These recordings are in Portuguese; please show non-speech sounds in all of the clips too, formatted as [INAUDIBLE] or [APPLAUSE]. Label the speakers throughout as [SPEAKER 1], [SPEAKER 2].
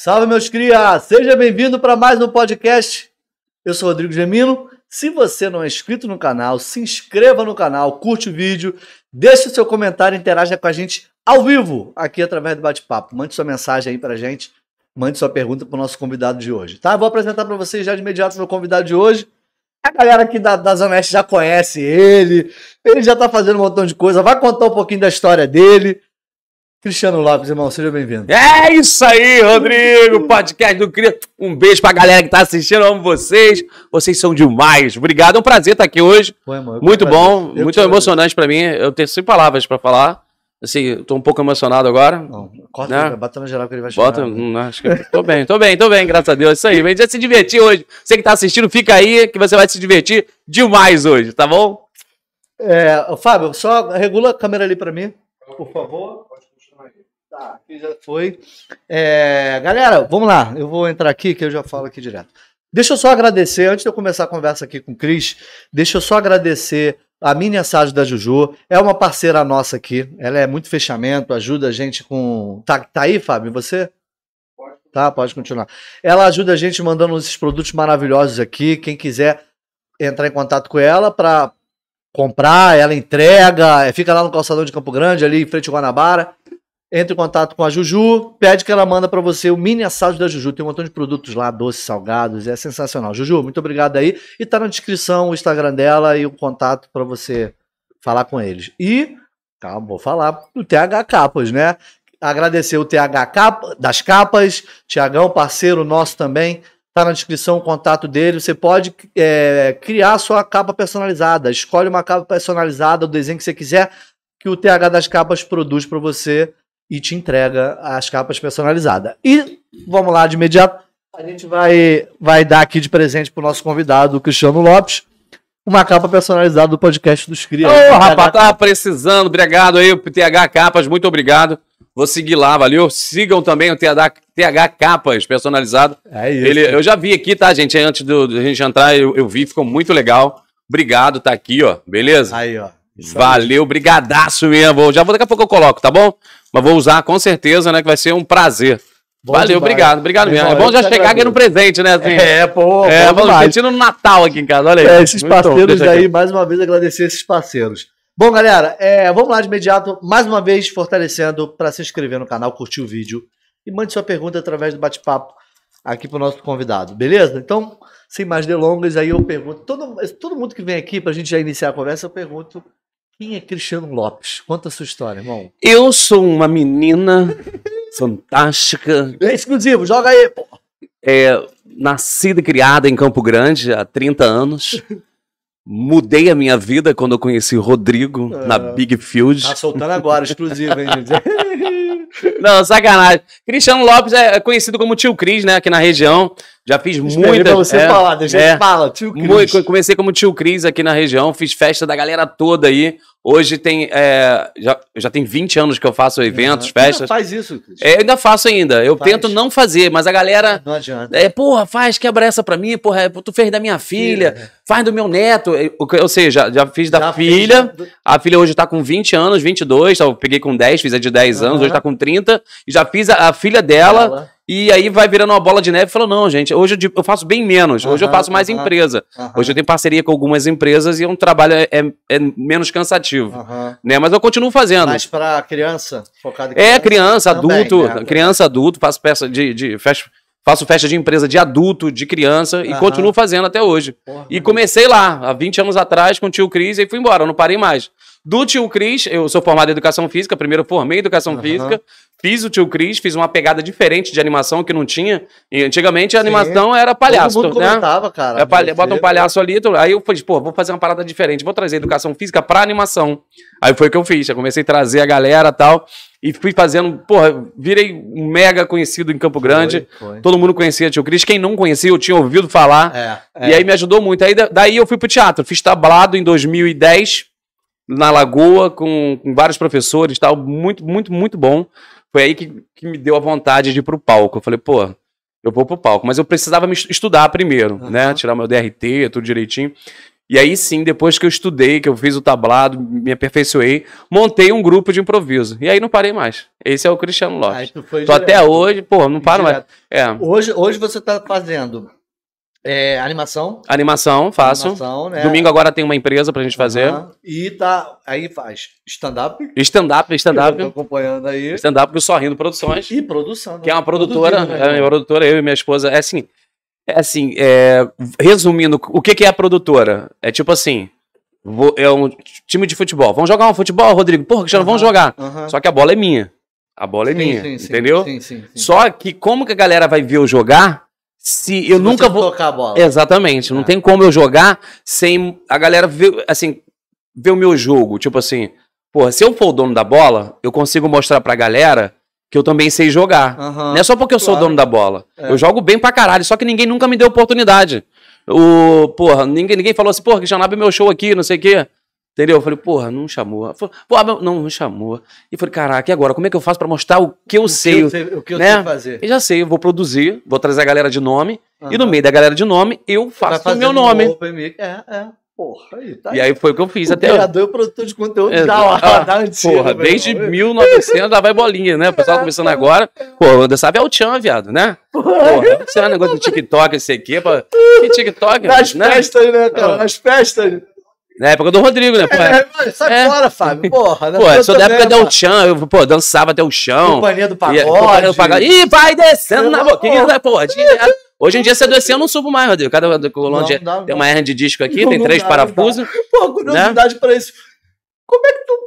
[SPEAKER 1] Salve, meus cria! Seja bem-vindo para mais um podcast. Eu sou Rodrigo Gemino. Se você não é inscrito no canal, se inscreva no canal, curte o vídeo, deixe o seu comentário interaja com a gente ao vivo aqui através do bate-papo. Mande sua mensagem aí pra gente, mande sua pergunta pro nosso convidado de hoje, tá? Vou apresentar para vocês já de imediato o meu convidado de hoje. A galera aqui da, da Zona Oeste já conhece ele, ele já tá fazendo um montão de coisa, vai contar um pouquinho da história dele. Cristiano Lopes, irmão, seja bem-vindo.
[SPEAKER 2] É isso aí, Rodrigo, podcast do Cria. Um beijo pra galera que tá assistindo, eu amo vocês. Vocês são demais. Obrigado, é um prazer estar aqui hoje.
[SPEAKER 1] Pô, irmão, eu
[SPEAKER 2] Muito bom.
[SPEAKER 1] Eu
[SPEAKER 2] muito emocionante pra mim. Eu tenho sem palavras pra falar. Assim, tô um pouco emocionado agora.
[SPEAKER 1] Não, corta,
[SPEAKER 2] Né?
[SPEAKER 1] bota na geral que ele vai chegar.
[SPEAKER 2] Bota, hum, acho que tô bem, tô bem, tô bem, graças a Deus. Isso aí, vem já se divertir hoje. Você que tá assistindo, fica aí que você vai se divertir demais hoje, tá bom?
[SPEAKER 1] É, Fábio, só regula a câmera ali pra mim, por favor. Tá, aqui já foi. É, galera, vamos lá. Eu vou entrar aqui que eu já falo aqui direto. Deixa eu só agradecer, antes de eu começar a conversa aqui com o Cris, deixa eu só agradecer a mini assagem da Juju. É uma parceira nossa aqui. Ela é muito fechamento, ajuda a gente com. Tá, tá aí, Fábio? Você? Tá, pode continuar. Ela ajuda a gente mandando esses produtos maravilhosos aqui. Quem quiser entrar em contato com ela para comprar, ela entrega, é, fica lá no calçadão de Campo Grande, ali em frente ao Guanabara. Entre em contato com a Juju, pede que ela manda para você o mini assado da Juju. Tem um montão de produtos lá, doces, salgados, é sensacional. Juju, muito obrigado aí. E tá na descrição o Instagram dela e o contato para você falar com eles. E, calma, vou falar do TH Capas, né? Agradecer o TH Capa, das Capas, Tiagão, parceiro nosso também. Tá na descrição o contato dele. Você pode é, criar sua capa personalizada. Escolhe uma capa personalizada, o desenho que você quiser, que o TH das Capas produz para você e te entrega as capas personalizadas. E vamos lá de imediato. A gente vai, vai dar aqui de presente pro nosso convidado, o Cristiano Lopes, uma capa personalizada do podcast dos Cria.
[SPEAKER 2] Ô, rapaz, tá precisando. Obrigado aí, TH Capas, muito obrigado. Vou seguir lá, valeu. Sigam também o TH, TH Capas personalizado.
[SPEAKER 1] É isso.
[SPEAKER 2] Ele, eu já vi aqui, tá, gente? Antes do, do gente entrar, eu, eu vi, ficou muito legal. Obrigado, tá aqui, ó. Beleza?
[SPEAKER 1] Aí, ó.
[SPEAKER 2] Valeu, brigadaço mesmo. Já vou, daqui a pouco eu coloco, tá bom? Mas vou usar com certeza, né? Que vai ser um prazer.
[SPEAKER 1] Bom
[SPEAKER 2] Valeu,
[SPEAKER 1] demais.
[SPEAKER 2] obrigado, obrigado mesmo. É bom já chegar aqui no presente, né? Assim,
[SPEAKER 1] É, pô,
[SPEAKER 2] é, vamos sentindo no Natal aqui em casa, olha aí.
[SPEAKER 1] É, esses
[SPEAKER 2] Muito
[SPEAKER 1] parceiros
[SPEAKER 2] deixa aqui.
[SPEAKER 1] aí, mais uma vez, agradecer esses parceiros. Bom, galera, é, vamos lá de imediato, mais uma vez, fortalecendo para se inscrever no canal, curtir o vídeo e mande sua pergunta através do bate-papo aqui para o nosso convidado, beleza? Então, sem mais delongas, aí eu pergunto, todo, todo mundo que vem aqui para a gente já iniciar a conversa, eu pergunto, quem é Cristiano Lopes? Conta a sua história, irmão.
[SPEAKER 2] Eu sou uma menina [LAUGHS] fantástica,
[SPEAKER 1] É exclusivo, joga aí, pô.
[SPEAKER 2] é, nascida e criada em Campo Grande há 30 anos. Mudei a minha vida quando eu conheci o Rodrigo na
[SPEAKER 1] Ah.
[SPEAKER 2] Big Field.
[SPEAKER 1] Tá soltando agora, exclusivo, hein, gente? [LAUGHS]
[SPEAKER 2] Não, sacanagem. Cristiano Lopes é conhecido como Tio Cris, né, aqui na região. Já fiz
[SPEAKER 1] Esperei
[SPEAKER 2] muitas.
[SPEAKER 1] pra você
[SPEAKER 2] é,
[SPEAKER 1] falar, deixa
[SPEAKER 2] é.
[SPEAKER 1] eu falar, tio Cris.
[SPEAKER 2] Muito, comecei como tio Cris aqui na região, fiz festa da galera toda aí. Hoje tem. é, já, já tem 20 anos que eu faço eventos,
[SPEAKER 1] Uhum.
[SPEAKER 2] festas.
[SPEAKER 1] Faz isso, Cris.
[SPEAKER 2] É, eu ainda faço ainda. Eu
[SPEAKER 1] Faz.
[SPEAKER 2] tento não fazer, mas a galera.
[SPEAKER 1] Não adianta.
[SPEAKER 2] É, porra, faz, quebra essa pra mim, porra, é, tu fez da minha filha, faz do meu neto. é, Ou seja, já fiz da
[SPEAKER 1] Já
[SPEAKER 2] filha.
[SPEAKER 1] fez-
[SPEAKER 2] A filha hoje tá com 20 anos, 22, então eu peguei com 10, fiz a de 10 anos,
[SPEAKER 1] Aham.
[SPEAKER 2] hoje tá com 30, e já fiz a, a filha dela, e aí vai virando uma bola de neve e falou: não, gente, hoje eu, eu faço bem menos, hoje eu
[SPEAKER 1] Aham,
[SPEAKER 2] faço mais
[SPEAKER 1] aham.
[SPEAKER 2] empresa.
[SPEAKER 1] Aham,
[SPEAKER 2] Hoje eu tenho parceria com algumas empresas e um trabalho é, é- é menos cansativo. Né? Mas eu continuo fazendo.
[SPEAKER 1] Mas pra criança, focado em
[SPEAKER 2] É, criança,
[SPEAKER 1] Também,
[SPEAKER 2] adulto,
[SPEAKER 1] né?
[SPEAKER 2] criança, adulto, faço peça de, de faço festa de empresa de adulto, de criança, e
[SPEAKER 1] Aham.
[SPEAKER 2] continuo fazendo até hoje.
[SPEAKER 1] Porra,
[SPEAKER 2] E comecei lá, há 20 anos atrás, com o tio Cris, e fui embora, não parei mais. Do tio Cris, eu sou formado em educação física, primeiro formei em educação
[SPEAKER 1] Aham.
[SPEAKER 2] física, fiz o tio Cris, fiz uma pegada diferente de animação que não tinha. E antigamente a
[SPEAKER 1] Sim.
[SPEAKER 2] animação era palhaço,
[SPEAKER 1] Todo mundo
[SPEAKER 2] né?
[SPEAKER 1] comentava, cara.
[SPEAKER 2] É, palha- bota um palhaço ali, tu- aí eu falei, pô, vou fazer uma parada diferente, vou trazer educação física pra animação. Aí foi o que eu fiz, eu comecei a trazer a galera e tal, e fui fazendo, porra, virei um mega conhecido em Campo Grande,
[SPEAKER 1] Foi, foi.
[SPEAKER 2] todo mundo conhecia Tio Cris, quem não conhecia eu tinha ouvido falar,
[SPEAKER 1] É,
[SPEAKER 2] e aí me ajudou muito. Aí da- daí eu fui pro teatro, fiz tablado em 2010, na Lagoa, com, com vários professores tal, muito, muito, muito bom. Foi aí que, que me deu a vontade de ir pro palco. Eu falei, pô, eu vou pro palco, mas eu precisava me est- estudar primeiro,
[SPEAKER 1] Aham.
[SPEAKER 2] né? Tirar meu DRT, tudo direitinho. E aí sim, depois que eu estudei, que eu fiz o tablado, me aperfeiçoei, montei um grupo de improviso. E aí não parei mais. Esse é o Cristiano
[SPEAKER 1] Aí
[SPEAKER 2] Lopes.
[SPEAKER 1] tu foi
[SPEAKER 2] Tô
[SPEAKER 1] direto.
[SPEAKER 2] até hoje, pô, não paro mais.
[SPEAKER 1] Direto.
[SPEAKER 2] É,
[SPEAKER 1] Hoje, hoje você tá fazendo é, animação.
[SPEAKER 2] animação, faço.
[SPEAKER 1] Animação, né?
[SPEAKER 2] Domingo agora tem uma empresa pra gente fazer.
[SPEAKER 1] Aham. E tá. Aí faz stand-up.
[SPEAKER 2] Stand-up, stand-up.
[SPEAKER 1] acompanhando aí.
[SPEAKER 2] Stand-up com o Sorrindo Produções.
[SPEAKER 1] E produção.
[SPEAKER 2] que é uma produtora,
[SPEAKER 1] né,
[SPEAKER 2] é uma produtora, eu e minha esposa. É assim, é assim, é, resumindo, o que, que é a produtora? É tipo assim, vou- é um time de futebol. Vamos jogar um futebol, Rodrigo? Porra, Cristiano, vamos
[SPEAKER 1] Aham,
[SPEAKER 2] jogar.
[SPEAKER 1] aham.
[SPEAKER 2] Só que a bola é minha. A bola é
[SPEAKER 1] Sim,
[SPEAKER 2] minha,
[SPEAKER 1] sim,
[SPEAKER 2] entendeu?
[SPEAKER 1] Sim.
[SPEAKER 2] Só que como que a galera vai ver eu jogar se eu
[SPEAKER 1] Se
[SPEAKER 2] nunca vou...
[SPEAKER 1] tocar a bola.
[SPEAKER 2] Exatamente, não
[SPEAKER 1] É.
[SPEAKER 2] tem como eu jogar sem a galera ver, assim, ver o meu jogo. Tipo assim, porra, se eu for o dono da bola, eu consigo mostrar pra galera que eu também sei jogar.
[SPEAKER 1] Aham.
[SPEAKER 2] Não é só porque eu sou o
[SPEAKER 1] claro.
[SPEAKER 2] dono da bola.
[SPEAKER 1] É.
[SPEAKER 2] Eu jogo bem pra caralho, só que ninguém nunca me deu oportunidade. O, porra, ninguém, ninguém falou assim, porra, Cristiano, abre meu show aqui, não sei o quê. Entendeu? Eu falei, porra, não chamou. Falei, Porra, não, não chamou. E falei, caraca, e agora? Como é que eu faço pra mostrar o que eu
[SPEAKER 1] O
[SPEAKER 2] sei?
[SPEAKER 1] que eu sei, o que eu
[SPEAKER 2] né?
[SPEAKER 1] sei fazer.
[SPEAKER 2] Eu já sei, eu vou produzir, vou trazer a galera de nome, e no meio da galera de nome, eu faço o meu nome.
[SPEAKER 1] um open mic. É, é. Porra, aí, tá
[SPEAKER 2] E aí foi o que eu fiz
[SPEAKER 1] o
[SPEAKER 2] até.
[SPEAKER 1] criador e o produtor de conteúdo
[SPEAKER 2] É,
[SPEAKER 1] da hora, da antiga,
[SPEAKER 2] Porra, desde
[SPEAKER 1] irmão.
[SPEAKER 2] 1900 lá vai bolinha, né? O pessoal começando agora. Pô, o sabe é o Tchan, viado, né? Porra, isso é um negócio do TikTok, esse aqui. Pô. Que TikTok?
[SPEAKER 1] Nas
[SPEAKER 2] né?
[SPEAKER 1] festas, né, cara? Nas festas.
[SPEAKER 2] Na época do Rodrigo, né? Pô,
[SPEAKER 1] É, mas sai
[SPEAKER 2] É.
[SPEAKER 1] fora, Fábio. Porra,
[SPEAKER 2] pô eu sou da época
[SPEAKER 1] do
[SPEAKER 2] Tchan, eu pô, dançava até o chão.
[SPEAKER 1] Companhia do Pagode.
[SPEAKER 2] companhia do pagode. Ih, vai descendo na
[SPEAKER 1] Pô.
[SPEAKER 2] boquinha, né, porra? direto. Hoje em dia, se adoecer, eu não subo mais, Rodrigo. Cada coluna de- tem
[SPEAKER 1] não.
[SPEAKER 2] uma hernia de disco aqui,
[SPEAKER 1] Não,
[SPEAKER 2] tem
[SPEAKER 1] não
[SPEAKER 2] três
[SPEAKER 1] dá,
[SPEAKER 2] parafusos. [LAUGHS]
[SPEAKER 1] Pô, curiosidade pra isso. Como é que tu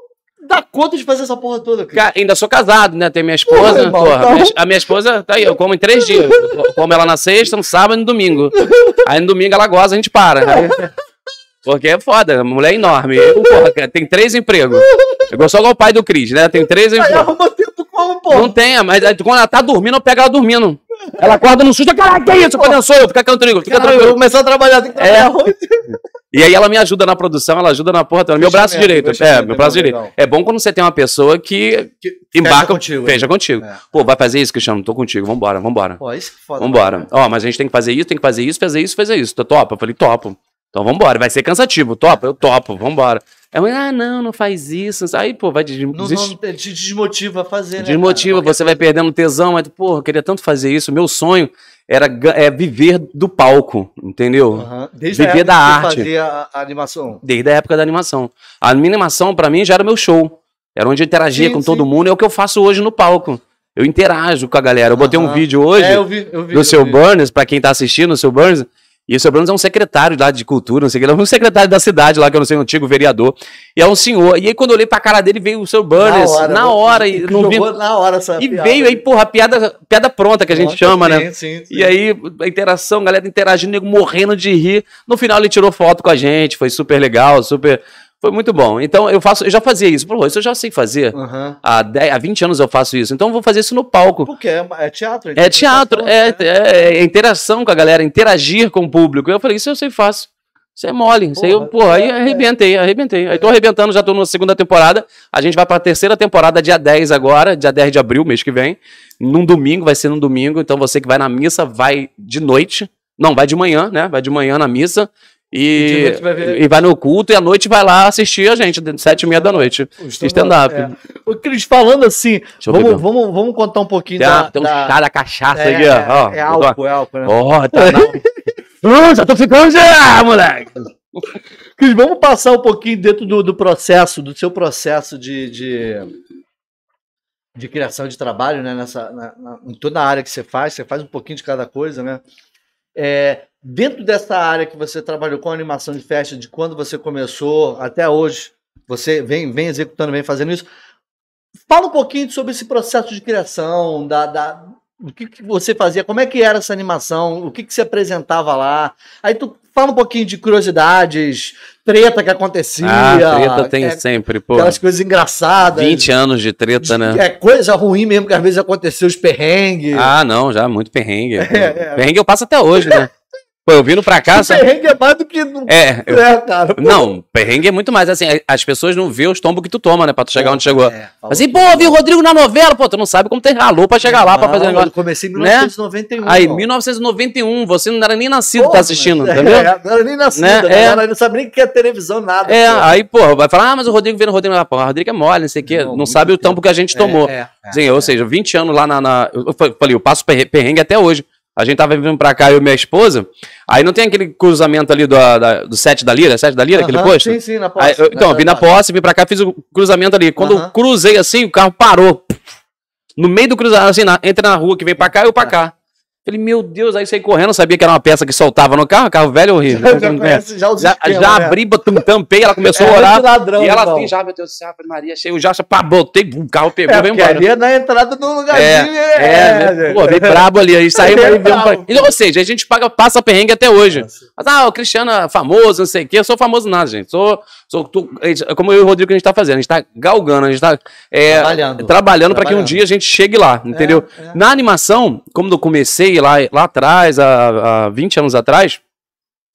[SPEAKER 1] dá conta de fazer essa porra toda, cara?
[SPEAKER 2] Ca- Ainda sou casado, né? Tem minha esposa.
[SPEAKER 1] irmão,
[SPEAKER 2] porra,
[SPEAKER 1] então-
[SPEAKER 2] minha- a minha esposa tá aí, eu como em três dias. Eu como ela na sexta, no sábado e no domingo. Aí no domingo ela goza, a gente para. Aí- porque é foda, a mulher é enorme. Eu, porra, tem três empregos. Eu sou igual o pai do Cris, né? Tem três
[SPEAKER 1] Aí
[SPEAKER 2] empregos.
[SPEAKER 1] arruma como,
[SPEAKER 2] Não
[SPEAKER 1] porra?
[SPEAKER 2] tem, mas aí, quando ela tá dormindo, eu pego ela dormindo. Ela acorda no susto, caralho, que isso? Quando eu sou eu, fica tranquilo, fica
[SPEAKER 1] eu
[SPEAKER 2] tranquilo.
[SPEAKER 1] vou começar a trabalhar, tem que
[SPEAKER 2] É.
[SPEAKER 1] trabalhar hoje.
[SPEAKER 2] E aí ela me ajuda na produção, ela ajuda na porra toda. Meu braço
[SPEAKER 1] Fechamento,
[SPEAKER 2] direito. É, meu braço
[SPEAKER 1] legal,
[SPEAKER 2] direito. É bom quando você tem uma pessoa que embarca,
[SPEAKER 1] contigo,
[SPEAKER 2] fecha contigo.
[SPEAKER 1] É.
[SPEAKER 2] Pô, vai fazer isso, Cristiano? Tô contigo, vambora, vambora.
[SPEAKER 1] Pô, isso que foda.
[SPEAKER 2] Vambora. Ó, mas a gente tem que fazer isso, tem que fazer isso, fazer isso, fazer isso. Tu topa? Eu falei, topo. Então vambora, vai ser cansativo. Topa? Eu topo, vambora. Aí eu, ah, não, não faz isso. Aí, pô, vai des-
[SPEAKER 1] Não, não, te desmotiva a fazer, né?
[SPEAKER 2] desmotiva,
[SPEAKER 1] cara?
[SPEAKER 2] você vai perdendo tesão. Mas, porra, eu queria tanto fazer isso. Meu sonho era é, viver do palco, entendeu?
[SPEAKER 1] Desde a
[SPEAKER 2] Viver
[SPEAKER 1] época
[SPEAKER 2] da arte.
[SPEAKER 1] fazia a, a animação.
[SPEAKER 2] Desde a época da animação. A minha animação, pra mim, já era meu show. Era onde eu interagia
[SPEAKER 1] Sim,
[SPEAKER 2] com
[SPEAKER 1] sim.
[SPEAKER 2] todo mundo. É o que eu faço hoje no palco. Eu interajo com a galera. Eu botei um vídeo hoje
[SPEAKER 1] É, eu vi, eu vi.
[SPEAKER 2] do
[SPEAKER 1] eu
[SPEAKER 2] seu
[SPEAKER 1] vi.
[SPEAKER 2] Burns, pra quem tá assistindo, o seu Burns. E o seu Burns é um secretário lá de cultura, não sei o que. Ele é um secretário da cidade lá, que eu não sei, um antigo vereador. E é um senhor. E aí, quando eu olhei pra cara dele, veio o seu Burns. Na hora. e, não vi,
[SPEAKER 1] na hora essa
[SPEAKER 2] e
[SPEAKER 1] piada.
[SPEAKER 2] veio aí, porra, a piada, piada pronta que a gente
[SPEAKER 1] Nossa,
[SPEAKER 2] chama,
[SPEAKER 1] sim,
[SPEAKER 2] né?
[SPEAKER 1] Sim, sim.
[SPEAKER 2] E aí, a interação, galera interagindo, nego morrendo de rir. No final, ele tirou foto com a gente, foi super legal, super. Foi muito bom. Então, eu faço, eu já fazia isso. Pô, isso eu já sei fazer.
[SPEAKER 1] Aham.
[SPEAKER 2] Há, 10, há 20 anos eu faço isso. Então, eu vou fazer isso no palco.
[SPEAKER 1] Porque é, é teatro.
[SPEAKER 2] É teatro, é,
[SPEAKER 1] interpretação,
[SPEAKER 2] é, é interação com a galera, interagir com o público. Eu falei, isso eu sei faço. Isso é mole. Isso aí eu,
[SPEAKER 1] Porra,
[SPEAKER 2] pô, aí
[SPEAKER 1] é, é.
[SPEAKER 2] arrebentei, arrebentei. Aí tô arrebentando, já tô na segunda temporada. A gente vai pra terceira temporada, dia 10 agora, dia 10 de abril, mês que vem. Num domingo, vai ser num domingo. Então você que vai na missa, vai de noite. Não, vai de manhã, né? Vai de manhã na missa.
[SPEAKER 1] E
[SPEAKER 2] E,
[SPEAKER 1] vai ver-
[SPEAKER 2] e vai no culto e à noite vai lá assistir a gente, sete e meia da noite. Stand-up.
[SPEAKER 1] É. O Cris, falando assim, vamos, vamos, vamos contar um pouquinho
[SPEAKER 2] Tem,
[SPEAKER 1] da...
[SPEAKER 2] tem um
[SPEAKER 1] da-
[SPEAKER 2] da cachaça
[SPEAKER 1] é,
[SPEAKER 2] aqui, ó. ó.
[SPEAKER 1] é álcool, é álcool, né?
[SPEAKER 2] Ó, tá na... Ah, [LAUGHS] já tô ficando já, moleque.
[SPEAKER 1] Cris, vamos passar um pouquinho dentro do, do processo, do seu processo de, de, de criação de trabalho, né? Nessa, na, na- em toda a área que você faz, você faz um pouquinho de cada coisa, né? É, dentro dessa área que você trabalhou com animação de festa, de quando você começou até hoje, você vem, vem executando, vem fazendo isso. Fala um pouquinho sobre esse processo de criação, da, da, o que, que você fazia, como é que era essa animação, o que, que você apresentava lá. Aí tu fala um pouquinho de curiosidades, treta que acontecia.
[SPEAKER 2] Ah, treta tem
[SPEAKER 1] é,
[SPEAKER 2] sempre, pô.
[SPEAKER 1] Aquelas coisas engraçadas.
[SPEAKER 2] 20 anos de treta, né?
[SPEAKER 1] É coisa ruim mesmo que às vezes aconteceu, os perrengues.
[SPEAKER 2] Ah, não, já muito perrengue. [LAUGHS]
[SPEAKER 1] é.
[SPEAKER 2] Perrengue eu passo até hoje, né? Pô, eu vindo pra cá. sabe?
[SPEAKER 1] Perrengue é mais do que.
[SPEAKER 2] É, eu-
[SPEAKER 1] É, cara. Pô.
[SPEAKER 2] não, perrengue é muito mais assim. As pessoas não vê os tombos que tu toma, né? Pra tu chegar onde chegou.
[SPEAKER 1] É,
[SPEAKER 2] Assim, pô, vi o Rodrigo na novela, pô, tu não sabe como tem ralou pra chegar lá pra fazer negócio.
[SPEAKER 1] Eu comecei em
[SPEAKER 2] Né?
[SPEAKER 1] 1991.
[SPEAKER 2] Aí,
[SPEAKER 1] irmão.
[SPEAKER 2] 1991, você não era nem nascido,
[SPEAKER 1] Porra,
[SPEAKER 2] tá assistindo,
[SPEAKER 1] mas-
[SPEAKER 2] entendeu?
[SPEAKER 1] É, não era nem nascido,
[SPEAKER 2] Né?
[SPEAKER 1] né?
[SPEAKER 2] É.
[SPEAKER 1] Não sabe nem o que é televisão, nada.
[SPEAKER 2] É,
[SPEAKER 1] pô.
[SPEAKER 2] aí, pô, vai falar, ah, mas o Rodrigo vendo o Rodrigo. Ah, pô, o Rodrigo é mole, não sei o quê.
[SPEAKER 1] Não,
[SPEAKER 2] Não, sabe o
[SPEAKER 1] tempo.
[SPEAKER 2] tampo que a gente tomou.
[SPEAKER 1] É, é,
[SPEAKER 2] Sim,
[SPEAKER 1] é,
[SPEAKER 2] ou
[SPEAKER 1] é.
[SPEAKER 2] seja, 20 anos lá na. na- eu fa- falei, eu passo perre- perrengue até hoje. A gente tava vindo pra cá, eu e minha esposa. Aí não tem aquele cruzamento ali do, da- do set da Lira, set da Lira, aquele posto?
[SPEAKER 1] Sim, sim, na
[SPEAKER 2] Aí,
[SPEAKER 1] posse.
[SPEAKER 2] eu- então,
[SPEAKER 1] na
[SPEAKER 2] vim na posse, vim pra cá, fiz o cruzamento ali. Quando eu cruzei assim, o carro parou. No meio do cruzamento, assim, na, entre na rua que vem pra cá e eu pra cá. Falei, meu Deus, aí saí correndo, sabia que era uma peça que soltava no carro, carro velho horrível. [LAUGHS]
[SPEAKER 1] Já conhece já
[SPEAKER 2] já, já
[SPEAKER 1] né?
[SPEAKER 2] abri, botum, tampei, ela começou a
[SPEAKER 1] É,
[SPEAKER 2] orar.
[SPEAKER 1] esse ladrão,
[SPEAKER 2] e ela
[SPEAKER 1] irmão.
[SPEAKER 2] assim, já, meu Deus do céu, Maria, cheio, já, pá, botei, o carro pegou,
[SPEAKER 1] É,
[SPEAKER 2] veio embora.
[SPEAKER 1] ali é na entrada do lugarzinho.
[SPEAKER 2] É, é, né? pô, bem brabo ali, aí saímos
[SPEAKER 1] É
[SPEAKER 2] aí,
[SPEAKER 1] brabo.
[SPEAKER 2] Então, Ou seja, a gente paga, passa perrengue até hoje.
[SPEAKER 1] Nossa.
[SPEAKER 2] Mas, ah, o Cristiano é famoso, não sei o quê. Eu sou famoso nada, gente. Sou, sou tô- a gente- como eu e o Rodrigo que a gente tá fazendo. A gente tá galgando, a gente tá é,
[SPEAKER 1] Trabalhando.
[SPEAKER 2] trabalhando para que um dia a gente chegue lá, entendeu?
[SPEAKER 1] é.
[SPEAKER 2] Na animação, como eu comecei lá, lá atrás, há, há 20 anos atrás,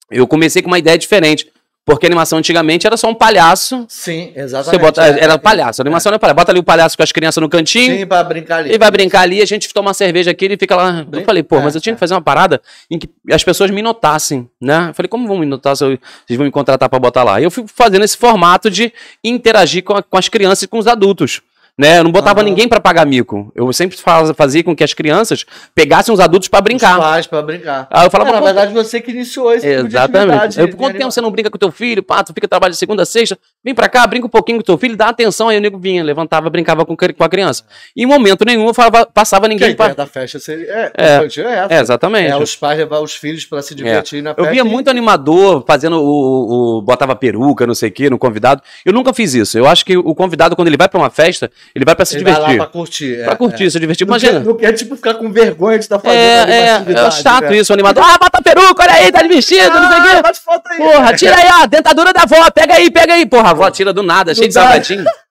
[SPEAKER 2] eu comecei com uma ideia diferente. Porque a animação antigamente era só um palhaço.
[SPEAKER 1] Sim,
[SPEAKER 2] Você
[SPEAKER 1] exatamente.
[SPEAKER 2] bota,
[SPEAKER 1] é,
[SPEAKER 2] era palhaço. A animação é palhaço. Bota ali o palhaço com as crianças no cantinho.
[SPEAKER 1] Sim, pra brincar ali.
[SPEAKER 2] Ele vai brincar ali, a gente toma uma cerveja aqui, ele fica lá. Eu falei, pô,
[SPEAKER 1] é,
[SPEAKER 2] mas eu tinha
[SPEAKER 1] é.
[SPEAKER 2] que fazer uma parada em que as pessoas me notassem, né? Eu falei, como vão me notar se eu- vocês vão me contratar pra botar lá? E eu fui fazendo esse formato de interagir com, a- com as crianças e com os adultos. Né? Eu não botava
[SPEAKER 1] Aham.
[SPEAKER 2] ninguém pra pagar mico. Eu sempre faz- fazia com que as crianças pegassem os adultos pra brincar.
[SPEAKER 1] Os pais pra brincar.
[SPEAKER 2] Aí eu falava,
[SPEAKER 1] É, na verdade, você que iniciou esse tipo
[SPEAKER 2] Exatamente.
[SPEAKER 1] atividade
[SPEAKER 2] Eu, quanto tempo você não brinca com teu filho? Pá, tu fica trabalho de segunda a sexta. Vem pra cá, brinca um pouquinho com teu filho, dá atenção. Aí o nego vinha, levantava, brincava com, com a criança. Em momento nenhum eu falava, passava ninguém pra.
[SPEAKER 1] da festa seria. É,
[SPEAKER 2] É.
[SPEAKER 1] é essa.
[SPEAKER 2] É, exatamente.
[SPEAKER 1] É, os pais levar os filhos pra se divertir na
[SPEAKER 2] Eu
[SPEAKER 1] festa.
[SPEAKER 2] via
[SPEAKER 1] e-
[SPEAKER 2] muito animador fazendo o, o- botava peruca, não sei o que, no convidado. Eu nunca fiz isso. Eu acho que o convidado, quando ele vai pra uma festa, ele vai pra se
[SPEAKER 1] Ele vai lá
[SPEAKER 2] divertir.
[SPEAKER 1] pra curtir.
[SPEAKER 2] Pra
[SPEAKER 1] é,
[SPEAKER 2] curtir,
[SPEAKER 1] é.
[SPEAKER 2] se divertir.
[SPEAKER 1] Não
[SPEAKER 2] Imagina.
[SPEAKER 1] quer, não quer, tipo, ficar com vergonha de estar fazendo
[SPEAKER 2] É, é, é chato
[SPEAKER 1] né?
[SPEAKER 2] isso, o animador. Ah, bota peruca, olha aí, tá de vestido, não sei o
[SPEAKER 1] Ah,
[SPEAKER 2] quê.
[SPEAKER 1] foto aí.
[SPEAKER 2] Porra, tira aí, ó, dentadura da avó, pega aí, pega aí. Porra, a avó tira do nada, cheio de
[SPEAKER 1] dá. [LAUGHS]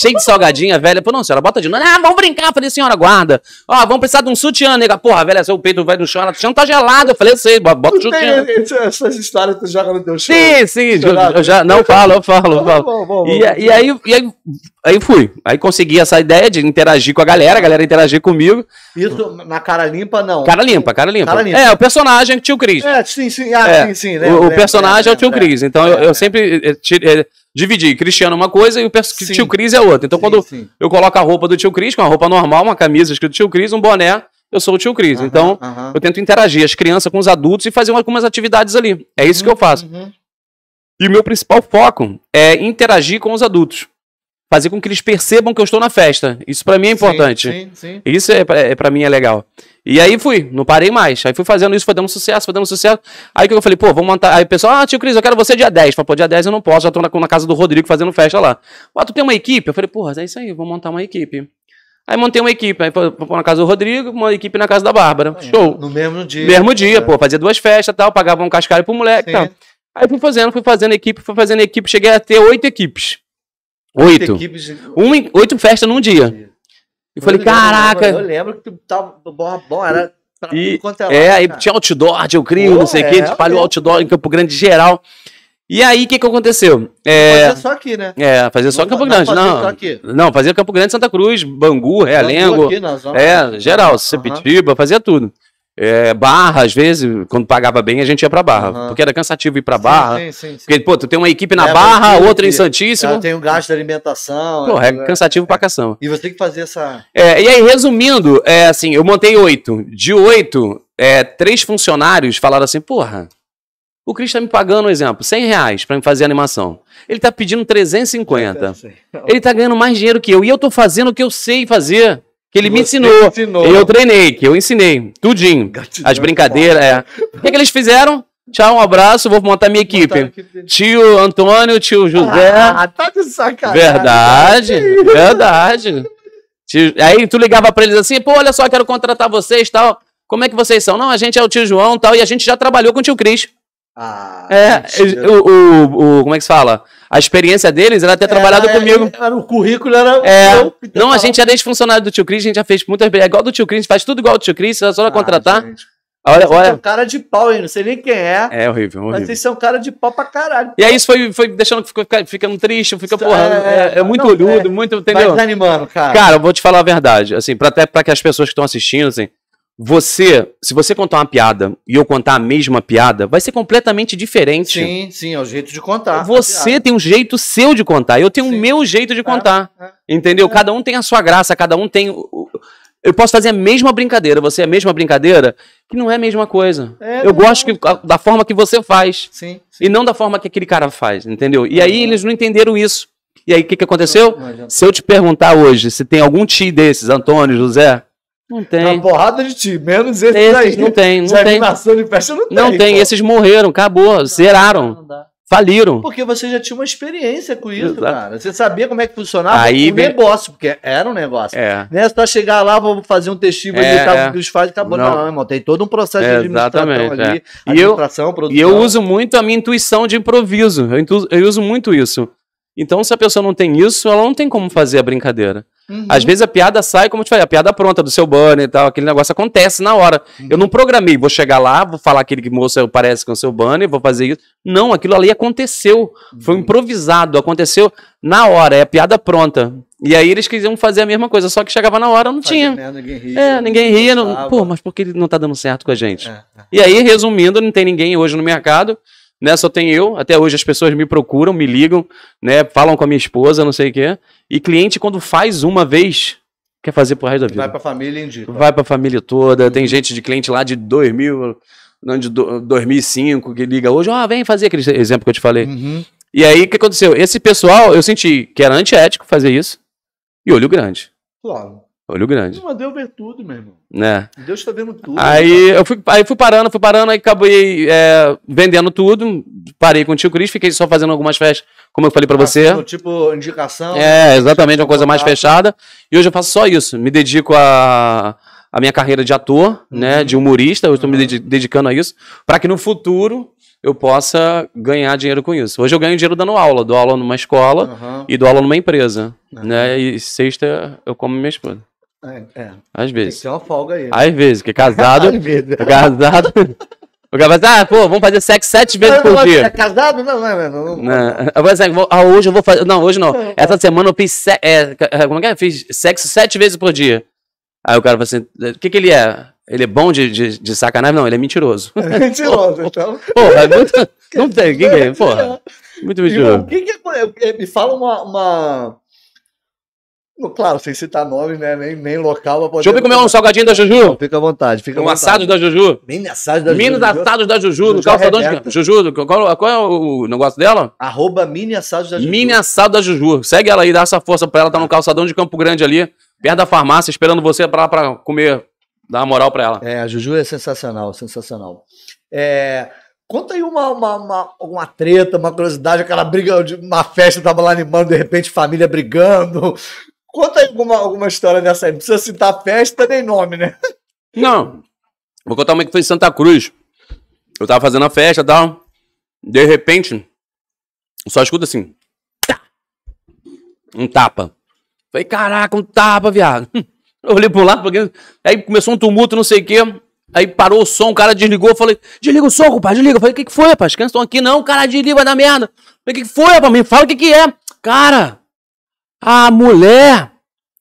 [SPEAKER 2] Cheio de salgadinho, a velha. Pô, não, senhora, bota de novo. Ah, vamos brincar. Eu falei, senhora, guarda. Ó, vamos precisar de um sutiã, nega. Porra, velha, seu peito vai no chão, ela, o chão tá gelado. Eu falei, eu sei, bota o sutiã.
[SPEAKER 1] essas histórias tu joga no teu show.
[SPEAKER 2] Sim, sim, eu,
[SPEAKER 1] Chorado.
[SPEAKER 2] eu já. Não, falo, eu falo, eu falo. E, e aí, e aí, aí fui. Aí consegui essa ideia de interagir com a galera, a galera interagir comigo.
[SPEAKER 1] Isso na cara limpa, não.
[SPEAKER 2] Cara limpa, cara limpa.
[SPEAKER 1] Cara limpa.
[SPEAKER 2] É, o personagem é o tio Cris.
[SPEAKER 1] É, sim, sim. Ah,
[SPEAKER 2] É,
[SPEAKER 1] sim, sim. né?
[SPEAKER 2] o, o personagem é o tio. Cris. Então eu,
[SPEAKER 1] É,
[SPEAKER 2] eu
[SPEAKER 1] é.
[SPEAKER 2] sempre eh, ti- eh, dividi Cristiano uma coisa e o
[SPEAKER 1] Sim.
[SPEAKER 2] tio Cris é outra. Então
[SPEAKER 1] Sim,
[SPEAKER 2] quando
[SPEAKER 1] sim.
[SPEAKER 2] eu coloco a roupa do tio Cris, com a roupa normal, uma camisa escrito tio Cris, um boné, eu sou o tio Cris.
[SPEAKER 1] Aham,
[SPEAKER 2] então
[SPEAKER 1] aham.
[SPEAKER 2] eu tento interagir as crianças com os adultos e fazer algumas atividades ali. É isso que eu faço.
[SPEAKER 1] Uhum.
[SPEAKER 2] E o meu principal foco é interagir com os adultos. Fazer com que eles percebam que eu estou na festa. Isso pra mim é importante.
[SPEAKER 1] Sim, sim.
[SPEAKER 2] Isso é, pra- é para mim é legal. E aí fui, não parei mais. Aí fui fazendo isso, foi dando sucesso, foi dando sucesso. Aí que eu falei, pô, vamos montar. Aí o pessoal, ah, tio Cris, eu quero você dia 10. Falei, pô, dia 10 eu não posso, já tô na, na casa do Rodrigo fazendo festa lá. Pô, tu tem uma equipe? Eu falei, porra, é isso aí, vou montar uma equipe. Aí montei uma equipe, aí fui na casa do Rodrigo, uma equipe na casa da Bárbara. Show.
[SPEAKER 1] No mesmo dia.
[SPEAKER 2] Mesmo dia,
[SPEAKER 1] É.
[SPEAKER 2] pô, fazia duas festas e tal, pagava um cascalho pro moleque e tal. Aí fui fazendo, fui fazendo equipe, fui fazendo equipe, cheguei a ter oito equipes. Oito.
[SPEAKER 1] Equipes de-
[SPEAKER 2] Um, oito festas num dia. E falei,
[SPEAKER 1] Eu lembro,
[SPEAKER 2] caraca.
[SPEAKER 1] Eu lembro que tu tava bom, bom era pra
[SPEAKER 2] E,
[SPEAKER 1] quanto é,
[SPEAKER 2] é,
[SPEAKER 1] lado,
[SPEAKER 2] aí tinha outdoor, tinha o crio,
[SPEAKER 1] Pô,
[SPEAKER 2] não sei o
[SPEAKER 1] é,
[SPEAKER 2] que, espalhou
[SPEAKER 1] é.
[SPEAKER 2] outdoor em Campo Grande geral. E aí, o que que aconteceu? É,
[SPEAKER 1] Fazer só aqui, né?
[SPEAKER 2] é, fazer só
[SPEAKER 1] Não-
[SPEAKER 2] Campo
[SPEAKER 1] não
[SPEAKER 2] Grande, não.
[SPEAKER 1] só aqui.
[SPEAKER 2] Não, fazia Campo Grande, Santa Cruz, Bangu, Realengo,
[SPEAKER 1] Aqui na zona.
[SPEAKER 2] é, geral. Sepitiba, fazia tudo. É, barra, às vezes, quando pagava bem, a gente ia pra Barra,
[SPEAKER 1] Aham.
[SPEAKER 2] porque era cansativo ir pra Barra.
[SPEAKER 1] Sim, sim, sim.
[SPEAKER 2] Porque, pô, tu tem uma equipe na
[SPEAKER 1] É,
[SPEAKER 2] Barra, outra em Santíssimo.
[SPEAKER 1] Ela tem o gasto de alimentação.
[SPEAKER 2] Pô,
[SPEAKER 1] é,
[SPEAKER 2] é cansativo pra caçamba.
[SPEAKER 1] E você tem que fazer essa.
[SPEAKER 2] É, e aí, resumindo, é assim, eu montei oito. De oito, é, três funcionários falaram assim, porra, o Cris tá me pagando, um exemplo, 100 reais pra me fazer animação. Ele tá pedindo 350. Ele tá ganhando mais dinheiro que eu. E eu tô fazendo o que eu sei fazer. Que ele me
[SPEAKER 1] Você
[SPEAKER 2] ensinou.
[SPEAKER 1] ensinou.
[SPEAKER 2] Eu treinei, que eu ensinei. Tudinho.
[SPEAKER 1] Gratidão,
[SPEAKER 2] As brincadeiras, é. O que, que eles fizeram? Tchau, um abraço, vou montar minha equipe. Tio Antônio, tio José.
[SPEAKER 1] Ah, tá de sacanagem.
[SPEAKER 2] Verdade, verdade. Tio- Aí tu ligava pra eles assim, pô, olha só, quero contratar vocês tal. Como é que vocês são? Não, a gente é o tio João tal, e a gente já trabalhou com o tio Cris.
[SPEAKER 1] Ah,
[SPEAKER 2] É, o, o, o- como é que se fala? A experiência deles era ter trabalhado
[SPEAKER 1] Era-
[SPEAKER 2] comigo.
[SPEAKER 1] Era, o currículo era.
[SPEAKER 2] É,
[SPEAKER 1] eu, então,
[SPEAKER 2] não, a
[SPEAKER 1] falava-
[SPEAKER 2] gente é ex-funcionário do tio Cris, a gente já fez muitas. É igual do tio Cris, faz tudo igual do tio Cris, é só
[SPEAKER 1] Ah,
[SPEAKER 2] contratar.
[SPEAKER 1] gente.
[SPEAKER 2] Olha,
[SPEAKER 1] Vocês são
[SPEAKER 2] olha.
[SPEAKER 1] cara de pau, hein? Não sei nem quem é.
[SPEAKER 2] É horrível,
[SPEAKER 1] Mas
[SPEAKER 2] horrível.
[SPEAKER 1] vocês são cara de pau pra caralho.
[SPEAKER 2] E aí isso foi, foi deixando que fica, ficando triste, fica, porra,
[SPEAKER 1] é-
[SPEAKER 2] é, é muito
[SPEAKER 1] não,
[SPEAKER 2] olhudo,
[SPEAKER 1] é-
[SPEAKER 2] muito,
[SPEAKER 1] Vai
[SPEAKER 2] entendeu?
[SPEAKER 1] desanimando, cara.
[SPEAKER 2] Cara, eu vou te falar a verdade, assim, pra, até para que as pessoas que estão assistindo, assim, você, se você contar uma piada e eu contar a mesma piada, vai ser completamente diferente.
[SPEAKER 1] sim, sim, é o jeito de contar.
[SPEAKER 2] Você tem um jeito seu de contar, eu tenho o
[SPEAKER 1] Sim.
[SPEAKER 2] meu jeito de contar.
[SPEAKER 1] é.
[SPEAKER 2] Entendeu? Cada um tem a sua graça, cada um tem. o- o- Eu posso fazer a mesma brincadeira, você é a mesma brincadeira, que não é a mesma coisa.
[SPEAKER 1] É,
[SPEAKER 2] eu gosto que- da forma que você faz.
[SPEAKER 1] Sim, sim.
[SPEAKER 2] E não da forma que aquele cara faz, entendeu? E aí eles não entenderam isso. E aí o que, que aconteceu? Se eu te perguntar hoje se tem algum tio desses, Antônio, José, não
[SPEAKER 1] Uma
[SPEAKER 2] tem.
[SPEAKER 1] porrada de ti, menos esses
[SPEAKER 2] Esses
[SPEAKER 1] aí.
[SPEAKER 2] não tem,
[SPEAKER 1] De
[SPEAKER 2] não tem.
[SPEAKER 1] de festa não tem.
[SPEAKER 2] Não tem, esses morreram, acabou, zeraram,
[SPEAKER 1] Não dá.
[SPEAKER 2] faliram.
[SPEAKER 1] Porque você já tinha uma experiência com isso,
[SPEAKER 2] Exato.
[SPEAKER 1] cara. Você sabia como é que funcionava
[SPEAKER 2] Aí
[SPEAKER 1] o
[SPEAKER 2] vem-
[SPEAKER 1] negócio, porque era um negócio.
[SPEAKER 2] É.
[SPEAKER 1] Não é só chegar lá, vou fazer um testigo
[SPEAKER 2] É,
[SPEAKER 1] e tal,
[SPEAKER 2] é.
[SPEAKER 1] o que eles fazem, acabou. Não.
[SPEAKER 2] Não.
[SPEAKER 1] irmão, tem todo um processo de administração
[SPEAKER 2] Exatamente,
[SPEAKER 1] ali.
[SPEAKER 2] é. E eu-
[SPEAKER 1] Administração, produção.
[SPEAKER 2] E eu uso muito a minha intuição de improviso. Eu, intu- eu uso muito isso. Então, se a pessoa não tem isso, ela não tem como fazer a brincadeira.
[SPEAKER 1] Uhum.
[SPEAKER 2] Às vezes a piada sai, como eu te falei, a piada pronta do seu banner e tal, aquele negócio acontece na hora. Eu não programei, vou chegar lá, vou falar aquele que moço parece com o seu banner, vou fazer isso. Não, aquilo ali aconteceu. Foi
[SPEAKER 1] Uhum.
[SPEAKER 2] improvisado, aconteceu na hora, é a piada pronta. E aí eles quisiam fazer a mesma coisa, só que chegava na hora, não
[SPEAKER 1] Fazia
[SPEAKER 2] tinha.
[SPEAKER 1] merda, ninguém ria.
[SPEAKER 2] É, ninguém ria. Não... Pô, mas por que ele não tá dando certo com a gente?
[SPEAKER 1] É, é.
[SPEAKER 2] E aí, resumindo, não tem ninguém hoje no mercado, né? Só tem eu. Até hoje as pessoas me procuram, me ligam, né? Falam com a minha esposa, não sei o quê. E cliente, quando faz uma vez, quer fazer pro resto da vida.
[SPEAKER 1] Vai pra família indica.
[SPEAKER 2] Vai pra família toda. Tem gente de cliente lá de 2000, não, de do- 2005, que liga hoje, ó, vem fazer aquele exemplo que eu te falei.
[SPEAKER 1] Uhum.
[SPEAKER 2] E aí, o que aconteceu? Esse pessoal, eu senti que era antiético fazer isso. E olho grande.
[SPEAKER 1] Claro.
[SPEAKER 2] Olho grande,
[SPEAKER 1] Mas Deus vê tudo, meu irmão.
[SPEAKER 2] né?
[SPEAKER 1] Deus tá vendo tudo.
[SPEAKER 2] Aí eu fui, aí fui parando, fui parando, aí acabei é, vendendo tudo, parei com o tio Cris, fiquei só fazendo algumas festas, como eu falei pra você.
[SPEAKER 1] Assim, Tipo, indicação.
[SPEAKER 2] É, exatamente, uma coisa mais fechada. E hoje eu faço só isso. Me dedico a, a minha carreira de ator, né, de humorista, eu estou me
[SPEAKER 1] Uhum.
[SPEAKER 2] dedi- dedicando a isso, para que no futuro eu possa ganhar dinheiro com isso. Hoje eu ganho dinheiro dando aula, dou aula numa escola
[SPEAKER 1] Aham.
[SPEAKER 2] e dou aula numa empresa,
[SPEAKER 1] Uhum.
[SPEAKER 2] né? E sexta eu como minha esposa.
[SPEAKER 1] É, é.
[SPEAKER 2] Às
[SPEAKER 1] Tem que
[SPEAKER 2] vezes.
[SPEAKER 1] ter uma folga aí.
[SPEAKER 2] Às vezes, porque casado, [LAUGHS]
[SPEAKER 1] Às vezes.
[SPEAKER 2] casado. O cara vai dizer, ah, pô, vamos fazer sexo sete vezes por
[SPEAKER 1] É
[SPEAKER 2] dia.
[SPEAKER 1] casado? Não, não, não. não, não.
[SPEAKER 2] Né? Eu vou dizer, ah, hoje eu vou fazer. Não, hoje não. Essa semana eu fiz. se- é, é, como é que é? Fiz sexo sete vezes por dia. Aí o cara fala assim: o que, que ele é? Ele é bom de, de, de sacanagem? Não, ele é mentiroso. [LAUGHS]
[SPEAKER 1] Mentiroso, [LAUGHS] então.
[SPEAKER 2] Porra, é muito. Não tem, quem que é? Porra. Muito mentiroso.
[SPEAKER 1] o que que é, é- me fala uma, uma... Claro, sem citar nome, né? Nem, nem local. mas pode-
[SPEAKER 2] Deixa eu comer um salgadinho da Juju.
[SPEAKER 1] Fica à vontade, fica à
[SPEAKER 2] Um
[SPEAKER 1] vontade.
[SPEAKER 2] assado da Juju.
[SPEAKER 1] Mini assado da Juju.
[SPEAKER 2] assados da Juju, no calçadão
[SPEAKER 1] arrebenta.
[SPEAKER 2] de. Juju, qual, qual é o negócio dela?
[SPEAKER 1] Arroba mini assado da Juju.
[SPEAKER 2] Mini assado da Juju. Segue ela aí, dá essa força pra ela, tá no calçadão de Campo Grande ali, perto da farmácia, esperando você pra, pra comer. Dá uma moral pra ela.
[SPEAKER 1] É, a Juju é sensacional, sensacional. É, conta aí uma, uma, uma, uma treta, uma curiosidade, aquela briga de uma festa, tava lá animando, de repente família brigando. Conta alguma, alguma história dessa aí. Não precisa citar festa nem nome, né?
[SPEAKER 2] Não. Vou contar uma que foi em Santa Cruz. Eu tava fazendo a festa e tal. De repente, só escuta assim. Tá. Um tapa. Falei, caraca, um tapa, viado. Eu olhei pro lado, porque... aí começou um tumulto, não sei o quê. Aí parou o som, o cara desligou. Falei, desliga o som, compadre, desliga. Falei, o que, que foi, rapaz? As crianças estão aqui, não. Cara, desliga, vai dar merda. Falei, o que, que foi, rapaz? Me fala o que, que é. Cara, a mulher,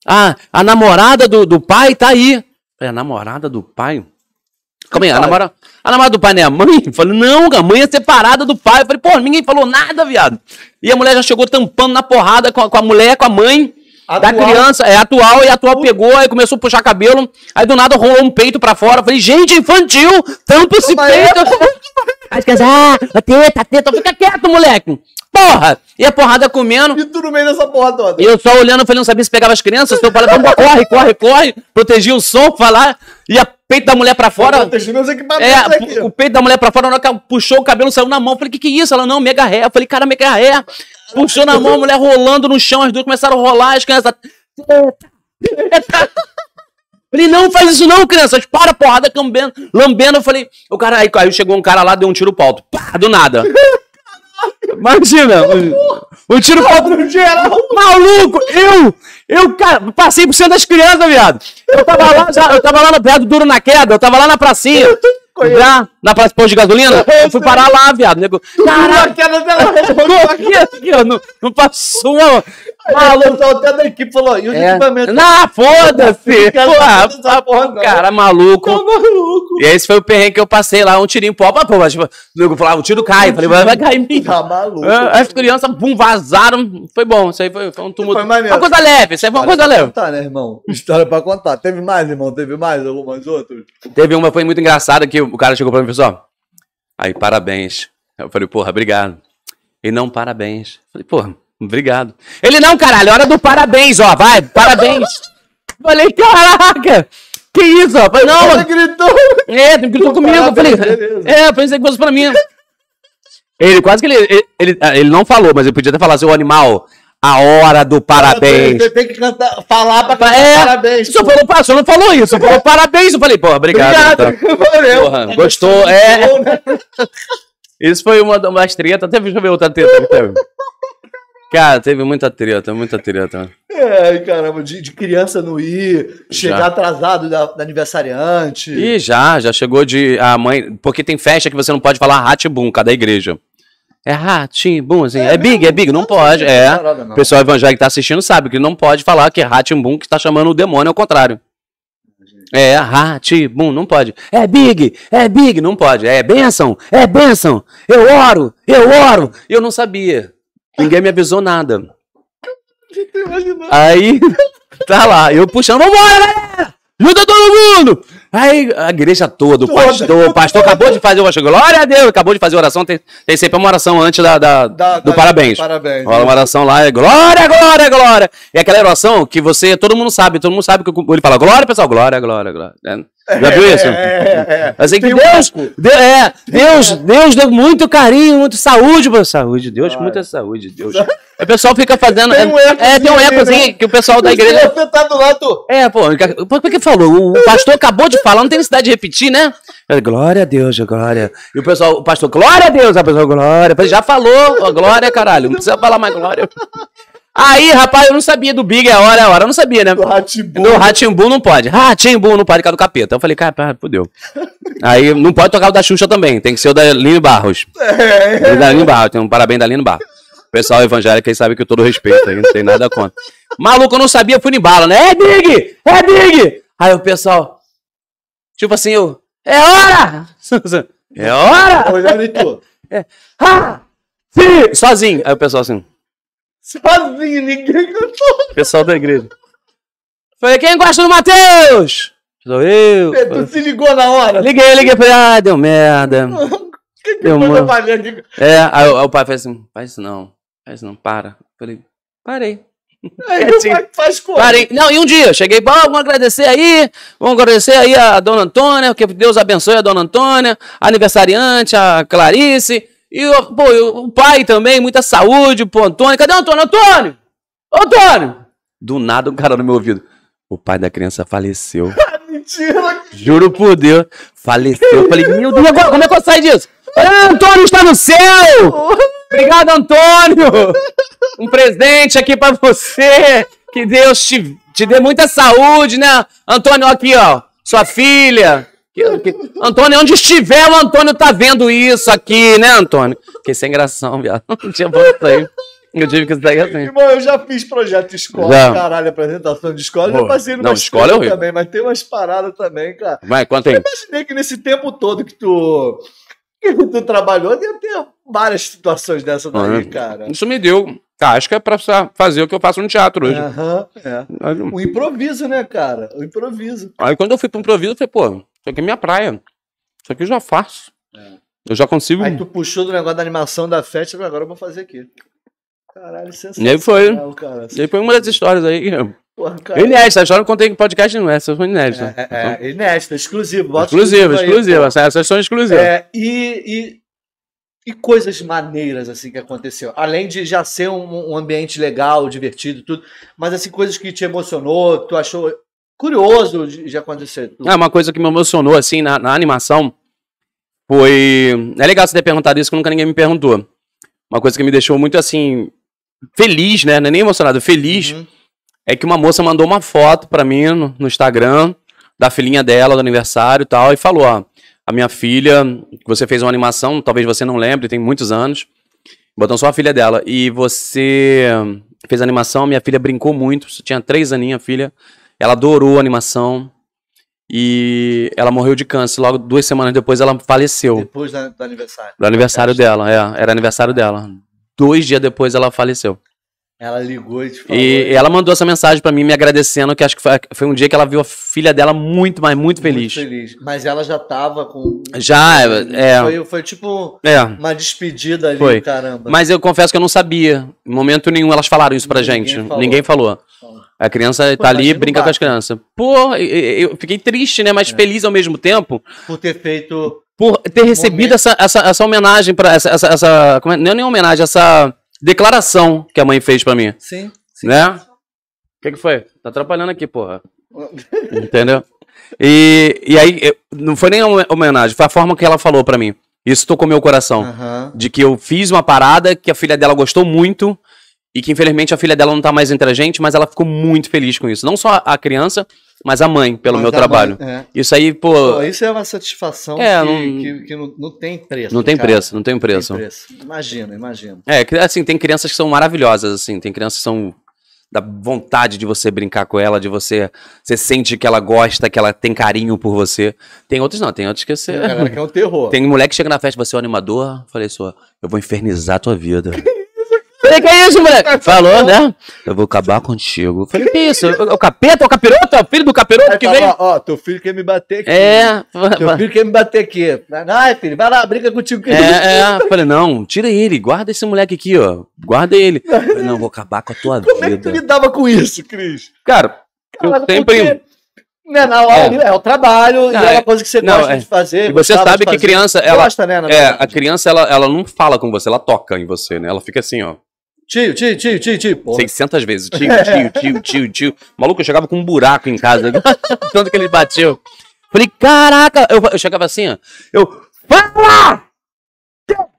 [SPEAKER 2] a, a namorada do, do pai tá aí. Falei, a namorada do pai? Calma aí, a namorada, a namorada do pai não é a mãe? Eu [LAUGHS] Falei, não, a mãe é separada do pai. Eu falei, pô, ninguém falou nada, viado. E a mulher já chegou tampando na porrada com a, com a mulher, com a mãe da
[SPEAKER 1] Atual.
[SPEAKER 2] criança. É atual, e a atual pegou, aí começou a puxar cabelo. Aí do nada rolou um peito pra fora. Eu Falei, gente, infantil, tampa esse peito. [LAUGHS] Aí as crianças, ah, teta, teta, fica quieto, moleque. Porra! E a porrada comendo.
[SPEAKER 1] E tu no meio dessa porra toda.
[SPEAKER 2] E eu só olhando, falei, não sabia se pegava as crianças. Eu falei, vamos, corre, corre, corre. Protegia o som, falar. E a peito da mulher pra fora.
[SPEAKER 1] Protegendo meus equipamentos
[SPEAKER 2] É,
[SPEAKER 1] aqui.
[SPEAKER 2] o peito da mulher pra fora, na hora que ela puxou o cabelo, saiu na mão. Eu falei, que que é isso? Ela, não, mega ré. Eu falei, cara, mega ré. Puxou na mão, a mulher rolando no chão, as duas começaram a rolar, as crianças. Falei, não faz isso não, crianças. Para, porrada, lambendo. lambendo. Eu falei, o cara, aí, aí chegou um cara lá, deu um tiro pro alto. Pá, do nada. Imagina, o, o tiro pro alto. Maluco, eu, eu, cara, passei por cima das crianças, viado. Eu tava lá, já, eu tava lá no pé do duro na queda, eu tava lá na pracinha. Já? Na praça de posto de gasolina? Eu fui parar lá, viado. Nego,
[SPEAKER 1] Caraca, queda dela. [LAUGHS]
[SPEAKER 2] aqui, aqui, ó, não, não passou uma...
[SPEAKER 1] Maluco, o até da equipe falou, e os
[SPEAKER 2] É.
[SPEAKER 1] equipamentos?
[SPEAKER 2] Não, foda-se! Porra,
[SPEAKER 1] dessa porra,
[SPEAKER 2] o cara maluco.
[SPEAKER 1] Tá maluco.
[SPEAKER 2] E esse foi o perrengue que eu passei lá, um tirinho pó, pô, mas, tipo, o nego falava, o tiro cai. Eu falei, vai, vai cair em mim.
[SPEAKER 1] Tá maluco.
[SPEAKER 2] Ah, As crianças, bum, vazaram. Foi bom, isso aí foi, foi um tumulto.
[SPEAKER 1] Foi.
[SPEAKER 2] Uma coisa leve, isso aí foi uma coisa leve.
[SPEAKER 1] contar, né, irmão? História pra contar. Teve mais, irmão? Teve mais algumas outras?
[SPEAKER 2] Teve uma, foi muito engraçada, que o cara chegou pra mim e assim, ó, aí, parabéns. Eu falei, porra, obrigado. E não, parabéns. Eu falei, porra, obrigado. Ele, não, caralho, hora do parabéns, ó, vai, parabéns. falei, caraca, que isso, ó? Falei, não,
[SPEAKER 1] Ele gritou.
[SPEAKER 2] É, ele gritou comigo. Eu falei,
[SPEAKER 1] Parabéns, beleza.
[SPEAKER 2] é, pensei que fosse pra mim. Ele quase que ele, ele, ele, ele não falou, mas ele podia ter falado assim, ô animal, a hora do parabéns.
[SPEAKER 1] Você tem que cantar, falar pra cantar
[SPEAKER 2] É,
[SPEAKER 1] parabéns.
[SPEAKER 2] Só falou, só não falou isso, só falou parabéns. Eu falei, porra, obrigado. tá. [LAUGHS]
[SPEAKER 1] Valeu.
[SPEAKER 2] Porra, gostou, é.
[SPEAKER 1] Bom, né?
[SPEAKER 2] Isso foi uma das tretas. Até deixa eu ver outra treta teve. Cara, teve muita treta, muita treta.
[SPEAKER 1] É, caramba, de, de criança não ir, chegar
[SPEAKER 2] Já.
[SPEAKER 1] atrasado da, da aniversariante.
[SPEAKER 2] E já, já chegou de a mãe. Porque tem festa que você não pode falar ratibum, cada igreja. É ratibum, assim. É, big, é big, não pode. É. O pessoal evangélico que tá assistindo sabe que não pode falar que é Ratimbum que tá chamando o demônio ao contrário. É, Ratibum, não pode. É Big, é Big, não pode. É bênção, é bênção. Eu oro, eu oro. Eu não sabia. Ninguém me avisou nada. Aí, tá lá, eu puxando, vambora, galera! Ajuda todo mundo! Aí, a igreja toda, o
[SPEAKER 1] Toda.
[SPEAKER 2] pastor, o pastor acabou de fazer, acho, glória a Deus, acabou de fazer oração, tem, tem sempre uma oração antes da, da-
[SPEAKER 1] Da-
[SPEAKER 2] do
[SPEAKER 1] da-
[SPEAKER 2] parabéns.
[SPEAKER 1] Parabéns.
[SPEAKER 2] Rola uma oração lá, é glória, glória, glória. E aquela oração que você, todo mundo sabe, todo mundo sabe que ele fala glória, pessoal, glória, glória, glória. Né? Já viu isso?
[SPEAKER 1] É, é, é.
[SPEAKER 2] Assim que
[SPEAKER 1] um
[SPEAKER 2] Deus,
[SPEAKER 1] eco.
[SPEAKER 2] Deus, é, Deus, Deus deu muito carinho, muito saúde, saúde, Deus, muita saúde, Deus. O pessoal fica fazendo,
[SPEAKER 1] Tem um
[SPEAKER 2] é, é, tem um
[SPEAKER 1] ecozinho,
[SPEAKER 2] ecozinho
[SPEAKER 1] né?
[SPEAKER 2] que o pessoal da igreja
[SPEAKER 1] Você tá do lado.
[SPEAKER 2] é, pô, por que falou? O pastor acabou de falar, não tem necessidade de repetir, né? Glória a Deus, glória. E o pessoal, o pastor, glória a Deus, a pessoa, glória. Já falou, glória, caralho, não precisa falar mais glória. Aí, rapaz, eu não sabia do Big, é hora, é hora, eu não sabia, né?
[SPEAKER 1] Do Ratibu.
[SPEAKER 2] No Ratimbu não pode. Ratimbu não pode, causa do capeta. Eu falei, cara, pá, fudeu. Aí não pode tocar o da Xuxa também, tem que ser o da Lino Barros.
[SPEAKER 1] É.
[SPEAKER 2] O da Lino Barros, tem um parabéns da Lino Barros. O pessoal evangélico aí sabe que eu todo respeito aí, não tem nada contra. Maluco, eu não sabia, fui em bala, né? É Big! É Big! Aí o pessoal, tipo assim, eu, é hora! [LAUGHS] É hora!
[SPEAKER 1] Em tu.
[SPEAKER 2] Ah! Sim! Sozinho. Aí o pessoal assim,
[SPEAKER 1] Sozinho, ninguém cantou.
[SPEAKER 2] pessoal da igreja. Falei, quem gosta do Matheus? Sou eu.
[SPEAKER 1] Tu se ligou na hora.
[SPEAKER 2] Liguei, liguei, falei, ah, deu merda. [LAUGHS]
[SPEAKER 1] Que que
[SPEAKER 2] Deu
[SPEAKER 1] foi
[SPEAKER 2] uma-
[SPEAKER 1] eu falei aqui?
[SPEAKER 2] É, aí, o- aí o pai fez assim, faz isso não, faz isso não, para. Falei, parei.
[SPEAKER 1] Aí
[SPEAKER 2] É [LAUGHS]
[SPEAKER 1] tu
[SPEAKER 2] assim.
[SPEAKER 1] faz- faz como?
[SPEAKER 2] Parei. Não, e um dia, cheguei, bom, vamos agradecer aí, vamos agradecer aí a dona Antônia, que Deus abençoe a dona Antônia, a aniversariante, a Clarice, e o, pô, o pai também, muita saúde, pô, Antônio. Cadê o Antônio? Antônio! Antônio! Do nada, um cara no meu ouvido. O pai da criança faleceu. [LAUGHS]
[SPEAKER 1] Mentira.
[SPEAKER 2] Juro por Deus. Faleceu. Eu falei, meu Deus, agora como é que eu saio disso? Ah, Antônio está no céu! Obrigado, Antônio! Um presente aqui pra você. Que Deus te, te dê muita saúde, né? Antônio, aqui, ó. Sua filha. Que- que- Antônio, onde estiver, o Antônio tá vendo isso aqui, né, Antônio? Fiquei sem gração, viado. [LAUGHS] Não tinha volta aí. Eu tive que sair assim.
[SPEAKER 1] Irmão, eu já fiz projeto de escola,
[SPEAKER 2] Já.
[SPEAKER 1] caralho, apresentação de escola.
[SPEAKER 2] Pô,
[SPEAKER 1] Já passei numa
[SPEAKER 2] não, escola é horrível.
[SPEAKER 1] também, mas tem umas paradas também, cara.
[SPEAKER 2] Vai, conta aí.
[SPEAKER 1] Imaginei que nesse tempo todo que tu, que tu trabalhou, deve ter várias situações dessa daí,
[SPEAKER 2] Uhum.
[SPEAKER 1] cara.
[SPEAKER 2] Isso me deu casca pra sa- fazer o que eu faço no teatro hoje.
[SPEAKER 1] Aham, é.
[SPEAKER 2] Aí,
[SPEAKER 1] O improviso, né, cara? O improviso.
[SPEAKER 2] Aí quando eu fui pro improviso, eu falei, pô, isso aqui é minha praia. Isso aqui eu já faço. Eu já consigo.
[SPEAKER 1] Aí tu puxou do negócio da animação da festa, agora eu vou fazer aqui. Caralho,
[SPEAKER 2] E aí foi.
[SPEAKER 1] sensacional, cara.
[SPEAKER 2] E aí foi uma das histórias aí.
[SPEAKER 1] Porra, cara.
[SPEAKER 2] Inédita, a história eu não contei em podcast, não é? Essa foi inédita.
[SPEAKER 1] É, é, é, inédita, exclusivo. bota
[SPEAKER 2] exclusiva,
[SPEAKER 1] aí,
[SPEAKER 2] exclusiva.
[SPEAKER 1] pô.
[SPEAKER 2] Essa- Essas são exclusivas.
[SPEAKER 1] É, e, e, e coisas maneiras assim que aconteceu. Além de já ser um, um ambiente legal, divertido, tudo, mas assim, coisas que te emocionou, que tu achou curioso de, de acontecer.
[SPEAKER 2] Ah, uma coisa que me emocionou, assim, na, na animação foi. É legal você ter perguntado isso, que nunca ninguém me perguntou. Uma coisa que me deixou muito, assim, feliz, né? Não é nem emocionado, feliz.
[SPEAKER 1] Uhum.
[SPEAKER 2] É que uma moça mandou uma foto pra mim no, no Instagram da filhinha dela, do aniversário e tal, e falou, ó. a minha filha, você fez uma animação, talvez você não lembre, tem muitos anos. Botou só a filha dela. E você fez a animação, minha filha brincou muito, tinha três aninhos a filha. Ela adorou a animação. E ela morreu de câncer. Logo duas semanas depois ela faleceu.
[SPEAKER 1] Depois do aniversário.
[SPEAKER 2] Do aniversário dela, é. Era aniversário dela. Dois dias depois ela faleceu.
[SPEAKER 1] Ela ligou e te falou.
[SPEAKER 2] E ela mandou essa mensagem pra mim me agradecendo, que acho que foi, foi um dia que ela viu a filha dela muito, mas muito feliz.
[SPEAKER 1] Muito feliz. Mas ela já tava com.
[SPEAKER 2] Já, é.
[SPEAKER 1] Foi, foi tipo
[SPEAKER 2] É.
[SPEAKER 1] uma despedida ali,
[SPEAKER 2] Foi.
[SPEAKER 1] caramba.
[SPEAKER 2] Mas eu confesso que eu não sabia. Em momento nenhum elas falaram isso pra
[SPEAKER 1] Ninguém
[SPEAKER 2] gente.
[SPEAKER 1] falou.
[SPEAKER 2] Ninguém falou. A criança
[SPEAKER 1] Pô,
[SPEAKER 2] tá ali e brinca com as crianças. Pô, eu fiquei triste, né?
[SPEAKER 1] É.
[SPEAKER 2] Mas feliz ao mesmo tempo
[SPEAKER 1] Por ter feito.
[SPEAKER 2] por ter recebido
[SPEAKER 1] Momento.
[SPEAKER 2] essa, essa, essa homenagem para essa, essa, essa é? não é nem homenagem, essa declaração que a mãe fez pra mim,
[SPEAKER 1] Sim.
[SPEAKER 2] né? O que, que foi? Tá atrapalhando aqui, porra. [LAUGHS] Entendeu? E, e aí, eu- não foi nem uma homenagem, foi a forma que ela falou pra mim. Isso tocou meu coração.
[SPEAKER 1] Aham.
[SPEAKER 2] De que eu fiz uma parada que a filha dela gostou muito e que infelizmente a filha dela não tá mais entre a gente, mas ela ficou muito feliz com isso. Não só a criança, mas a mãe, pelo
[SPEAKER 1] Mas
[SPEAKER 2] meu trabalho.
[SPEAKER 1] mãe- é.
[SPEAKER 2] Isso aí, pô,
[SPEAKER 1] Pô, isso é uma satisfação
[SPEAKER 2] É,
[SPEAKER 1] que,
[SPEAKER 2] não-
[SPEAKER 1] que, que não, não tem preço.
[SPEAKER 2] não tem
[SPEAKER 1] cara.
[SPEAKER 2] preço, não tem preço.
[SPEAKER 1] Tem preço. Imagina, imagina.
[SPEAKER 2] É, assim, tem crianças que são maravilhosas, assim, tem crianças que são da vontade de você brincar com ela, de você, você sente que ela gosta, que ela tem carinho por você. Tem outros não, tem outros que você...
[SPEAKER 1] Tem que é um terror. [LAUGHS]
[SPEAKER 2] Tem moleque que chega na festa, você é o animador? Falei, sou, eu vou infernizar a tua vida. [LAUGHS] Falei, que é isso, moleque? Falou, né? Eu vou acabar contigo. Falei, que isso? O, capeta, o capiroto? É o filho do capiroto
[SPEAKER 1] Aí
[SPEAKER 2] que veio?
[SPEAKER 1] ó, ó, teu filho quer me bater aqui.
[SPEAKER 2] É,
[SPEAKER 1] Teu filho quer me bater aqui. Ai, filho, vai lá, brinca contigo. que
[SPEAKER 2] é, é. Falei, não, tira ele, guarda esse moleque aqui, ó. Guarda ele. Falei, não, vou acabar com a tua
[SPEAKER 1] Como é que tu
[SPEAKER 2] vida.
[SPEAKER 1] lidava com isso, Cris?
[SPEAKER 2] Cara, eu sempre.
[SPEAKER 1] porque, Né, na hora, é, o trabalho,
[SPEAKER 2] Não,
[SPEAKER 1] e é
[SPEAKER 2] é-
[SPEAKER 1] uma coisa que você
[SPEAKER 2] não,
[SPEAKER 1] gosta
[SPEAKER 2] é.
[SPEAKER 1] de fazer.
[SPEAKER 2] E você sabe que criança, ela.
[SPEAKER 1] Gosta, né,
[SPEAKER 2] É, a criança, ela, ela não fala com você, ela toca em você, né? Ela fica assim, ó.
[SPEAKER 1] Tio, tio, tio, tio, tio. Porra.
[SPEAKER 2] 600 vezes. Tio, [LAUGHS] tio, tio, tio, tio. Maluco, eu chegava com um buraco em casa. [LAUGHS] Tanto que ele bateu. Falei, caraca. Eu, eu chegava assim, ó. Eu. Fala! [LAUGHS]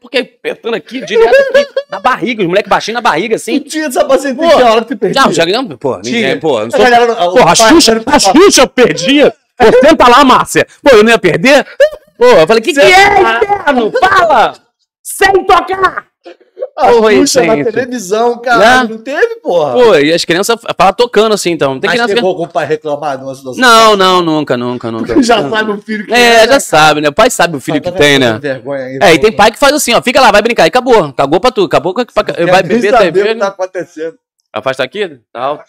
[SPEAKER 2] Porque apertando aqui, direto aqui, na barriga, os moleques baixinhos na barriga, assim.
[SPEAKER 1] Tinha essa paciente
[SPEAKER 2] Pô,
[SPEAKER 1] tinha hora que tu perdia.
[SPEAKER 2] Não, já não, pô, ninguém,
[SPEAKER 1] Tinha.
[SPEAKER 2] pô, não
[SPEAKER 1] A
[SPEAKER 2] sou,
[SPEAKER 1] galera não-
[SPEAKER 2] Porra, a Xuxa, a Xuxa eu perdia. Pô, senta lá, Márcia. Pô, eu não ia perder? Pô, eu falei, que que é, inferno? Fala! Sem tocar!
[SPEAKER 1] A
[SPEAKER 2] Porra,
[SPEAKER 1] Xuxa na televisão, cara.
[SPEAKER 2] Né?
[SPEAKER 1] Não teve, porra.
[SPEAKER 2] Pô, e as crianças falam tocando assim, então. Tem
[SPEAKER 1] Mas
[SPEAKER 2] criança que...
[SPEAKER 1] com o pai reclamar de uma situação.
[SPEAKER 2] Não, não, nunca, nunca, [LAUGHS] nunca.
[SPEAKER 1] Já sabe o filho que
[SPEAKER 2] É, já sabe, né? O pai sabe o filho que tem, né?
[SPEAKER 1] Vergonha aí,
[SPEAKER 2] É, e tem pai que faz assim, ó, fica lá, vai brincar, e acabou. Cagou pra tu, acabou com pra,
[SPEAKER 1] Quer
[SPEAKER 2] vai beber
[SPEAKER 1] saber o que tá
[SPEAKER 2] né?
[SPEAKER 1] acontecendo.
[SPEAKER 2] Afasta aqui? Tá alto.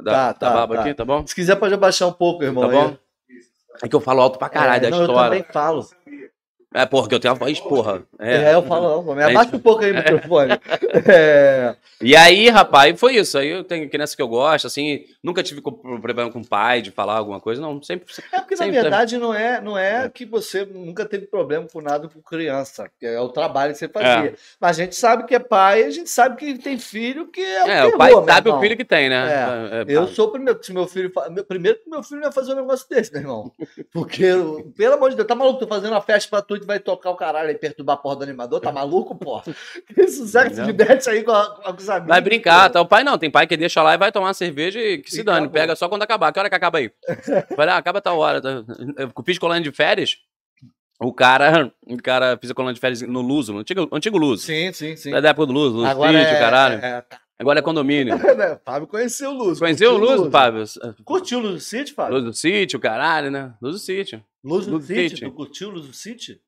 [SPEAKER 2] Dá,
[SPEAKER 1] Tá,
[SPEAKER 2] tá,
[SPEAKER 1] tá,
[SPEAKER 2] baba
[SPEAKER 1] tá.
[SPEAKER 2] aqui, tá bom?
[SPEAKER 1] Se quiser, pode abaixar um pouco, irmão.
[SPEAKER 2] Tá bom? É que eu falo alto pra caralho
[SPEAKER 1] é,
[SPEAKER 2] da
[SPEAKER 1] não, Eu
[SPEAKER 2] história.
[SPEAKER 1] também falo.
[SPEAKER 2] É, porra, que eu tenho uma voz, porra.
[SPEAKER 1] É, eu falo, não, me
[SPEAKER 2] É
[SPEAKER 1] abaixa um pouco aí o microfone. [LAUGHS] É,
[SPEAKER 2] E aí, rapaz, foi isso. Aí eu tenho criança que eu gosto, assim, nunca tive problema com o pai de falar alguma coisa, não. Sempre.
[SPEAKER 1] é porque, na
[SPEAKER 2] Sempre
[SPEAKER 1] verdade, não é, não é que você nunca teve problema com nada com criança, é o trabalho que você fazia. Mas a gente sabe que é pai, a gente sabe que tem filho que é o
[SPEAKER 2] É, o
[SPEAKER 1] terror,
[SPEAKER 2] pai
[SPEAKER 1] meu
[SPEAKER 2] sabe o
[SPEAKER 1] irmão.
[SPEAKER 2] filho que tem, né?
[SPEAKER 1] É,
[SPEAKER 2] É,
[SPEAKER 1] Eu sou o primeiro. Se meu filho. meu- Primeiro que meu filho não ia fazer um negócio desse, meu irmão. Porque, pelo amor de Deus, tá maluco? Tô fazendo uma festa pra tu e vai tocar o caralho aí, perturbar a porra do animador? Tá maluco, porra? Que se
[SPEAKER 2] Não.
[SPEAKER 1] diverte aí com, a- com os amigos?
[SPEAKER 2] Vai brincar, tá? O pai não, tem pai que deixa lá e vai tomar uma cerveja e que se
[SPEAKER 1] E
[SPEAKER 2] dane,
[SPEAKER 1] acabou.
[SPEAKER 2] pega só quando acabar. Que hora que acaba aí? [LAUGHS] Falei, ah, acaba tal hora. tá? Eu fiz colônia de férias, o cara, o cara fiz a colônia de férias no Luso, no antigo, antigo Luso.
[SPEAKER 1] Sim, sim, sim.
[SPEAKER 2] É da época do Luso, Luso
[SPEAKER 1] Agora é,
[SPEAKER 2] caralho.
[SPEAKER 1] é,
[SPEAKER 2] Agora é condomínio. [LAUGHS]
[SPEAKER 1] é, Fábio conheceu o Luz.
[SPEAKER 2] Conheceu o Luso, Fábio?
[SPEAKER 1] Curtiu o Luz do City, Fábio?
[SPEAKER 2] Luz do Sítio, caralho, né? Do Sítio.
[SPEAKER 1] Luz do
[SPEAKER 2] Luz do
[SPEAKER 1] City?
[SPEAKER 2] City.
[SPEAKER 1] Tu curtiu o Luz do City?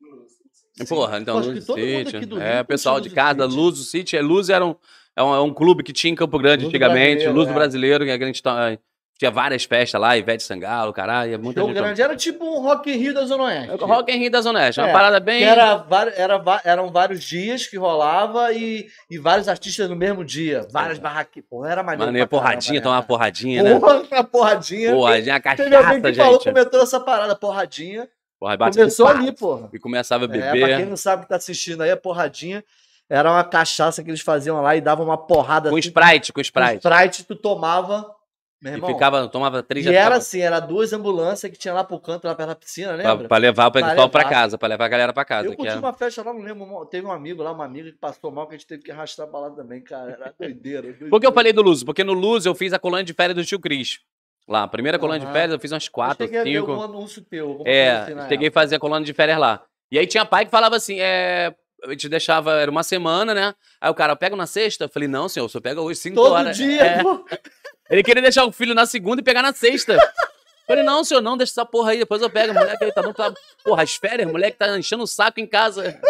[SPEAKER 2] Porra, então,
[SPEAKER 1] Acho
[SPEAKER 2] Luz do
[SPEAKER 1] Rio
[SPEAKER 2] É, pessoal de casa,
[SPEAKER 1] City.
[SPEAKER 2] Luz do Sítio. É, Luz era um, é um, é um clube que tinha em Campo Grande
[SPEAKER 1] Luz
[SPEAKER 2] antigamente. Luz do
[SPEAKER 1] é.
[SPEAKER 2] Brasileiro, que a gente tá- tinha várias festas lá, Ivete Sangalo, caralho. é Muita
[SPEAKER 1] Show
[SPEAKER 2] gente.
[SPEAKER 1] grande. Era tipo um Rock in Rio da Zona Oeste.
[SPEAKER 2] Rock in Rio da Zona Oeste. Uma
[SPEAKER 1] É,
[SPEAKER 2] parada bem.
[SPEAKER 1] Era, era, eram vários dias que rolava e, e vários artistas no mesmo dia. Várias barraquinhas. Pô, era maneiro.
[SPEAKER 2] Maneiro,
[SPEAKER 1] pra
[SPEAKER 2] porradinha,
[SPEAKER 1] né,
[SPEAKER 2] tomar uma porradinha, né?
[SPEAKER 1] Porra, [LAUGHS] a porradinha.
[SPEAKER 2] Porradinha,
[SPEAKER 1] Teve alguém
[SPEAKER 2] cachaça,
[SPEAKER 1] que falou,
[SPEAKER 2] gente.
[SPEAKER 1] comentou essa parada, porradinha.
[SPEAKER 2] Porra,
[SPEAKER 1] Começou ali, porra.
[SPEAKER 2] E começava a
[SPEAKER 1] É, pra
[SPEAKER 2] beber.
[SPEAKER 1] quem não sabe que tá assistindo aí, a porradinha era uma cachaça que eles faziam lá e davam uma porrada
[SPEAKER 2] com
[SPEAKER 1] assim,
[SPEAKER 2] Sprite, com
[SPEAKER 1] com
[SPEAKER 2] Sprite.
[SPEAKER 1] Sprite, tu tomava. Meu
[SPEAKER 2] E
[SPEAKER 1] irmão,
[SPEAKER 2] ficava, tomava três
[SPEAKER 1] e era
[SPEAKER 2] ficava-
[SPEAKER 1] assim, era duas ambulâncias que tinha lá pro canto, lá perto da piscina,
[SPEAKER 2] pra,
[SPEAKER 1] lembra?
[SPEAKER 2] pra levar o
[SPEAKER 1] Pra
[SPEAKER 2] pessoal pra casa, pra levar a galera pra casa.
[SPEAKER 1] Eu curti
[SPEAKER 2] era-
[SPEAKER 1] uma festa lá, não lembro. Teve um amigo lá, uma amiga que passou mal, que a gente teve que arrastar pra lá também, cara. Era doideira. doideira. [LAUGHS]
[SPEAKER 2] Por que eu falei do Luso? Porque no Luso eu fiz a colônia de férias do tio Cris. Lá, a primeira colônia de
[SPEAKER 1] Aham.
[SPEAKER 2] férias eu fiz umas quatro,
[SPEAKER 1] eu cheguei a ver
[SPEAKER 2] cinco.
[SPEAKER 1] anúncio teu.
[SPEAKER 2] É,
[SPEAKER 1] assim
[SPEAKER 2] peguei e
[SPEAKER 1] época.
[SPEAKER 2] fazia colônia de férias lá. E aí tinha pai que falava assim, é... A gente deixava, era uma semana, né? Aí o cara, pega na sexta? Eu falei, não, senhor, só pega hoje, cinco
[SPEAKER 1] Todo
[SPEAKER 2] horas.
[SPEAKER 1] dia.
[SPEAKER 2] É. [LAUGHS] Ele queria deixar o filho na segunda e pegar na sexta. Falei, não, senhor, não, deixa essa porra aí, depois eu pego. Moleque aí tá dando. Tá... Porra, as férias, moleque tá enchendo o saco em casa.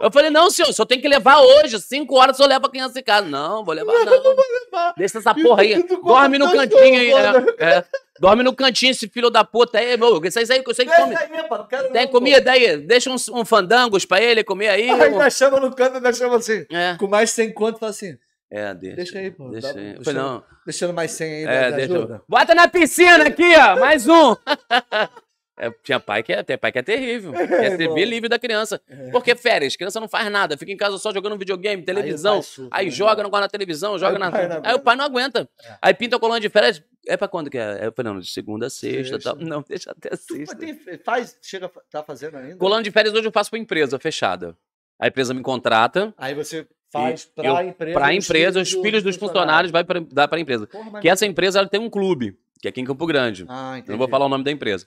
[SPEAKER 2] Eu falei, não, senhor, só tem que levar hoje. Cinco horas senhor leva a criança em casa. Não, vou levar, não.
[SPEAKER 1] levar.
[SPEAKER 2] Deixa essa porra aí.
[SPEAKER 1] E
[SPEAKER 2] Dorme no cantinho aí. é, é. Dorme no cantinho, esse filho da puta aí, meu. Isso aí, que eu sei que come.
[SPEAKER 1] Não
[SPEAKER 2] Tem
[SPEAKER 1] não,
[SPEAKER 2] comida aí? Deixa uns um fandangos pra ele comer aí.
[SPEAKER 1] Aí nós chama no canto, nós chama assim.
[SPEAKER 2] É,
[SPEAKER 1] Com mais 100 conto, fala assim.
[SPEAKER 2] É, deixa.
[SPEAKER 1] Deixa aí, pô.
[SPEAKER 2] Deixa aí. Eu
[SPEAKER 1] deixa-
[SPEAKER 2] falei, não.
[SPEAKER 1] Deixando mais 100 aí,
[SPEAKER 2] É,
[SPEAKER 1] né,
[SPEAKER 2] deixa.
[SPEAKER 1] ajuda.
[SPEAKER 2] eu- Bota na piscina aqui, ó. Mais um. [LAUGHS] É, tinha pai que é, tem pai que é terrível. [LAUGHS] Quer ser
[SPEAKER 1] irmão.
[SPEAKER 2] ver livre da criança. Porque férias, criança não faz nada, fica em casa só jogando videogame, televisão.
[SPEAKER 1] surta,
[SPEAKER 2] Aí,
[SPEAKER 1] né,
[SPEAKER 2] joga, não gosta na televisão, joga
[SPEAKER 1] Aí
[SPEAKER 2] na.
[SPEAKER 1] pai não
[SPEAKER 2] Aí o pai não aguenta.
[SPEAKER 1] É.
[SPEAKER 2] Aí pinta a colônia de férias. É pra quando que é? Aí Eu falei, não, de segunda a sexta e
[SPEAKER 1] Sexta.
[SPEAKER 2] tal. Não, deixa até
[SPEAKER 1] Tu
[SPEAKER 2] sexta.
[SPEAKER 1] tem- faz, chega, tá fazendo ainda?
[SPEAKER 2] Colônia de férias hoje eu faço pra empresa fechada. A empresa me contrata.
[SPEAKER 1] Aí você faz pra
[SPEAKER 2] eu-
[SPEAKER 1] empresa.
[SPEAKER 2] Pra
[SPEAKER 1] os
[SPEAKER 2] empresa, os filhos dos funcionários vai pra, dá pra empresa.
[SPEAKER 1] Porra,
[SPEAKER 2] Que essa empresa ela tem um clube, que é aqui em Campo Grande.
[SPEAKER 1] Ah, entendi.
[SPEAKER 2] Eu não vou falar o nome da empresa.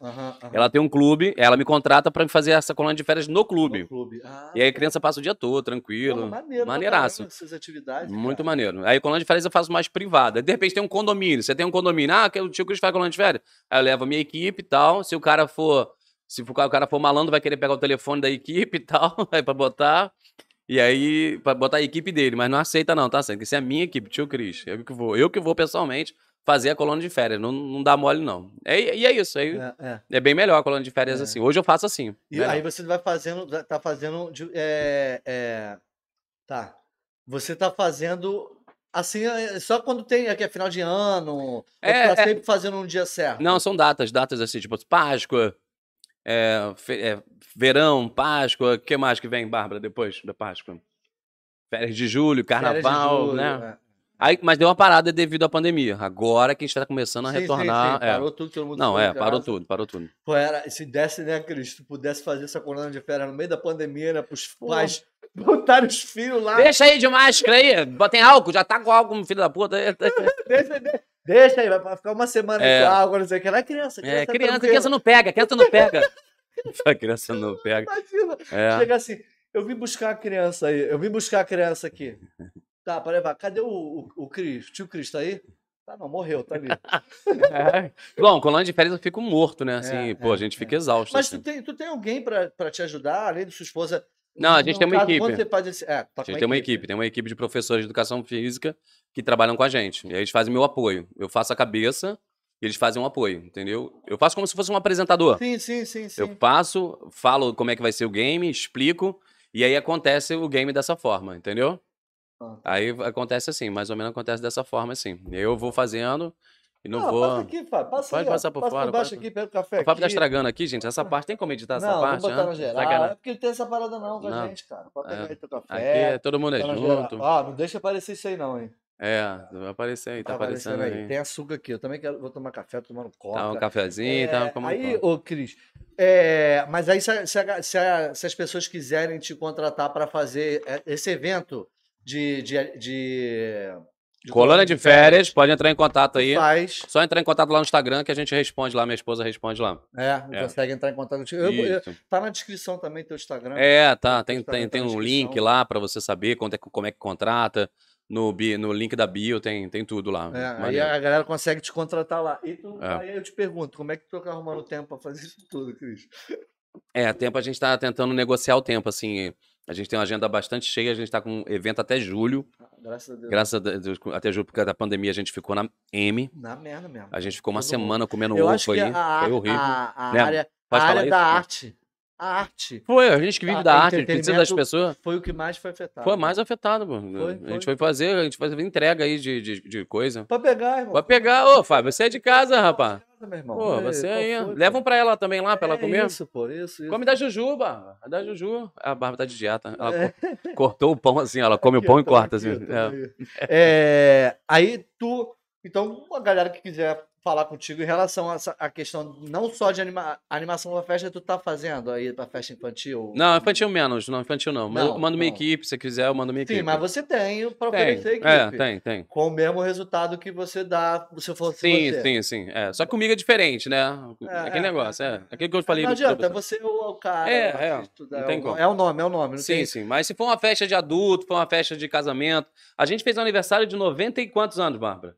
[SPEAKER 2] Ela tem um clube, ela me contrata pra fazer essa colônia de férias no clube.
[SPEAKER 1] No clube. Ah,
[SPEAKER 2] E aí a criança passa o dia todo, tranquilo.
[SPEAKER 1] porra, maneiro
[SPEAKER 2] maneiraço.
[SPEAKER 1] Essas atividades.
[SPEAKER 2] Muito
[SPEAKER 1] cara.
[SPEAKER 2] maneiro. Aí colônia de férias eu faço mais privada. De repente tem um condomínio. Você tem um condomínio. Ah, que o tio Cris faz colônia de férias. Aí eu levo a minha equipe e tal. Se o cara for. Se o cara for malandro, vai querer pegar o telefone da equipe e tal. [LAUGHS] Aí pra botar. E aí, pra botar a equipe dele. Mas não aceita, não, tá? Tem que ser a minha equipe, tio Cris. Eu que vou. Eu que vou pessoalmente fazer a colônia de férias. Não, não dá mole, não. É, e é isso. Aí é.
[SPEAKER 1] É, é.
[SPEAKER 2] bem melhor a colônia de férias
[SPEAKER 1] É.
[SPEAKER 2] assim. Hoje eu faço assim.
[SPEAKER 1] E
[SPEAKER 2] melhor.
[SPEAKER 1] aí você vai fazendo, tá fazendo, de- é, é, tá, você tá fazendo, assim, é, só quando tem, aqui é final de ano,
[SPEAKER 2] É,
[SPEAKER 1] tá
[SPEAKER 2] é.
[SPEAKER 1] sempre fazendo um dia certo?
[SPEAKER 2] Não, são datas, datas assim, tipo Páscoa, é, fe- é, verão, Páscoa, o que mais que vem, Bárbara, depois da Páscoa? Férias de julho,
[SPEAKER 1] Férias de
[SPEAKER 2] carnaval,
[SPEAKER 1] julho,
[SPEAKER 2] né?
[SPEAKER 1] é.
[SPEAKER 2] Aí, mas deu uma parada devido à pandemia. Agora que a gente tá começando a
[SPEAKER 1] Sim, sim,
[SPEAKER 2] retornar.
[SPEAKER 1] sim,
[SPEAKER 2] é.
[SPEAKER 1] Parou tudo, todo mundo
[SPEAKER 2] Não, é, parou tudo, parou tudo.
[SPEAKER 1] Pô, era, se desse, né, Cris, se tu pudesse fazer essa coluna de férias no meio da pandemia, né, pros pais botarem os filhos lá,
[SPEAKER 2] Deixa aí de máscara aí, botem álcool, já tá com álcool, filho da puta. [LAUGHS]
[SPEAKER 1] Deixa, deixa, deixa aí, vai ficar uma semana
[SPEAKER 2] É.
[SPEAKER 1] com água, não sei o que, lá é criança,
[SPEAKER 2] É,
[SPEAKER 1] criança,
[SPEAKER 2] criança, criança não pega, criança não pega. [LAUGHS] A criança não pega.
[SPEAKER 1] Imagina,
[SPEAKER 2] É.
[SPEAKER 1] Chega assim, eu vim buscar a criança aí, eu vim buscar a criança aqui. Tá, para levar. Cadê o, o, o Cris? O tio Cris tá aí? Tá, não, morreu, tá ali. [LAUGHS]
[SPEAKER 2] É. Bom, colônia de férias eu fico morto, né? Assim,
[SPEAKER 1] É,
[SPEAKER 2] pô, a
[SPEAKER 1] é,
[SPEAKER 2] gente
[SPEAKER 1] é.
[SPEAKER 2] fica exausto.
[SPEAKER 1] Mas
[SPEAKER 2] assim.
[SPEAKER 1] tu tem, tu tem alguém pra, pra te ajudar, além de sua esposa?
[SPEAKER 2] Não, a gente
[SPEAKER 1] No
[SPEAKER 2] tem uma
[SPEAKER 1] caso,
[SPEAKER 2] equipe.
[SPEAKER 1] Você faz esse... É,
[SPEAKER 2] A gente tem uma equipe, tem uma equipe de professores de educação física que trabalham com a gente. E aí eles fazem meu apoio. Eu faço a cabeça e eles fazem um apoio, entendeu? Eu faço como se fosse um apresentador.
[SPEAKER 1] Sim, sim, sim, sim.
[SPEAKER 2] Eu faço, falo como é que vai ser o game, explico, e aí acontece o game dessa forma, entendeu?
[SPEAKER 1] Ah.
[SPEAKER 2] Aí acontece assim, mais ou menos acontece dessa forma assim. Eu vou fazendo e não
[SPEAKER 1] Ah,
[SPEAKER 2] vou.
[SPEAKER 1] Passa aqui, Fábio. Passa
[SPEAKER 2] Pode
[SPEAKER 1] aí, ó.
[SPEAKER 2] passar por
[SPEAKER 1] passa
[SPEAKER 2] fora,
[SPEAKER 1] Por baixo
[SPEAKER 2] pode-
[SPEAKER 1] aqui, pega o café
[SPEAKER 2] O Fábio tá estragando aqui, gente. Essa parte tem como editar essa
[SPEAKER 1] Não,
[SPEAKER 2] parte?
[SPEAKER 1] vamos botar no geral. É porque não tem essa parada não com a gente, cara. Pode pegar
[SPEAKER 2] É.
[SPEAKER 1] aí teu café.
[SPEAKER 2] Aqui é, todo mundo é
[SPEAKER 1] tá
[SPEAKER 2] junto.
[SPEAKER 1] Ó, não deixa aparecer isso aí não, hein.
[SPEAKER 2] É, vai aparecer aí, tá, aparecendo aí.
[SPEAKER 1] Tem açúcar aqui. Eu também quero, vou tomar café, tô tomando coca.
[SPEAKER 2] Tá um cafezinho,
[SPEAKER 1] É,
[SPEAKER 2] tá como
[SPEAKER 1] aí, ô Cris, é, mas aí se, a- se a- se a- se as pessoas quiserem te contratar para fazer é, esse evento de, de, de
[SPEAKER 2] Colônia de férias, pode entrar em contato aí.
[SPEAKER 1] faz,
[SPEAKER 2] Só entrar em contato lá no Instagram que a gente responde lá, minha esposa responde lá.
[SPEAKER 1] é,
[SPEAKER 2] É.
[SPEAKER 1] consegue entrar em contato contigo. Tá na descrição também teu Instagram.
[SPEAKER 2] É, tá. Tem,
[SPEAKER 1] Instagram
[SPEAKER 2] tem,
[SPEAKER 1] tá
[SPEAKER 2] tem
[SPEAKER 1] na
[SPEAKER 2] um link lá pra você saber quanto é, como é que contrata. No, no link da bio tem, tem tudo lá.
[SPEAKER 1] É, aí a galera consegue te contratar lá. E tu-
[SPEAKER 2] É.
[SPEAKER 1] aí eu te pergunto, como é que tu tá arrumando tempo para fazer isso tudo, Cris?
[SPEAKER 2] É, tempo a gente tá tentando negociar o tempo, assim. A gente tem uma agenda bastante cheia, a gente tá com um evento até julho.
[SPEAKER 1] Graças a Deus.
[SPEAKER 2] Graças a Deus, até julho, porque da pandemia a gente ficou na M.
[SPEAKER 1] Na merda mesmo.
[SPEAKER 2] A gente ficou uma
[SPEAKER 1] Todo mundo.
[SPEAKER 2] semana comendo
[SPEAKER 1] Eu
[SPEAKER 2] ovo
[SPEAKER 1] acho que
[SPEAKER 2] aí.
[SPEAKER 1] a,
[SPEAKER 2] Foi horrível.
[SPEAKER 1] a, a
[SPEAKER 2] Né?
[SPEAKER 1] área, a área
[SPEAKER 2] isso?
[SPEAKER 1] da arte, a arte,
[SPEAKER 2] Foi, a gente que vive
[SPEAKER 1] Ah,
[SPEAKER 2] da arte, a gente precisa das pessoas.
[SPEAKER 1] foi o que mais foi afetado.
[SPEAKER 2] Foi mais afetado, pô.
[SPEAKER 1] Foi,
[SPEAKER 2] A
[SPEAKER 1] foi.
[SPEAKER 2] gente foi fazer, a gente foi fazer entrega aí de, de, de coisa.
[SPEAKER 1] Pra pegar, irmão.
[SPEAKER 2] Vai pegar, ô, Fábio, você é de casa, rapaz.
[SPEAKER 1] Meu irmão.
[SPEAKER 2] Pô, você aí.
[SPEAKER 1] foi,
[SPEAKER 2] Leva
[SPEAKER 1] pô?
[SPEAKER 2] um pra ela também lá, pra ela
[SPEAKER 1] É
[SPEAKER 2] comer.
[SPEAKER 1] Isso, pô, isso, isso.
[SPEAKER 2] Come da Juju, Bárbara. A da Juju. A Bárbara tá de dieta. Ela
[SPEAKER 1] É.
[SPEAKER 2] co- cortou o pão assim, ela come o
[SPEAKER 1] Aqui,
[SPEAKER 2] pão
[SPEAKER 1] ó,
[SPEAKER 2] e corta
[SPEAKER 1] aqui,
[SPEAKER 2] assim. É.
[SPEAKER 1] aí. É, aí tu. Então, uma galera que quiser falar contigo em relação a, a questão não só de anima, animação da festa que tu tá fazendo aí pra festa infantil.
[SPEAKER 2] Não, infantil menos, não, infantil não.
[SPEAKER 1] Não,
[SPEAKER 2] eu mando minha
[SPEAKER 1] não.
[SPEAKER 2] equipe, se quiser, eu mando minha
[SPEAKER 1] Sim,
[SPEAKER 2] equipe.
[SPEAKER 1] mas você tem pra
[SPEAKER 2] tem,
[SPEAKER 1] oferecer equipe.
[SPEAKER 2] é, tem, tem.
[SPEAKER 1] Com o mesmo resultado que você dá se fosse
[SPEAKER 2] Sim,
[SPEAKER 1] você.
[SPEAKER 2] sim, sim. É. Só que comigo é diferente, né?
[SPEAKER 1] É,
[SPEAKER 2] Aquele
[SPEAKER 1] é,
[SPEAKER 2] negócio, é. Aquilo que eu falei.
[SPEAKER 1] Não adianta, você é o, o cara.
[SPEAKER 2] É,
[SPEAKER 1] o
[SPEAKER 2] é,
[SPEAKER 1] artista,
[SPEAKER 2] não
[SPEAKER 1] é,
[SPEAKER 2] tem
[SPEAKER 1] o,
[SPEAKER 2] como.
[SPEAKER 1] é o nome, é o nome.
[SPEAKER 2] Sim,
[SPEAKER 1] tem...
[SPEAKER 2] sim. Mas se for uma festa de adulto, for uma festa de casamento. A gente fez um aniversário de 90 e quantos anos, Bárbara?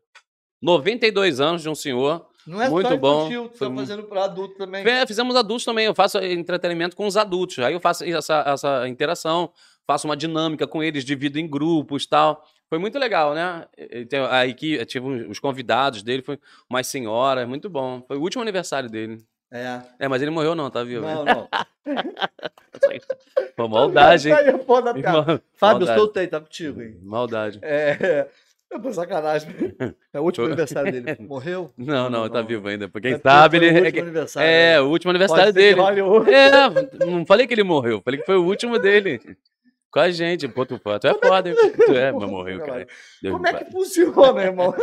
[SPEAKER 2] 92 anos de um senhor.
[SPEAKER 1] Não é
[SPEAKER 2] Muito
[SPEAKER 1] só
[SPEAKER 2] bom.
[SPEAKER 1] infantil,
[SPEAKER 2] Foi
[SPEAKER 1] tá
[SPEAKER 2] mu-
[SPEAKER 1] fazendo pra adulto também.
[SPEAKER 2] Fe- Fizemos adultos também. Eu faço entretenimento com os adultos. Aí eu faço essa, essa interação, faço uma dinâmica com eles, divido em grupos e tal. Foi muito legal, né? E tem A equipe, tive os convidados dele, foi umas senhoras, muito bom. Foi o último aniversário dele.
[SPEAKER 1] É.
[SPEAKER 2] É, mas ele morreu não, tá vivo?
[SPEAKER 1] Não, não. [LAUGHS]
[SPEAKER 2] Pô, maldade, hein?
[SPEAKER 1] Aí é Fábio,
[SPEAKER 2] maldade.
[SPEAKER 1] soltei, tá contigo, hein?
[SPEAKER 2] Maldade.
[SPEAKER 1] É. É por sacanagem. [LAUGHS] É o último aniversário dele. [LAUGHS] Morreu?
[SPEAKER 2] Não, não,
[SPEAKER 1] Não,
[SPEAKER 2] tá
[SPEAKER 1] não.
[SPEAKER 2] vivo ainda. Por
[SPEAKER 1] É
[SPEAKER 2] quem
[SPEAKER 1] porque
[SPEAKER 2] sabe,
[SPEAKER 1] foi
[SPEAKER 2] ele.
[SPEAKER 1] o
[SPEAKER 2] é
[SPEAKER 1] último aniversário
[SPEAKER 2] É,
[SPEAKER 1] dele.
[SPEAKER 2] o último aniversário dele. É, não falei que ele morreu, falei que foi o último dele. Com a gente. Pô, tu, tu é foda, hein? Tu é, mas [LAUGHS] morreu, cara. Deus
[SPEAKER 1] Como é que funciona, irmão?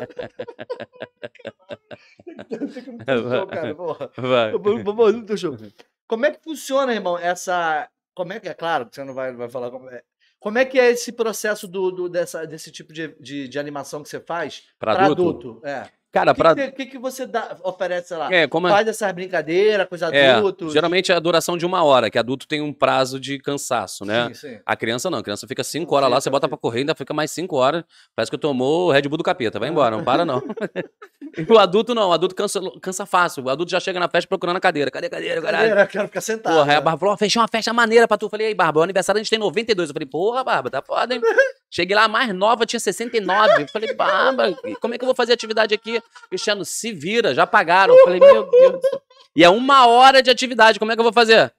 [SPEAKER 1] Como é que funciona, irmão, essa. Como é que é claro que você não vai, vai falar como é. Como é que é esse processo do, do- dessa, desse tipo de, de, de animação que você faz
[SPEAKER 2] Pra
[SPEAKER 1] pra
[SPEAKER 2] adulto?
[SPEAKER 1] É.
[SPEAKER 2] Cara,
[SPEAKER 1] O que,
[SPEAKER 2] pra.
[SPEAKER 1] que, você dá, oferece, sei lá?
[SPEAKER 2] É, como é.
[SPEAKER 1] Faz essas brincadeiras com os
[SPEAKER 2] É,
[SPEAKER 1] adultos?
[SPEAKER 2] geralmente é a duração de uma hora, que adulto tem um prazo de cansaço, né?
[SPEAKER 1] Sim, sim.
[SPEAKER 2] A criança não, a criança fica cinco horas lá, você bota
[SPEAKER 1] fica.
[SPEAKER 2] pra correr, ainda fica mais cinco horas. Parece que tomou o Red Bull do capeta, vai embora, não para não. [LAUGHS] o adulto não, o adulto cansa, cansa fácil. O adulto já chega na festa procurando a cadeira. Cadê a cadeira, caralho?
[SPEAKER 1] Cadeira, quero ficar sentado.
[SPEAKER 2] Porra, aí a
[SPEAKER 1] né?
[SPEAKER 2] Bárbara falou, fechei uma festa maneira pra tu. Eu falei, aí, Bárbara, o aniversário a gente tem 92. Eu falei, porra, Bárbara, tá foda, hein? [LAUGHS] Cheguei lá, a mais nova tinha 69. Eu falei, Bárbara, como é que eu vou fazer atividade aqui? Cristiano, se vira, já pagaram. Falei, meu Deus. E é uma hora de atividade, como é que eu vou fazer?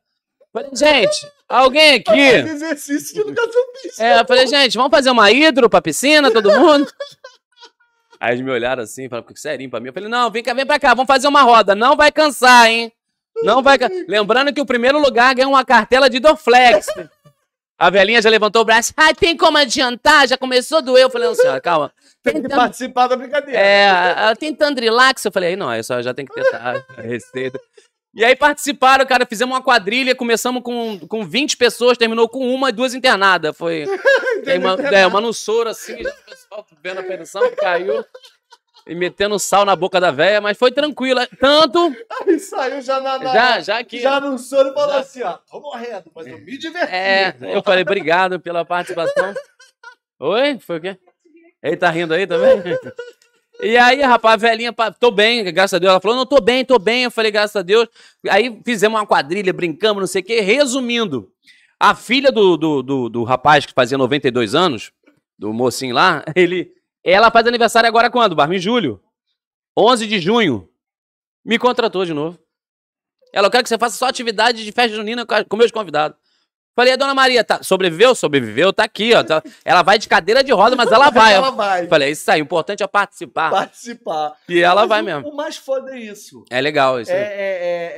[SPEAKER 2] Falei, gente, alguém aqui...
[SPEAKER 1] exercício de educação física.
[SPEAKER 2] É, eu falei, gente, vamos fazer uma hidro pra piscina, todo mundo? Aí eles me olharam assim, falaram, serinho pra mim. Eu falei, não, vem cá, vem pra cá, vamos fazer uma roda. Não vai cansar, hein? Não vai cansar. Lembrando que o primeiro lugar ganha uma cartela de Dorflex. A velhinha já levantou o braço. Ah, tem como adiantar? Já começou a doer. Eu falei, não, senhora, calma. [LAUGHS]
[SPEAKER 1] Tem que participar da brincadeira.
[SPEAKER 2] é, ela tem Tandrilax. Eu falei, não, aí só já tem que tentar a receita. E aí participaram, cara, fizemos uma quadrilha, começamos com, com 20 pessoas, terminou com uma e duas internadas. Foi [LAUGHS] tem uma, é, uma no soro assim, o pessoal vendo a pensão caiu e metendo sal na boca da véia, mas foi tranquilo. Tanto, [LAUGHS]
[SPEAKER 1] Aí saiu já na. na-
[SPEAKER 2] já, já que.
[SPEAKER 1] Já no sono e falou
[SPEAKER 2] Já.
[SPEAKER 1] assim: ó, tô morrendo, mas eu me diverti.
[SPEAKER 2] É, eu falei, obrigado pela participação. Oi? Foi o quê? Ele tá rindo aí também? E aí, rapaz, a velhinha, tô bem, graças a Deus. Ela falou, não, tô bem, tô bem. Eu falei, graças a Deus. Aí fizemos uma quadrilha, brincamos, não sei o quê. Resumindo, a filha do, do, do, do rapaz que fazia 92 anos, do mocinho lá, ele, ela faz aniversário agora quando? Barba? Em julho. 11 de junho. Me contratou de novo. Ela, eu quero que você faça só atividade de festa junina com meus convidados. Falei, a dona Maria, tá, sobreviveu? Sobreviveu, tá aqui, ó. tá- ela vai de cadeira de roda, mas ela [LAUGHS] vai.
[SPEAKER 1] Ela vai
[SPEAKER 2] Falei, é isso aí, o importante é participar.
[SPEAKER 1] participar.
[SPEAKER 2] E ela
[SPEAKER 1] Mas
[SPEAKER 2] vai
[SPEAKER 1] o-
[SPEAKER 2] mesmo.
[SPEAKER 1] O mais foda é isso.
[SPEAKER 2] É legal isso.
[SPEAKER 1] É, é-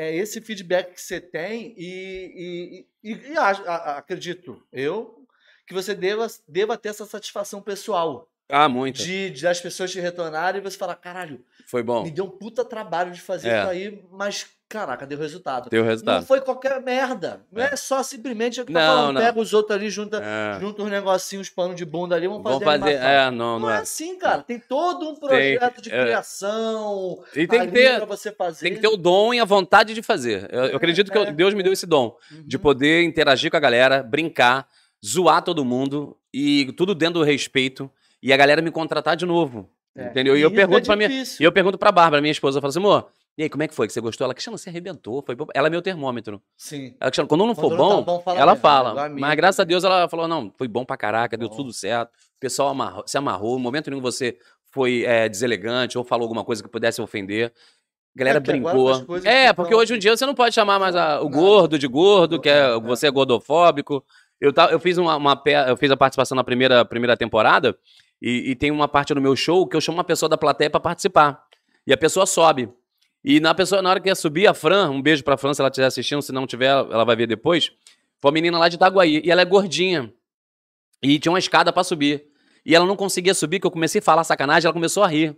[SPEAKER 1] é- é esse feedback que você tem e, e, e- e a- a- acredito eu que você deva, deva ter essa satisfação pessoal
[SPEAKER 2] Ah, muito.
[SPEAKER 1] de, de as pessoas te retornarem e você falar, caralho,
[SPEAKER 2] Foi bom.
[SPEAKER 1] me deu um puta trabalho de fazer
[SPEAKER 2] É.
[SPEAKER 1] isso aí, mas caraca, deu resultado.
[SPEAKER 2] Deu
[SPEAKER 1] Não
[SPEAKER 2] resultado.
[SPEAKER 1] foi qualquer merda. Não é, só simplesmente que tá
[SPEAKER 2] Não,
[SPEAKER 1] falando,
[SPEAKER 2] não.
[SPEAKER 1] pega os outros ali, junta,
[SPEAKER 2] É.
[SPEAKER 1] junta uns negocinhos, pano de bunda ali, vamos
[SPEAKER 2] Vamos
[SPEAKER 1] fazer,
[SPEAKER 2] fazer.
[SPEAKER 1] animação.
[SPEAKER 2] É, não,
[SPEAKER 1] Não,
[SPEAKER 2] não
[SPEAKER 1] é
[SPEAKER 2] é.
[SPEAKER 1] assim, cara. Tem todo um projeto de
[SPEAKER 2] é.
[SPEAKER 1] criação.
[SPEAKER 2] E tem que ter.
[SPEAKER 1] pra você fazer.
[SPEAKER 2] Tem que ter o dom e a vontade de fazer. Eu, eu acredito que eu-
[SPEAKER 1] É.
[SPEAKER 2] Deus me deu esse dom de
[SPEAKER 1] Uhum.
[SPEAKER 2] poder interagir com a galera, brincar, zoar todo mundo e tudo dentro do respeito e a galera me contratar de novo.
[SPEAKER 1] É.
[SPEAKER 2] Entendeu? E eu pergunto
[SPEAKER 1] é
[SPEAKER 2] pra minha. E eu pergunto pra Bárbara, minha esposa, eu falo assim, amor, e aí, como é que foi? Que você gostou? Ela, Cristiano, você arrebentou. Foi bom." Ela é meu termômetro.
[SPEAKER 1] Sim.
[SPEAKER 2] Ela, Cristiano, quando não for
[SPEAKER 1] Quando não tá
[SPEAKER 2] bom,
[SPEAKER 1] bom, fala
[SPEAKER 2] ela
[SPEAKER 1] mesmo,
[SPEAKER 2] fala.
[SPEAKER 1] igual a minha
[SPEAKER 2] Mas graças a. Deus ela falou, não, foi bom pra caraca, deu
[SPEAKER 1] Bom.
[SPEAKER 2] tudo certo. O pessoal amarrou- se amarrou. No momento nenhum você foi é, deselegante ou falou alguma coisa que pudesse ofender. A galera
[SPEAKER 1] É,
[SPEAKER 2] brincou. É,
[SPEAKER 1] que
[SPEAKER 2] porque
[SPEAKER 1] tão-
[SPEAKER 2] hoje em dia você não pode chamar mais a- o
[SPEAKER 1] Nada.
[SPEAKER 2] gordo de gordo, que é,
[SPEAKER 1] É, é.
[SPEAKER 2] você é gordofóbico. Eu, ta- eu fiz uma, uma eu fiz a participação na primeira, primeira temporada e, e tem uma parte no meu show que eu chamo uma pessoa da plateia pra participar. E a pessoa sobe. E na pessoa, na hora que ia subir, a Fran, um beijo pra Fran, se ela estiver assistindo, se não tiver, ela vai ver depois. Foi uma menina lá de Itaguaí. E ela é gordinha. E tinha uma escada pra subir. E ela não conseguia subir, que eu comecei a falar sacanagem, ela começou a rir.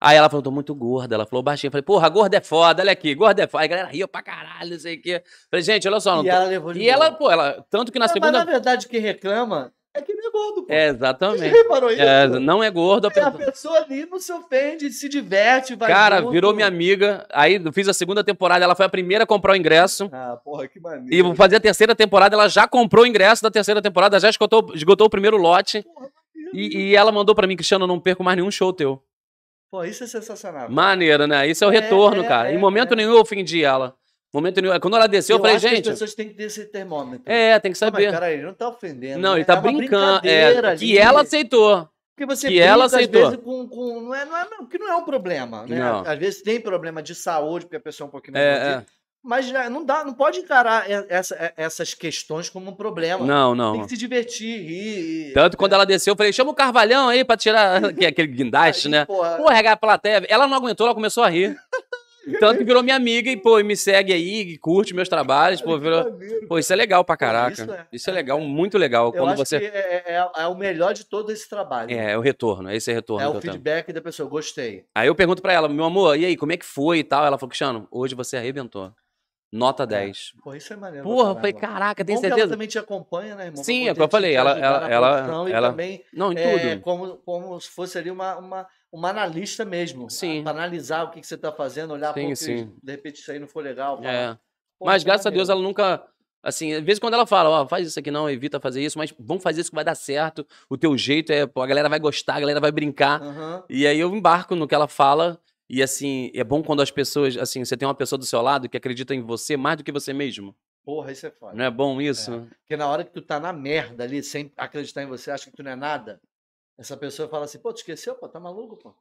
[SPEAKER 2] Aí ela falou, tô muito gorda. Ela falou baixinho. Eu falei, porra, gorda é foda, olha aqui, gorda é foda. Aí a galera riu pra caralho, não sei o quê. Falei, gente, olha só. Não
[SPEAKER 1] E
[SPEAKER 2] tô-
[SPEAKER 1] ela levou de
[SPEAKER 2] E ela,
[SPEAKER 1] boa.
[SPEAKER 2] pô, ela. Tanto que na
[SPEAKER 1] É, Mas
[SPEAKER 2] segunda.
[SPEAKER 1] na verdade, quem reclama é que não é gordo, pô.
[SPEAKER 2] É,
[SPEAKER 1] Você
[SPEAKER 2] exatamente.
[SPEAKER 1] reparou isso?
[SPEAKER 2] É, não é gordo. a
[SPEAKER 1] É, a
[SPEAKER 2] pessoa-
[SPEAKER 1] pessoa ali não se ofende, se diverte, vai
[SPEAKER 2] Cara,
[SPEAKER 1] junto.
[SPEAKER 2] virou minha amiga. Aí fiz a segunda temporada, ela foi a primeira a comprar o ingresso.
[SPEAKER 1] Ah, porra, que maneiro.
[SPEAKER 2] E vou fazer a terceira temporada, ela já comprou o ingresso da terceira temporada, já esgotou, esgotou o primeiro lote. E, e ela mandou pra mim, Cristiano, eu não perco mais nenhum show teu.
[SPEAKER 1] Pô, isso é sensacional.
[SPEAKER 2] Maneiro, né? Isso é o
[SPEAKER 1] É,
[SPEAKER 2] retorno,
[SPEAKER 1] é,
[SPEAKER 2] cara.
[SPEAKER 1] é,
[SPEAKER 2] em momento
[SPEAKER 1] é.
[SPEAKER 2] nenhum eu ofendi ela. Momento nenhum. Quando ela desceu, eu, falei,
[SPEAKER 1] acho que
[SPEAKER 2] gente.
[SPEAKER 1] as pessoas têm que ter esse termômetro.
[SPEAKER 2] É, tem que
[SPEAKER 1] Não, mas
[SPEAKER 2] saber.
[SPEAKER 1] peraí, ele não tá ofendendo.
[SPEAKER 2] Não,
[SPEAKER 1] né?
[SPEAKER 2] ele tá
[SPEAKER 1] é
[SPEAKER 2] brincando. É,
[SPEAKER 1] ali.
[SPEAKER 2] que ela aceitou.
[SPEAKER 1] Porque você
[SPEAKER 2] que ela
[SPEAKER 1] às
[SPEAKER 2] aceitou.
[SPEAKER 1] vezes, com, com- não é, não é, não, que não é um problema, né?
[SPEAKER 2] Não.
[SPEAKER 1] Às vezes tem problema de saúde, porque a pessoa é um pouquinho mais
[SPEAKER 2] É,
[SPEAKER 1] gordinha, Mas não dá, não pode encarar essa- essas questões como um problema.
[SPEAKER 2] Não,
[SPEAKER 1] Tem
[SPEAKER 2] não.
[SPEAKER 1] que se divertir, rir.
[SPEAKER 2] Tanto quando ela desceu, eu falei, chama o Carvalhão aí pra tirar que [LAUGHS] é [LAUGHS] aquele guindaste,
[SPEAKER 1] Aí,
[SPEAKER 2] né?
[SPEAKER 1] porra,
[SPEAKER 2] Pô, regar a plateia. Ela não aguentou, ela começou a rir. Tanto que virou minha amiga e, pô, e me segue aí, e curte meus trabalhos, pô, virou... Pô, isso é legal pra caraca.
[SPEAKER 1] isso é.
[SPEAKER 2] Isso é legal, muito legal.
[SPEAKER 1] Eu
[SPEAKER 2] Quando você.
[SPEAKER 1] que é, é- é o melhor de todo esse trabalho.
[SPEAKER 2] É, é o retorno, esse é retorno.
[SPEAKER 1] É o
[SPEAKER 2] tenho.
[SPEAKER 1] feedback da pessoa. Gostei.
[SPEAKER 2] Aí eu pergunto pra ela, meu amor, e aí, como é que foi e tal? Ela falou, Cristiano, hoje você arrebentou. Nota 10.
[SPEAKER 1] Pô, isso é maneiro.
[SPEAKER 2] Porra, eu falei, caraca, tem
[SPEAKER 1] que ela
[SPEAKER 2] certeza?
[SPEAKER 1] também te acompanha, né, irmão?
[SPEAKER 2] Sim, é o que eu falei, ela- ela- ela- ela-
[SPEAKER 1] também
[SPEAKER 2] Não, em
[SPEAKER 1] é,
[SPEAKER 2] tudo.
[SPEAKER 1] como, como se fosse ali uma, uma, uma analista mesmo.
[SPEAKER 2] Sim.
[SPEAKER 1] Para analisar o que, que você tá fazendo, olhar
[SPEAKER 2] Sim,
[SPEAKER 1] pô, que
[SPEAKER 2] sim.
[SPEAKER 1] de repente isso aí não foi legal. falar,
[SPEAKER 2] É. Mas
[SPEAKER 1] é
[SPEAKER 2] graças a Deus ela nunca. Assim, às vezes quando ela fala, ó, faz isso aqui não, evita fazer isso, mas vamos fazer isso que vai dar certo. O teu jeito é, pô, a galera vai gostar, a galera vai brincar.
[SPEAKER 1] Aham.
[SPEAKER 2] E aí eu embarco no que ela fala. E assim, é bom quando as pessoas, assim, você tem uma pessoa do seu lado que acredita em você mais do que você mesmo.
[SPEAKER 1] Porra, isso é foda.
[SPEAKER 2] Não é bom isso?
[SPEAKER 1] Porque na hora que tu tá na merda ali, sem acreditar em você, acha que tu não é nada, essa pessoa fala assim, pô, tu esqueceu, pô, tá maluco, pô.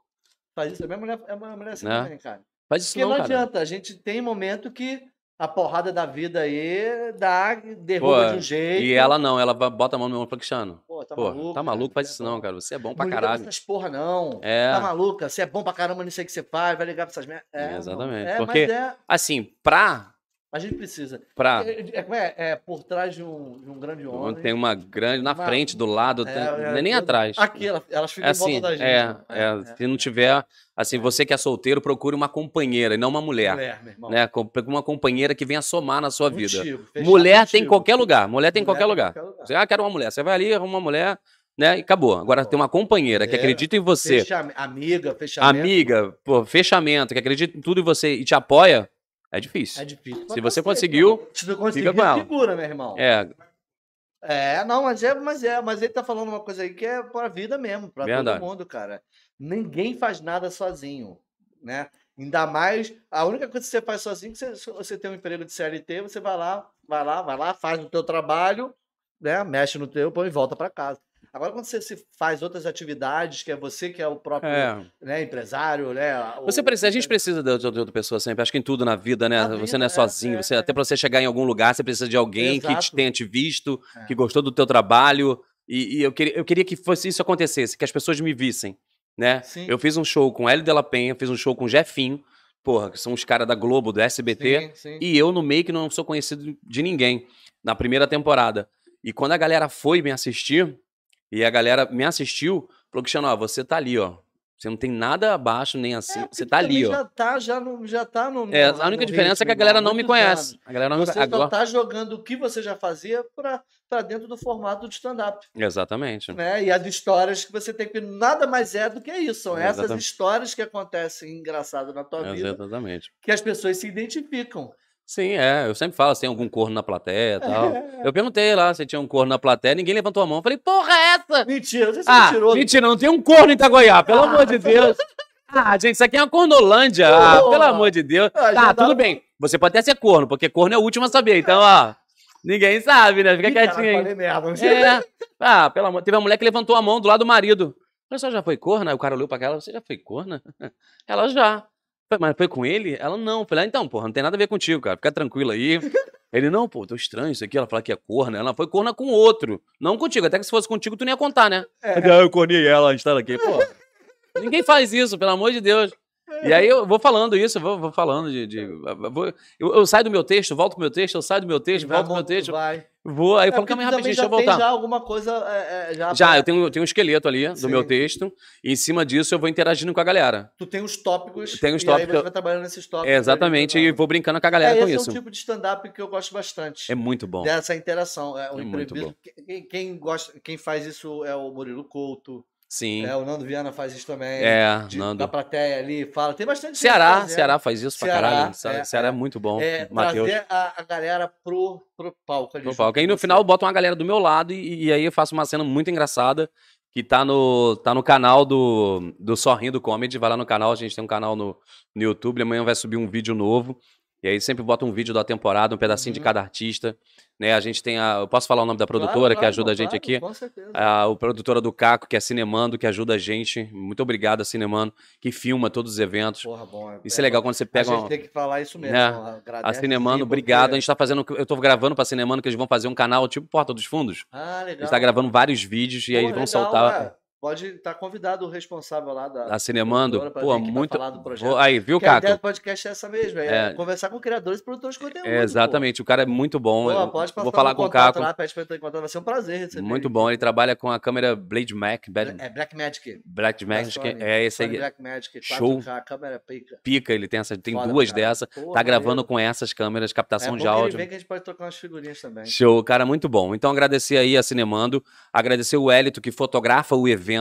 [SPEAKER 1] Faz isso. A minha mulher é uma mulher assim
[SPEAKER 2] Né?
[SPEAKER 1] também, cara.
[SPEAKER 2] Faz isso
[SPEAKER 1] Porque não,
[SPEAKER 2] não, cara.
[SPEAKER 1] adianta, a gente tem momento que a porrada da vida aí dá, derruba
[SPEAKER 2] Pô,
[SPEAKER 1] de um jeito.
[SPEAKER 2] E ela não, ela bota a mão no meu e Cristiano,
[SPEAKER 1] Pô, tá
[SPEAKER 2] pô,
[SPEAKER 1] maluco.
[SPEAKER 2] tá maluco,
[SPEAKER 1] cara,
[SPEAKER 2] faz
[SPEAKER 1] você
[SPEAKER 2] isso
[SPEAKER 1] é
[SPEAKER 2] não, cara. Você é bom pra
[SPEAKER 1] Não pra
[SPEAKER 2] caralho.
[SPEAKER 1] essas porra, não.
[SPEAKER 2] É.
[SPEAKER 1] Tá maluca? Você é bom pra caramba nisso aí que você faz, vai ligar pra essas merdas. É,
[SPEAKER 2] É, exatamente.
[SPEAKER 1] É,
[SPEAKER 2] porque-
[SPEAKER 1] é,
[SPEAKER 2] Assim, pra.
[SPEAKER 1] A gente precisa.
[SPEAKER 2] pra
[SPEAKER 1] É, é, como é, é por trás de um, de um grande homem.
[SPEAKER 2] tem uma grande. Na
[SPEAKER 1] Uma-
[SPEAKER 2] frente, do lado,
[SPEAKER 1] É,
[SPEAKER 2] tem-
[SPEAKER 1] é,
[SPEAKER 2] é nem atrás.
[SPEAKER 1] Aqui, ela- elas ficam
[SPEAKER 2] É
[SPEAKER 1] em
[SPEAKER 2] assim,
[SPEAKER 1] volta da gente.
[SPEAKER 2] é,
[SPEAKER 1] irmão.
[SPEAKER 2] é, se não tiver, assim, você que é solteiro, procure uma companheira e não uma mulher,
[SPEAKER 1] Mulher, meu irmão.
[SPEAKER 2] né? Uma companheira que venha somar na sua vida.
[SPEAKER 1] Contigo, fechado
[SPEAKER 2] Mulher tem em
[SPEAKER 1] contigo.
[SPEAKER 2] qualquer lugar, mulher tem em
[SPEAKER 1] Mulher
[SPEAKER 2] qualquer lugar. Você, ah, quero uma mulher. Você vai ali, arruma uma mulher, né? E acabou. Agora tem uma companheira que
[SPEAKER 1] É.
[SPEAKER 2] acredita em você,
[SPEAKER 1] Fecha- amiga, fechamento.
[SPEAKER 2] amiga, pô, fechamento, que acredita em tudo em você e te apoia, é difícil.
[SPEAKER 1] É difícil.
[SPEAKER 2] Se você conseguiu.
[SPEAKER 1] Se tu conseguiu,
[SPEAKER 2] com ela.
[SPEAKER 1] segura, meu irmão.
[SPEAKER 2] É,
[SPEAKER 1] É, não, mas é, mas é, mas ele tá falando uma coisa aí que é pra vida mesmo, pra
[SPEAKER 2] Verdade.
[SPEAKER 1] todo mundo, cara. Ninguém faz nada sozinho, né? Ainda mais, a única coisa que você faz sozinho, é que você, você tem um emprego de CLT, você vai lá, vai lá, vai lá, faz o teu trabalho, né? Mexe no teu, põe e volta pra casa. Agora, quando você se faz outras atividades, que é você que é o próprio
[SPEAKER 2] é.
[SPEAKER 1] né, empresário, né? o-
[SPEAKER 2] Você precisa, a gente precisa de outra de outra pessoa sempre. Acho que em tudo na vida, né?
[SPEAKER 1] Na
[SPEAKER 2] você não é
[SPEAKER 1] é,
[SPEAKER 2] sozinho.
[SPEAKER 1] é,
[SPEAKER 2] você,
[SPEAKER 1] é.
[SPEAKER 2] Até pra você chegar em algum lugar, você precisa de alguém que te,
[SPEAKER 1] Exato.
[SPEAKER 2] tenha te visto,
[SPEAKER 1] É.
[SPEAKER 2] que gostou do teu trabalho. E, e eu, queria, eu queria que fosse isso acontecesse, que as pessoas me vissem, né?
[SPEAKER 1] Sim.
[SPEAKER 2] Eu fiz um show com Hélio de la Penha, fiz um show com Jefinho, porra, que são os caras da Globo, do SBT.
[SPEAKER 1] Sim, sim.
[SPEAKER 2] E eu no meio que não sou conhecido de ninguém na primeira temporada. E quando a galera foi me assistir, e a galera me assistiu, falou, Cristiano, ó, você tá ali, ó. Você não tem nada abaixo nem assim.
[SPEAKER 1] É,
[SPEAKER 2] você tá ali, ó.
[SPEAKER 1] Já tá, já, no, já tá no.
[SPEAKER 2] É, a única diferença é que a
[SPEAKER 1] ritmo,
[SPEAKER 2] galera não me conhece. A galera não
[SPEAKER 1] Você
[SPEAKER 2] Agora...
[SPEAKER 1] tá jogando o que você já fazia para dentro do formato de stand-up.
[SPEAKER 2] Exatamente.
[SPEAKER 1] Né? E as histórias que você tem que. Nada mais é do que isso. São essas
[SPEAKER 2] Exatamente.
[SPEAKER 1] histórias que acontecem engraçadas na tua vida
[SPEAKER 2] Exatamente.
[SPEAKER 1] que as pessoas se identificam.
[SPEAKER 2] Sim, é. Eu sempre falo se tem algum corno na plateia e tal. [LAUGHS] Eu perguntei lá se tinha um corno na plateia, ninguém levantou a mão. Eu falei, porra, é essa?
[SPEAKER 1] Mentira, você
[SPEAKER 2] Ah,
[SPEAKER 1] tirou.
[SPEAKER 2] mentira, não tem um corno em Itaguaiá, pelo
[SPEAKER 1] Ah,
[SPEAKER 2] amor de Deus. Ah, gente, isso aqui é uma cornolândia. Ah,
[SPEAKER 1] Porra.
[SPEAKER 2] pelo amor de Deus.
[SPEAKER 1] Ah,
[SPEAKER 2] Tá,
[SPEAKER 1] dá-
[SPEAKER 2] tudo bem. Você pode até ser corno, porque corno é o último a saber. Então, ó, ninguém sabe, né? Fica
[SPEAKER 1] Ih, cara,
[SPEAKER 2] quietinho aí.
[SPEAKER 1] falei merda.
[SPEAKER 2] É. Ah, pelo amor. Teve uma mulher que levantou a mão do lado do marido. A pessoa já foi corna? Aí o cara olhou pra ela, você já foi corna? [LAUGHS] Ela já. Mas foi com ele? Ela não. Falei, ah, então, porra, não tem nada a ver contigo, cara. Fica tranquilo aí. Ele, não, pô, tô estranho isso aqui. Ela fala que é corna. Ela foi corna com outro. Não contigo. Até que se fosse contigo, tu nem ia contar, né?
[SPEAKER 1] É.
[SPEAKER 2] Ah, eu cornei ela, a gente tá aqui. Pô, ninguém faz isso, pelo amor de Deus. E aí eu vou falando isso, eu vou, vou falando de. de- eu vou- eu, eu saio do meu texto, volto pro meu texto, eu saio do meu texto, volto pro meu texto.
[SPEAKER 1] Vai.
[SPEAKER 2] Vou, aí eu
[SPEAKER 1] É,
[SPEAKER 2] falo, calma aí rapidinho, deixa eu voltar.
[SPEAKER 1] já alguma coisa é, é, já,
[SPEAKER 2] Já, eu tenho, eu tenho um esqueleto ali do
[SPEAKER 1] Sim.
[SPEAKER 2] meu texto, e em cima disso eu vou interagindo com a galera.
[SPEAKER 1] Tu tem os tópicos.
[SPEAKER 2] Tem os tópicos,
[SPEAKER 1] aí você vai trabalhando nesses tópicos.
[SPEAKER 2] É, exatamente, e vou brincando com a galera
[SPEAKER 1] é,
[SPEAKER 2] com
[SPEAKER 1] esse
[SPEAKER 2] isso.
[SPEAKER 1] é um tipo de stand-up que eu gosto bastante.
[SPEAKER 2] É muito bom.
[SPEAKER 1] Dessa interação. É, o
[SPEAKER 2] É
[SPEAKER 1] imprevisto. Quem, quem gosta, quem faz isso é o Murilo Couto.
[SPEAKER 2] Sim.
[SPEAKER 1] É, o Nando Viana faz isso também.
[SPEAKER 2] É,
[SPEAKER 1] de-
[SPEAKER 2] Nando.
[SPEAKER 1] Da plateia ali, fala. Tem bastante gente
[SPEAKER 2] Ceará,
[SPEAKER 1] fazendo.
[SPEAKER 2] Ceará faz isso
[SPEAKER 1] Ceará,
[SPEAKER 2] pra caralho. Ceará,
[SPEAKER 1] é,
[SPEAKER 2] Ceará é,
[SPEAKER 1] é.
[SPEAKER 2] muito bom.
[SPEAKER 1] É,
[SPEAKER 2] Matheus.
[SPEAKER 1] trazer a, a galera pro, pro palco ali.
[SPEAKER 2] No
[SPEAKER 1] junto
[SPEAKER 2] palco. Aí no final eu boto uma galera do meu lado e, e aí eu faço uma cena muito engraçada que tá no, tá no canal do, do Sorrindo Comedy. Vai lá no canal, a gente tem um canal no, no YouTube. Amanhã vai subir um vídeo novo. E aí sempre bota um vídeo da temporada, um pedacinho de
[SPEAKER 1] Uhum.
[SPEAKER 2] cada artista. Né? A gente tem a. Eu posso falar o nome da
[SPEAKER 1] Claro,
[SPEAKER 2] produtora que
[SPEAKER 1] claro,
[SPEAKER 2] ajuda a gente
[SPEAKER 1] claro,
[SPEAKER 2] aqui?
[SPEAKER 1] Com certeza.
[SPEAKER 2] A, o produtora do Caco, que é Cinemando, que ajuda a gente. Muito obrigado a Cinemando, que filma todos os eventos.
[SPEAKER 1] Porra, bom.
[SPEAKER 2] Isso é legal quando você pega
[SPEAKER 1] a gente
[SPEAKER 2] uma.
[SPEAKER 1] tem que falar isso mesmo.
[SPEAKER 2] né? A Cinemano,
[SPEAKER 1] sim,
[SPEAKER 2] obrigado. A
[SPEAKER 1] porque-
[SPEAKER 2] gente tá fazendo. Eu tô gravando pra Cinemano que eles vão fazer um canal tipo Porta dos Fundos.
[SPEAKER 1] Ah,
[SPEAKER 2] A
[SPEAKER 1] legal.
[SPEAKER 2] gente tá gravando vários vídeos e aí
[SPEAKER 1] Porra,
[SPEAKER 2] vão
[SPEAKER 1] legal,
[SPEAKER 2] soltar
[SPEAKER 1] é. Pode estar convidado o responsável lá da.
[SPEAKER 2] a Cinemando.
[SPEAKER 1] produtora pra
[SPEAKER 2] Pô, muito.
[SPEAKER 1] falar do projeto.
[SPEAKER 2] Vou- Aí, viu,
[SPEAKER 1] Porque a ideia
[SPEAKER 2] Caco?
[SPEAKER 1] do podcast é essa mesmo, é,
[SPEAKER 2] É.
[SPEAKER 1] conversar com criadores e produtores de conteúdo.
[SPEAKER 2] É, exatamente, o cara é muito bom.
[SPEAKER 1] Pô, pode passar
[SPEAKER 2] vou falar com o Caco.
[SPEAKER 1] lá, pede pra contato, vai ser um prazer receber.
[SPEAKER 2] Muito bom. Ele trabalha com a câmera Blade Mac. Bad-
[SPEAKER 1] É Black Magic.
[SPEAKER 2] Black
[SPEAKER 1] da
[SPEAKER 2] Magic. É esse aí.
[SPEAKER 1] Black Magic, 4K,
[SPEAKER 2] Show.
[SPEAKER 1] câmera pica.
[SPEAKER 2] Pica, ele tem essa, tem
[SPEAKER 1] Foda
[SPEAKER 2] duas.
[SPEAKER 1] Porra,
[SPEAKER 2] Tá gravando com essas câmeras, captação
[SPEAKER 1] é
[SPEAKER 2] de áudio.
[SPEAKER 1] Ele vem que a gente pode trocar umas figurinhas também.
[SPEAKER 2] Show, cara, muito bom. Então agradecer aí a Cinemando, agradecer o Hélito que fotografa o evento.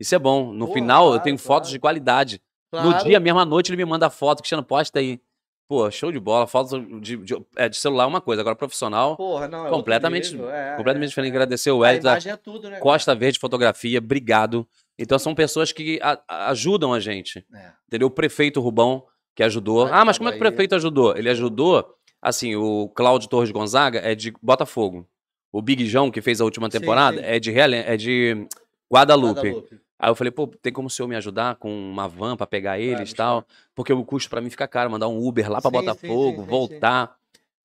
[SPEAKER 2] Isso é bom. No
[SPEAKER 1] Porra,
[SPEAKER 2] final eu
[SPEAKER 1] claro,
[SPEAKER 2] tenho
[SPEAKER 1] claro.
[SPEAKER 2] fotos de qualidade. No
[SPEAKER 1] Claro.
[SPEAKER 2] dia, mesma noite, ele me manda foto, Cristiano, posta aí. Pô, show de bola. Foto de, de- é, de celular é uma coisa, agora profissional,
[SPEAKER 1] Porra, não, é
[SPEAKER 2] completamente-
[SPEAKER 1] é,
[SPEAKER 2] completamente
[SPEAKER 1] é,
[SPEAKER 2] diferente.
[SPEAKER 1] é.
[SPEAKER 2] Agradecer o
[SPEAKER 1] imagem é tudo, né?
[SPEAKER 2] Costa Verde Fotografia, obrigado. Então são pessoas que a- a- ajudam a gente.
[SPEAKER 1] cara?
[SPEAKER 2] Entendeu? O prefeito Rubão, que ajudou.
[SPEAKER 1] Ah,
[SPEAKER 2] Ah, mas como é que o prefeito ajudou? Ele ajudou, assim, o Cláudio Torres Gonzaga é de Botafogo. O Big João, que fez a última
[SPEAKER 1] Sim,
[SPEAKER 2] temporada,
[SPEAKER 1] sim.
[SPEAKER 2] é de, Realen- é de Guadalupe.
[SPEAKER 1] Guadalupe.
[SPEAKER 2] Aí eu falei, pô, tem como o senhor me ajudar com uma van pra pegar eles e tal? Porque o custo pra mim fica caro, mandar um Uber lá pra
[SPEAKER 1] Sim, sim,
[SPEAKER 2] Botafogo,
[SPEAKER 1] sim, sim,
[SPEAKER 2] voltar.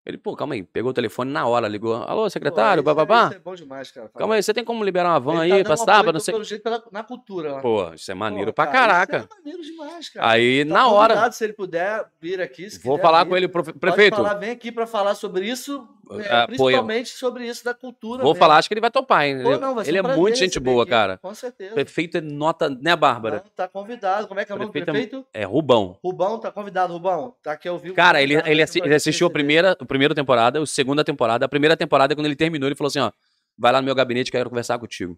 [SPEAKER 2] Ele, pô, calma aí, pegou o telefone na hora, ligou. Alô, secretário,
[SPEAKER 1] é-
[SPEAKER 2] bababá?
[SPEAKER 1] Isso é bom demais, cara.
[SPEAKER 2] Calma aí, você tem como liberar uma van
[SPEAKER 1] Ele tá
[SPEAKER 2] aí sábado?
[SPEAKER 1] então,
[SPEAKER 2] Não sei.
[SPEAKER 1] Pelo jeito, pela- na cultura lá.
[SPEAKER 2] Pô, isso é maneiro
[SPEAKER 1] Pô,
[SPEAKER 2] pra
[SPEAKER 1] cara,
[SPEAKER 2] caraca.
[SPEAKER 1] Isso é maneiro demais, cara.
[SPEAKER 2] Aí,
[SPEAKER 1] Tá
[SPEAKER 2] na hora,
[SPEAKER 1] Se ele puder vir aqui. se
[SPEAKER 2] vou falar
[SPEAKER 1] vir,
[SPEAKER 2] com ele, profe-
[SPEAKER 1] pode
[SPEAKER 2] prefeito.
[SPEAKER 1] falar, vem aqui pra falar sobre isso, é,
[SPEAKER 2] Ah,
[SPEAKER 1] principalmente sobre isso da cultura.
[SPEAKER 2] Vou
[SPEAKER 1] mesmo.
[SPEAKER 2] falar, acho que ele vai topar, hein?
[SPEAKER 1] Pô,
[SPEAKER 2] Ele-
[SPEAKER 1] não, vai
[SPEAKER 2] ele é muito gente boa, cara.
[SPEAKER 1] Com certeza.
[SPEAKER 2] Prefeito é nota, né, Bárbara?
[SPEAKER 1] Não, tá convidado. Como é que é o nome do
[SPEAKER 2] Prefeito é-? É Rubão.
[SPEAKER 1] Rubão, tá convidado, Rubão. Tá aqui ao vivo.
[SPEAKER 2] Cara, ele, ele, assi- ele assistiu a primeira, a primeira temporada, a segunda temporada. A primeira temporada, quando ele terminou, ele falou assim: ó, vai lá no meu gabinete que eu quero conversar contigo.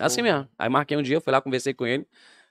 [SPEAKER 2] Assim
[SPEAKER 1] Pô.
[SPEAKER 2] mesmo. Aí marquei um dia, fui lá, conversei com ele.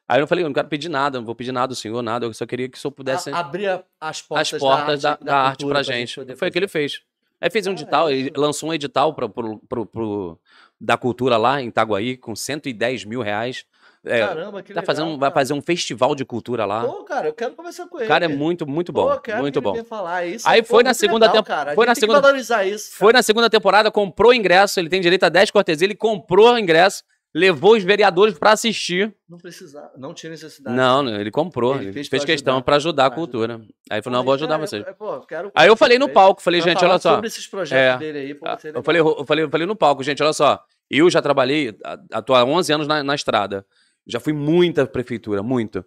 [SPEAKER 2] Aí eu falei, eu não quero pedir nada, não vou pedir nada do senhor, nada. Eu só queria que o senhor pudesse
[SPEAKER 1] A- abrir as portas,
[SPEAKER 2] as portas da, da arte
[SPEAKER 1] cultura
[SPEAKER 2] pra
[SPEAKER 1] gente
[SPEAKER 2] Foi o que ele fez. Aí fez um edital,
[SPEAKER 1] é
[SPEAKER 2] ele lançou um edital pra, pro, pro- pro- da cultura lá em Itaguaí, com 110 mil reais. É,
[SPEAKER 1] Caramba, que
[SPEAKER 2] tá
[SPEAKER 1] legal,
[SPEAKER 2] fazendo, vai
[SPEAKER 1] cara.
[SPEAKER 2] fazer um festival de cultura lá.
[SPEAKER 1] Pô, cara, eu quero conversar com ele.
[SPEAKER 2] o cara é muito, muito bom.
[SPEAKER 1] Pô, quero
[SPEAKER 2] muito bom.
[SPEAKER 1] falar isso.
[SPEAKER 2] Aí
[SPEAKER 1] Pô,
[SPEAKER 2] foi na segunda
[SPEAKER 1] legal,
[SPEAKER 2] tempo-
[SPEAKER 1] cara. A
[SPEAKER 2] foi na segunda-
[SPEAKER 1] isso.
[SPEAKER 2] Foi na segunda temporada, comprou o ingresso, ele tem direito a 10 cortesias, ele comprou o ingresso, levou os vereadores pra assistir.
[SPEAKER 1] Não precisava, não tinha necessidade.
[SPEAKER 2] Não, ele comprou,
[SPEAKER 1] Ele
[SPEAKER 2] ele,
[SPEAKER 1] fez
[SPEAKER 2] fez, questão pra ajudar a cultura. Aí ele falou, não, vou ajudar
[SPEAKER 1] é-
[SPEAKER 2] vocês.
[SPEAKER 1] é- pô, quero
[SPEAKER 2] Aí eu falei no palco, falei, gente, olha só.
[SPEAKER 1] sobre esses projetos
[SPEAKER 2] É.
[SPEAKER 1] dele aí, pô,
[SPEAKER 2] Ah, Eu falei, eu falei, eu falei no palco, gente, olha só. Eu já trabalhei, a- tô há 11 anos na, na estrada. Já fui muita prefeitura, muito.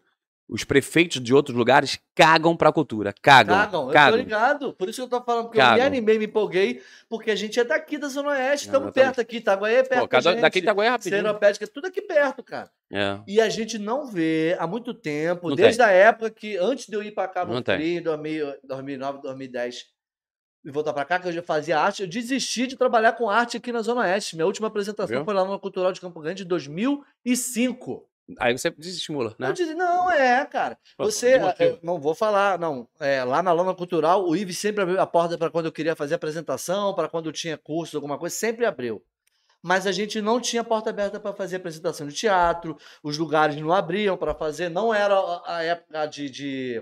[SPEAKER 2] Os prefeitos de outros lugares cagam pra cultura. Cagam.
[SPEAKER 1] Cagam, eu tô
[SPEAKER 2] cagam.
[SPEAKER 1] ligado. Por isso que eu tô falando, porque eu me
[SPEAKER 2] Cagam.
[SPEAKER 1] animei, me empolguei, porque a gente é daqui da Zona Oeste, estamos perto aqui, Itaguaí é perto
[SPEAKER 2] Pô, cada,
[SPEAKER 1] da gente.
[SPEAKER 2] daqui Itaguaí é rapidinho.
[SPEAKER 1] Seropédica, tudo aqui perto, cara.
[SPEAKER 2] É.
[SPEAKER 1] E a gente não vê há muito tempo,
[SPEAKER 2] Não
[SPEAKER 1] desde a época que, antes de eu ir para Cabo
[SPEAKER 2] Não tem.
[SPEAKER 1] Frio, em 2000, 2009, 2010, e voltar para cá, que eu já fazia arte, eu desisti de trabalhar com arte aqui na Zona Oeste. Minha última apresentação
[SPEAKER 2] Viu?
[SPEAKER 1] foi lá no Cultural de Campo Grande em 2005.
[SPEAKER 2] Aí você desestimula, né?
[SPEAKER 1] Eu disse, não, é, cara. Você,
[SPEAKER 2] motivo.
[SPEAKER 1] eh, não vou falar, não. É, lá na Lona Cultural, o Ives sempre abriu a porta para quando eu queria fazer apresentação, para quando eu tinha curso, alguma coisa, sempre abriu. Mas a gente não tinha porta aberta para fazer apresentação de teatro, os lugares não abriam para fazer, não era a época de, de,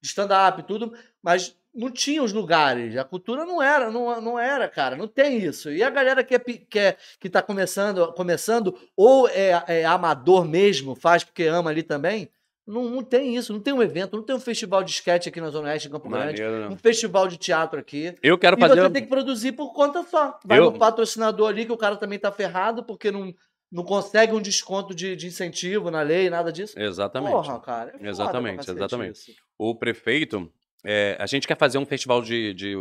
[SPEAKER 1] de stand-up e tudo, mas não tinha os lugares. A cultura não era, não, não era, cara, não tem isso. E a galera que é, que é, que está começando, começando, ou é, é amador mesmo, faz porque ama ali também, não, não tem isso, não tem um evento, não tem um festival de sketch aqui na Zona Oeste, em Campo Grande,
[SPEAKER 2] Maneiro,
[SPEAKER 1] um
[SPEAKER 2] né?
[SPEAKER 1] festival de teatro aqui.
[SPEAKER 2] Eu quero
[SPEAKER 1] E
[SPEAKER 2] fazer.
[SPEAKER 1] você tem que produzir por conta só. Vai
[SPEAKER 2] Eu-
[SPEAKER 1] no patrocinador ali, que o cara também tá ferrado, porque não, não consegue um desconto de, de incentivo na lei, nada disso.
[SPEAKER 2] Exatamente.
[SPEAKER 1] Porra, cara. é
[SPEAKER 2] Exatamente, exatamente.
[SPEAKER 1] isso.
[SPEAKER 2] O prefeito, é, a gente quer fazer um festival de, de,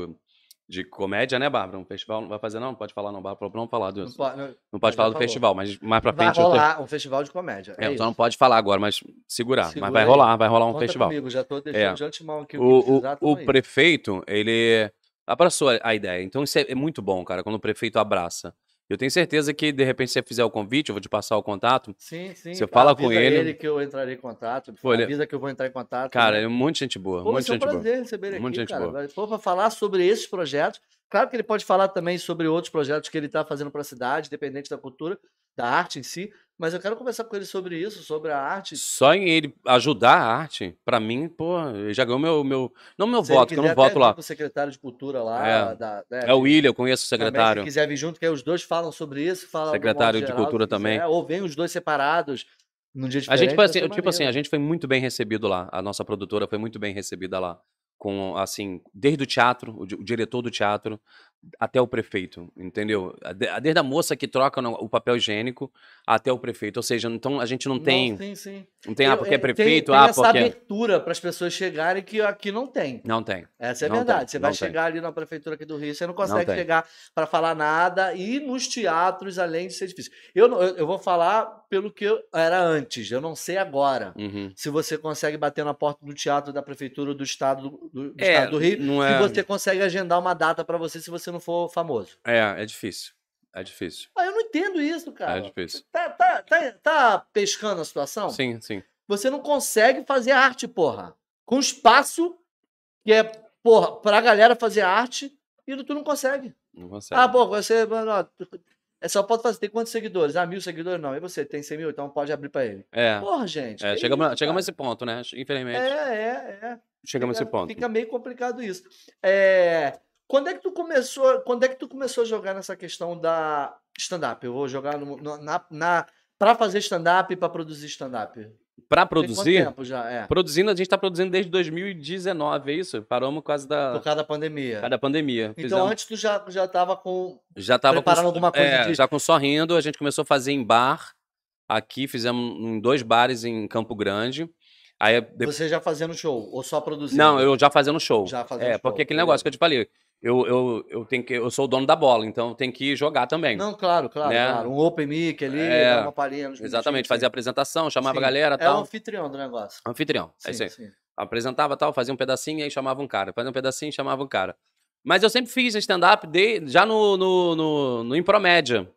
[SPEAKER 2] de comédia, né, Bárbara? Um festival não vai fazer, não? Não pode falar, não. Bárbara não falar
[SPEAKER 1] Não
[SPEAKER 2] disso.
[SPEAKER 1] pode, não-
[SPEAKER 2] Não pode falar do
[SPEAKER 1] falou.
[SPEAKER 2] festival, mas mais pra
[SPEAKER 1] vai
[SPEAKER 2] frente. tenho-
[SPEAKER 1] rolar um festival de comédia.
[SPEAKER 2] É,
[SPEAKER 1] É,
[SPEAKER 2] então não pode falar agora, mas segurar.
[SPEAKER 1] Segura
[SPEAKER 2] mas vai
[SPEAKER 1] aí.
[SPEAKER 2] rolar, vai rolar um
[SPEAKER 1] Conta
[SPEAKER 2] festival.
[SPEAKER 1] comigo, já tô deixando
[SPEAKER 2] É.
[SPEAKER 1] de antemão aqui o, que
[SPEAKER 2] O, o, o prefeito, ele abraçou a- a ideia. Então isso é, é muito bom, cara, quando o prefeito abraça. Eu tenho certeza que, de repente, se você fizer o convite, eu vou te passar o contato.
[SPEAKER 1] Sim, sim.
[SPEAKER 2] Você fala com
[SPEAKER 1] avisa
[SPEAKER 2] ele.
[SPEAKER 1] que eu entrarei em contato.
[SPEAKER 2] Pô, ele-
[SPEAKER 1] avisa que eu vou entrar em contato.
[SPEAKER 2] Cara,
[SPEAKER 1] né?
[SPEAKER 2] é muito gente boa,
[SPEAKER 1] Pô,
[SPEAKER 2] muito
[SPEAKER 1] um
[SPEAKER 2] gente boa.
[SPEAKER 1] prazer receber ele aqui,
[SPEAKER 2] Muita gente
[SPEAKER 1] cara.
[SPEAKER 2] boa.
[SPEAKER 1] Pô, pra falar sobre esses projetos. Claro que ele pode falar também sobre outros projetos que ele está fazendo para a cidade, independente da cultura, da arte em si. Mas eu quero conversar com ele sobre isso, sobre a arte.
[SPEAKER 2] Só em ele ajudar a arte, pra mim, pô, ele já ganhou meu, meu não meu
[SPEAKER 1] Se
[SPEAKER 2] voto, que eu não voto lá.
[SPEAKER 1] o secretário de cultura lá.
[SPEAKER 2] É.
[SPEAKER 1] da- né,
[SPEAKER 2] É o William, eu conheço o
[SPEAKER 1] também,
[SPEAKER 2] secretário.
[SPEAKER 1] se quiser vir junto, que aí os dois falam sobre isso. Falam
[SPEAKER 2] Secretário de
[SPEAKER 1] geral,
[SPEAKER 2] Cultura
[SPEAKER 1] quiser,
[SPEAKER 2] também.
[SPEAKER 1] Ou vem os dois separados num dia
[SPEAKER 2] A gente foi assim, tipo assim, a gente foi muito bem recebido lá. A nossa produtora foi muito bem recebida lá. Com, assim, desde o teatro, o diretor do teatro, até o prefeito, entendeu? Desde a moça que troca o papel higiênico até o prefeito. Ou seja, então a gente não tem.
[SPEAKER 1] Não, sim, sim.
[SPEAKER 2] Não tem, ah,
[SPEAKER 1] Eu-
[SPEAKER 2] porque é
[SPEAKER 1] tem-
[SPEAKER 2] prefeito,
[SPEAKER 1] tem
[SPEAKER 2] ah,
[SPEAKER 1] essa
[SPEAKER 2] porque.
[SPEAKER 1] abertura para as pessoas chegarem que aqui não tem.
[SPEAKER 2] Não tem.
[SPEAKER 1] Essa é a
[SPEAKER 2] Não tem,
[SPEAKER 1] verdade. Você vai
[SPEAKER 2] não tem.
[SPEAKER 1] chegar ali na prefeitura aqui do Rio, você não consegue
[SPEAKER 2] tem.
[SPEAKER 1] chegar para falar nada e nos teatros, além de ser difícil. Eu, não- eu, eu vou falar pelo que eu era antes, eu não sei agora.
[SPEAKER 2] Uhum.
[SPEAKER 1] Se você consegue bater na porta do teatro da prefeitura do estado do, do- do
[SPEAKER 2] É,
[SPEAKER 1] estado do Rio,
[SPEAKER 2] não
[SPEAKER 1] e
[SPEAKER 2] é.
[SPEAKER 1] você consegue agendar uma data para você se você não for famoso.
[SPEAKER 2] É, é difícil. É difícil.
[SPEAKER 1] Ah, eu não entendo isso, cara.
[SPEAKER 2] É difícil.
[SPEAKER 1] Tá, tá, tá, tá pescando a situação?
[SPEAKER 2] Sim, sim.
[SPEAKER 1] Você não consegue fazer arte, porra. Com espaço que é, porra, pra galera fazer arte e tu não consegue.
[SPEAKER 2] Não consegue.
[SPEAKER 1] Ah, pô, você. mano, É só pode fazer. Tem quantos seguidores? Ah, mil seguidores? Não. E você? Tem 100 mil? Então pode abrir pra ele.
[SPEAKER 2] é.
[SPEAKER 1] Porra, gente.
[SPEAKER 2] É, chegamos,
[SPEAKER 1] isso,
[SPEAKER 2] chegamos a esse ponto, né? Infelizmente.
[SPEAKER 1] É, é, é.
[SPEAKER 2] chegamos a
[SPEAKER 1] fica,
[SPEAKER 2] esse ponto.
[SPEAKER 1] Fica meio complicado isso. É, quando é que tu começou? Quando é que tu começou a jogar nessa questão da stand-up? Eu vou jogar no, no- na, na para fazer stand-up e para produzir stand-up. Quanto
[SPEAKER 2] produzir,
[SPEAKER 1] tempo já? É.
[SPEAKER 2] produzindo, a gente tá produzindo desde 2019, é isso? Paramos causa da,
[SPEAKER 1] Por causa da pandemia.
[SPEAKER 2] por causa da pandemia.
[SPEAKER 1] Então
[SPEAKER 2] Fizemos-
[SPEAKER 1] antes tu já, já tava com.
[SPEAKER 2] já tava
[SPEAKER 1] preparando
[SPEAKER 2] com,
[SPEAKER 1] alguma coisa
[SPEAKER 2] é,
[SPEAKER 1] de-
[SPEAKER 2] já com sorrindo, a gente começou a fazer em bar. Aqui fizemos em dois bares em Campo Grande. Aí depois
[SPEAKER 1] Você já fazendo show? Ou só produzindo?
[SPEAKER 2] Não, eu já fazendo show.
[SPEAKER 1] Já fazendo
[SPEAKER 2] é,
[SPEAKER 1] show,
[SPEAKER 2] porque aquele negócio que eu te falei, eu, eu, eu tenho que eu sou o dono da bola, então eu tenho que jogar também.
[SPEAKER 1] Não, claro, claro,
[SPEAKER 2] Né?
[SPEAKER 1] claro. Um open mic ali,
[SPEAKER 2] É,
[SPEAKER 1] uma palhinha
[SPEAKER 2] Exatamente, fazia apresentação, chamava a
[SPEAKER 1] Sim.
[SPEAKER 2] galera,
[SPEAKER 1] É o
[SPEAKER 2] tal.
[SPEAKER 1] anfitrião do negócio.
[SPEAKER 2] Anfitrião. é
[SPEAKER 1] Sim,
[SPEAKER 2] isso aí.
[SPEAKER 1] sim.
[SPEAKER 2] Apresentava tal, fazia um pedacinho e aí chamava um cara. Fazia um pedacinho e chamava um cara. Mas eu sempre fiz stand-up já no, no, no, no Impromédia,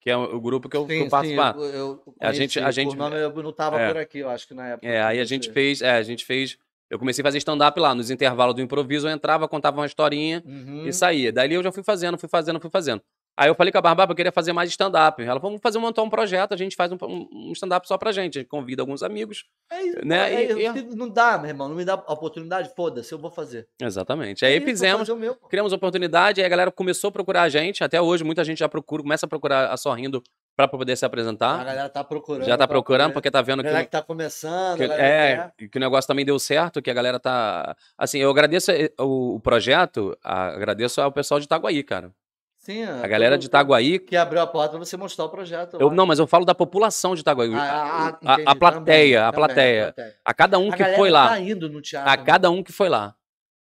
[SPEAKER 2] que é o, o grupo que eu, que eu
[SPEAKER 1] Sim,
[SPEAKER 2] participar.
[SPEAKER 1] eu, eu
[SPEAKER 2] A gente- a gente-
[SPEAKER 1] Por nome, eu não tava
[SPEAKER 2] é.
[SPEAKER 1] por aqui, eu acho que na época.
[SPEAKER 2] É, aí a
[SPEAKER 1] que
[SPEAKER 2] gente fez, é, a gente fez. Eu comecei a fazer stand-up lá, nos intervalos do improviso, eu entrava, contava uma historinha
[SPEAKER 1] Uhum.
[SPEAKER 2] e saía. Daí eu já fui fazendo, fui fazendo, fui fazendo. Aí eu falei com a Barbara, eu queria fazer mais stand-up. Ela falou, vamos fazer montar um projeto, a gente faz um, um stand-up só pra gente. A gente convida alguns amigos.
[SPEAKER 1] É isso,
[SPEAKER 2] né,
[SPEAKER 1] é,
[SPEAKER 2] e-
[SPEAKER 1] eu- Não dá, meu irmão, não me dá oportunidade, foda-se, eu vou fazer.
[SPEAKER 2] Exatamente.
[SPEAKER 1] É
[SPEAKER 2] Aí
[SPEAKER 1] isso, vou
[SPEAKER 2] fizemos, criamos oportunidade, aí a galera começou a procurar a gente. Até hoje, muita gente já procura, começa a procurar a Sorrindo pra poder se
[SPEAKER 1] A
[SPEAKER 2] apresentar.
[SPEAKER 1] galera tá procurando.
[SPEAKER 2] Já tá procurando,
[SPEAKER 1] poder-
[SPEAKER 2] porque tá vendo
[SPEAKER 1] A
[SPEAKER 2] que.
[SPEAKER 1] galera que tá começando,
[SPEAKER 2] que-
[SPEAKER 1] a
[SPEAKER 2] é,
[SPEAKER 1] que
[SPEAKER 2] e que o negócio também deu certo, que a galera tá. Assim, eu agradeço eh, o, projeto, a- agradeço ao pessoal de Itaguaí, cara.
[SPEAKER 1] Sim,
[SPEAKER 2] A galera de Itaguaí.
[SPEAKER 1] Que abriu a porta pra você mostrar o projeto.
[SPEAKER 2] Eu, não, mas eu falo da população de Itaguaí.
[SPEAKER 1] Ah, ah,
[SPEAKER 2] a, a-
[SPEAKER 1] entendi,
[SPEAKER 2] a plateia,
[SPEAKER 1] também,
[SPEAKER 2] a
[SPEAKER 1] também,
[SPEAKER 2] plateia. A cada um
[SPEAKER 1] A
[SPEAKER 2] que foi lá.
[SPEAKER 1] tá indo no teatro.
[SPEAKER 2] A cada um que foi lá.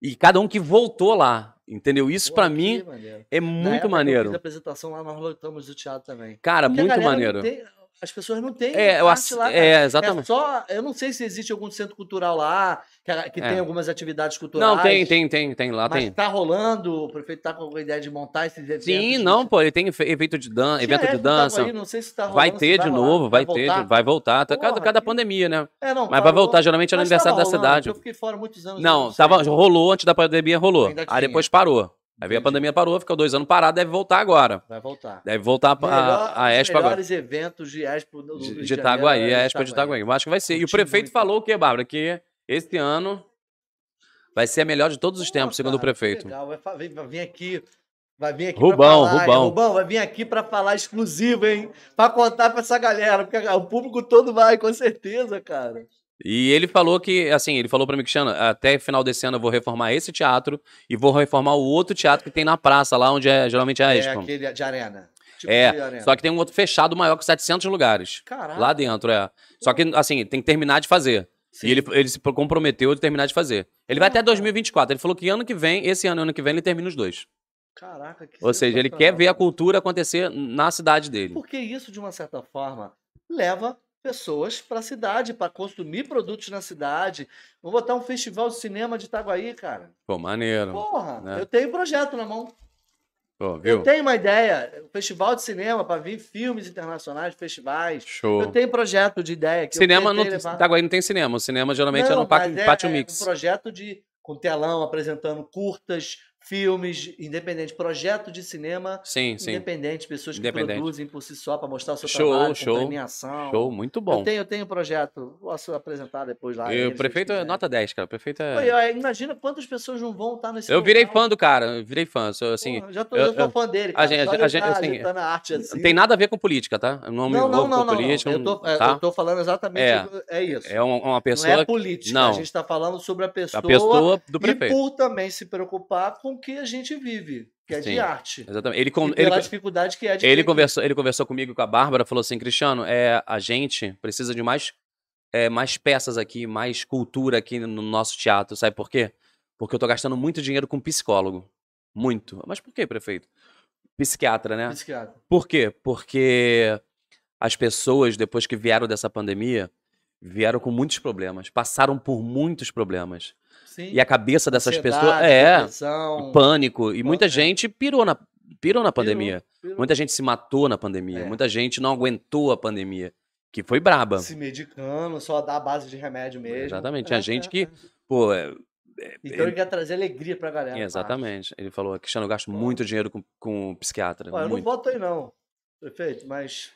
[SPEAKER 2] E cada um que voltou lá. Entendeu? Isso
[SPEAKER 1] que
[SPEAKER 2] mim
[SPEAKER 1] maneiro.
[SPEAKER 2] é muito
[SPEAKER 1] que Eu
[SPEAKER 2] maneiro.
[SPEAKER 1] fiz apresentação lá, nós lotamos o teatro também.
[SPEAKER 2] Cara,
[SPEAKER 1] Porque
[SPEAKER 2] muito maneiro.
[SPEAKER 1] tem- as pessoas não têm
[SPEAKER 2] É, eu
[SPEAKER 1] arte
[SPEAKER 2] ass...
[SPEAKER 1] lá,
[SPEAKER 2] é,
[SPEAKER 1] É
[SPEAKER 2] exatamente.
[SPEAKER 1] só, eu não sei se existe algum centro cultural lá, que, a- que
[SPEAKER 2] É.
[SPEAKER 1] tem algumas atividades culturais.
[SPEAKER 2] Não, tem, tem, tem, tem. Lá
[SPEAKER 1] Mas
[SPEAKER 2] tem.
[SPEAKER 1] tá rolando, o prefeito tá com alguma ideia de montar esses eventos.
[SPEAKER 2] Sim,
[SPEAKER 1] de-
[SPEAKER 2] não, pô, ele tem evento de dan
[SPEAKER 1] Tinha
[SPEAKER 2] evento de
[SPEAKER 1] que tava
[SPEAKER 2] dança.
[SPEAKER 1] aí, não sei se tá rolando,
[SPEAKER 2] Vai ter de novo, vai, ter,
[SPEAKER 1] voltar?
[SPEAKER 2] de- vai voltar. Tá cada,
[SPEAKER 1] Porra,
[SPEAKER 2] cada
[SPEAKER 1] que-
[SPEAKER 2] pandemia, né?
[SPEAKER 1] É, não,
[SPEAKER 2] Mas vai
[SPEAKER 1] parou,
[SPEAKER 2] voltar, geralmente é no aniversário da
[SPEAKER 1] rolando,
[SPEAKER 2] cidade.
[SPEAKER 1] Eu fiquei fora muitos anos. eu
[SPEAKER 2] Não,
[SPEAKER 1] sei.
[SPEAKER 2] tava, rolou antes da pandemia, rolou. Aí depois parou. Aí veio a pandemia, parou, ficou dois anos parado, deve voltar agora.
[SPEAKER 1] Vai voltar.
[SPEAKER 2] Deve voltar
[SPEAKER 1] Melhor-
[SPEAKER 2] a, a
[SPEAKER 1] os
[SPEAKER 2] agora.
[SPEAKER 1] melhores eventos de Expo do Rio
[SPEAKER 2] De,
[SPEAKER 1] de
[SPEAKER 2] de Itaguaí,
[SPEAKER 1] é
[SPEAKER 2] a Expo de Itaguaí. Eu acho que vai ser. E o prefeito
[SPEAKER 1] muito.
[SPEAKER 2] falou o quê, Bárbara? Que esse ano vai ser a melhor de todos os
[SPEAKER 1] Pô,
[SPEAKER 2] tempos, segundo o
[SPEAKER 1] cara,
[SPEAKER 2] prefeito.
[SPEAKER 1] Legal, vai, vem- vai vir aqui. Vai vir aqui
[SPEAKER 2] Rubão,
[SPEAKER 1] falar?
[SPEAKER 2] Rubão.
[SPEAKER 1] Rubão, vai vir aqui pra falar exclusivo, hein? Pra contar pra essa galera, porque o público todo vai, com certeza, cara.
[SPEAKER 2] E ele falou que, assim, ele falou pra mim, Cristiano, até final desse ano eu vou reformar esse teatro e vou reformar o outro teatro que tem na praça, lá onde é, geralmente é a
[SPEAKER 1] É
[SPEAKER 2] Expo.
[SPEAKER 1] aquele de arena. Tipo
[SPEAKER 2] É,
[SPEAKER 1] de arena.
[SPEAKER 2] Só que tem um outro fechado maior que 700 lugares.
[SPEAKER 1] Caraca.
[SPEAKER 2] Lá dentro, é. Só que, assim, tem que terminar de fazer.
[SPEAKER 1] Sim.
[SPEAKER 2] E ele, ele se comprometeu de terminar de fazer. Ele vai até
[SPEAKER 1] Ah, cara.
[SPEAKER 2] 2024. Ele falou que ano que vem, esse ano e ano que vem, ele termina os dois.
[SPEAKER 1] Caraca, que
[SPEAKER 2] Ou seja, ele quer ver a cultura acontecer na cidade dele.
[SPEAKER 1] Porque isso, de uma certa forma, leva pessoas para a cidade, para consumir produtos na cidade. Vou botar um festival de cinema de Itaguaí, cara.
[SPEAKER 2] Pô, maneiro.
[SPEAKER 1] Porra,
[SPEAKER 2] né?
[SPEAKER 1] eu tenho projeto na mão.
[SPEAKER 2] Pô,
[SPEAKER 1] Eu tenho uma ideia. Um festival de cinema para vir filmes internacionais, festivais.
[SPEAKER 2] Show.
[SPEAKER 1] Eu tenho projeto de ideia.
[SPEAKER 2] Cinema não,
[SPEAKER 1] levar-
[SPEAKER 2] Itaguaí não tem cinema. O cinema geralmente é
[SPEAKER 1] Não,
[SPEAKER 2] no Pátio,
[SPEAKER 1] é-
[SPEAKER 2] Pátio
[SPEAKER 1] é
[SPEAKER 2] Mix.
[SPEAKER 1] um projeto de com telão apresentando curtas, filmes, independente, projeto de cinema
[SPEAKER 2] Sim, sim.
[SPEAKER 1] independente, pessoas que
[SPEAKER 2] Independente.
[SPEAKER 1] produzem por si só para mostrar o seu
[SPEAKER 2] Show,
[SPEAKER 1] trabalho,
[SPEAKER 2] show,
[SPEAKER 1] premiação.
[SPEAKER 2] Show, muito
[SPEAKER 1] Eu
[SPEAKER 2] bom.
[SPEAKER 1] tenho, eu tenho um projeto, posso apresentar depois lá.
[SPEAKER 2] E o prefeito é nota 10, cara. O prefeito
[SPEAKER 1] Pô,
[SPEAKER 2] é.
[SPEAKER 1] e, ó, imagina quantas pessoas não vão estar nesse
[SPEAKER 2] Eu virei
[SPEAKER 1] local.
[SPEAKER 2] fã do cara, eu virei fã. Sou, assim,
[SPEAKER 1] Porra, já tô,
[SPEAKER 2] eu-
[SPEAKER 1] eu, sou
[SPEAKER 2] eu-
[SPEAKER 1] fã dele,
[SPEAKER 2] a
[SPEAKER 1] cara.
[SPEAKER 2] gente-
[SPEAKER 1] Só
[SPEAKER 2] a gente,
[SPEAKER 1] tá
[SPEAKER 2] assim,
[SPEAKER 1] agitando a arte assim.
[SPEAKER 2] não tem nada a ver com política, tá? Eu não
[SPEAKER 1] não, não, não, não, não.
[SPEAKER 2] política.
[SPEAKER 1] Eu tô, é,
[SPEAKER 2] tá?
[SPEAKER 1] eu tô falando exatamente,
[SPEAKER 2] É.
[SPEAKER 1] é isso.
[SPEAKER 2] É uma, uma
[SPEAKER 1] não
[SPEAKER 2] pessoa.
[SPEAKER 1] é política, a
[SPEAKER 2] não.
[SPEAKER 1] gente está falando sobre a pessoa,
[SPEAKER 2] a pessoa do
[SPEAKER 1] e
[SPEAKER 2] prefeito.
[SPEAKER 1] por também se preocupar com o que a gente vive, que é
[SPEAKER 2] Sim.
[SPEAKER 1] de arte.
[SPEAKER 2] Exatamente. Ele, con-
[SPEAKER 1] e
[SPEAKER 2] ele,
[SPEAKER 1] pela dificuldade que é de
[SPEAKER 2] ele, conversou, ele conversou comigo com a Bárbara, falou assim, Cristiano, é, a gente precisa de mais, é, mais peças aqui, mais cultura aqui no nosso teatro. Sabe por quê? Porque eu tô gastando muito dinheiro com psicólogo. Muito. Mas por quê, prefeito? Psiquiatra, né?
[SPEAKER 1] psiquiatra.
[SPEAKER 2] Por quê? Porque as pessoas, depois que vieram dessa pandemia, vieram com muitos problemas, passaram por muitos problemas.
[SPEAKER 1] Sim.
[SPEAKER 2] E a cabeça dessas pessoas é
[SPEAKER 1] depressão,
[SPEAKER 2] pânico. E muita
[SPEAKER 1] É.
[SPEAKER 2] gente pirou na, pirou na
[SPEAKER 1] pirou,
[SPEAKER 2] pandemia.
[SPEAKER 1] pirou.
[SPEAKER 2] Muita gente se matou na pandemia.
[SPEAKER 1] É.
[SPEAKER 2] Muita gente não aguentou a pandemia. Que foi braba.
[SPEAKER 1] se medicando, só dá a base de remédio mesmo.
[SPEAKER 2] Exatamente.
[SPEAKER 1] É,
[SPEAKER 2] Tinha gente
[SPEAKER 1] é,
[SPEAKER 2] que,
[SPEAKER 1] é.
[SPEAKER 2] Pô, é,
[SPEAKER 1] Então ele quer trazer alegria pra galera.
[SPEAKER 2] exatamente. Ele falou, Cristiano, eu gasto muito dinheiro com, com psiquiatra.
[SPEAKER 1] Eu não voto aí não, prefeito, mas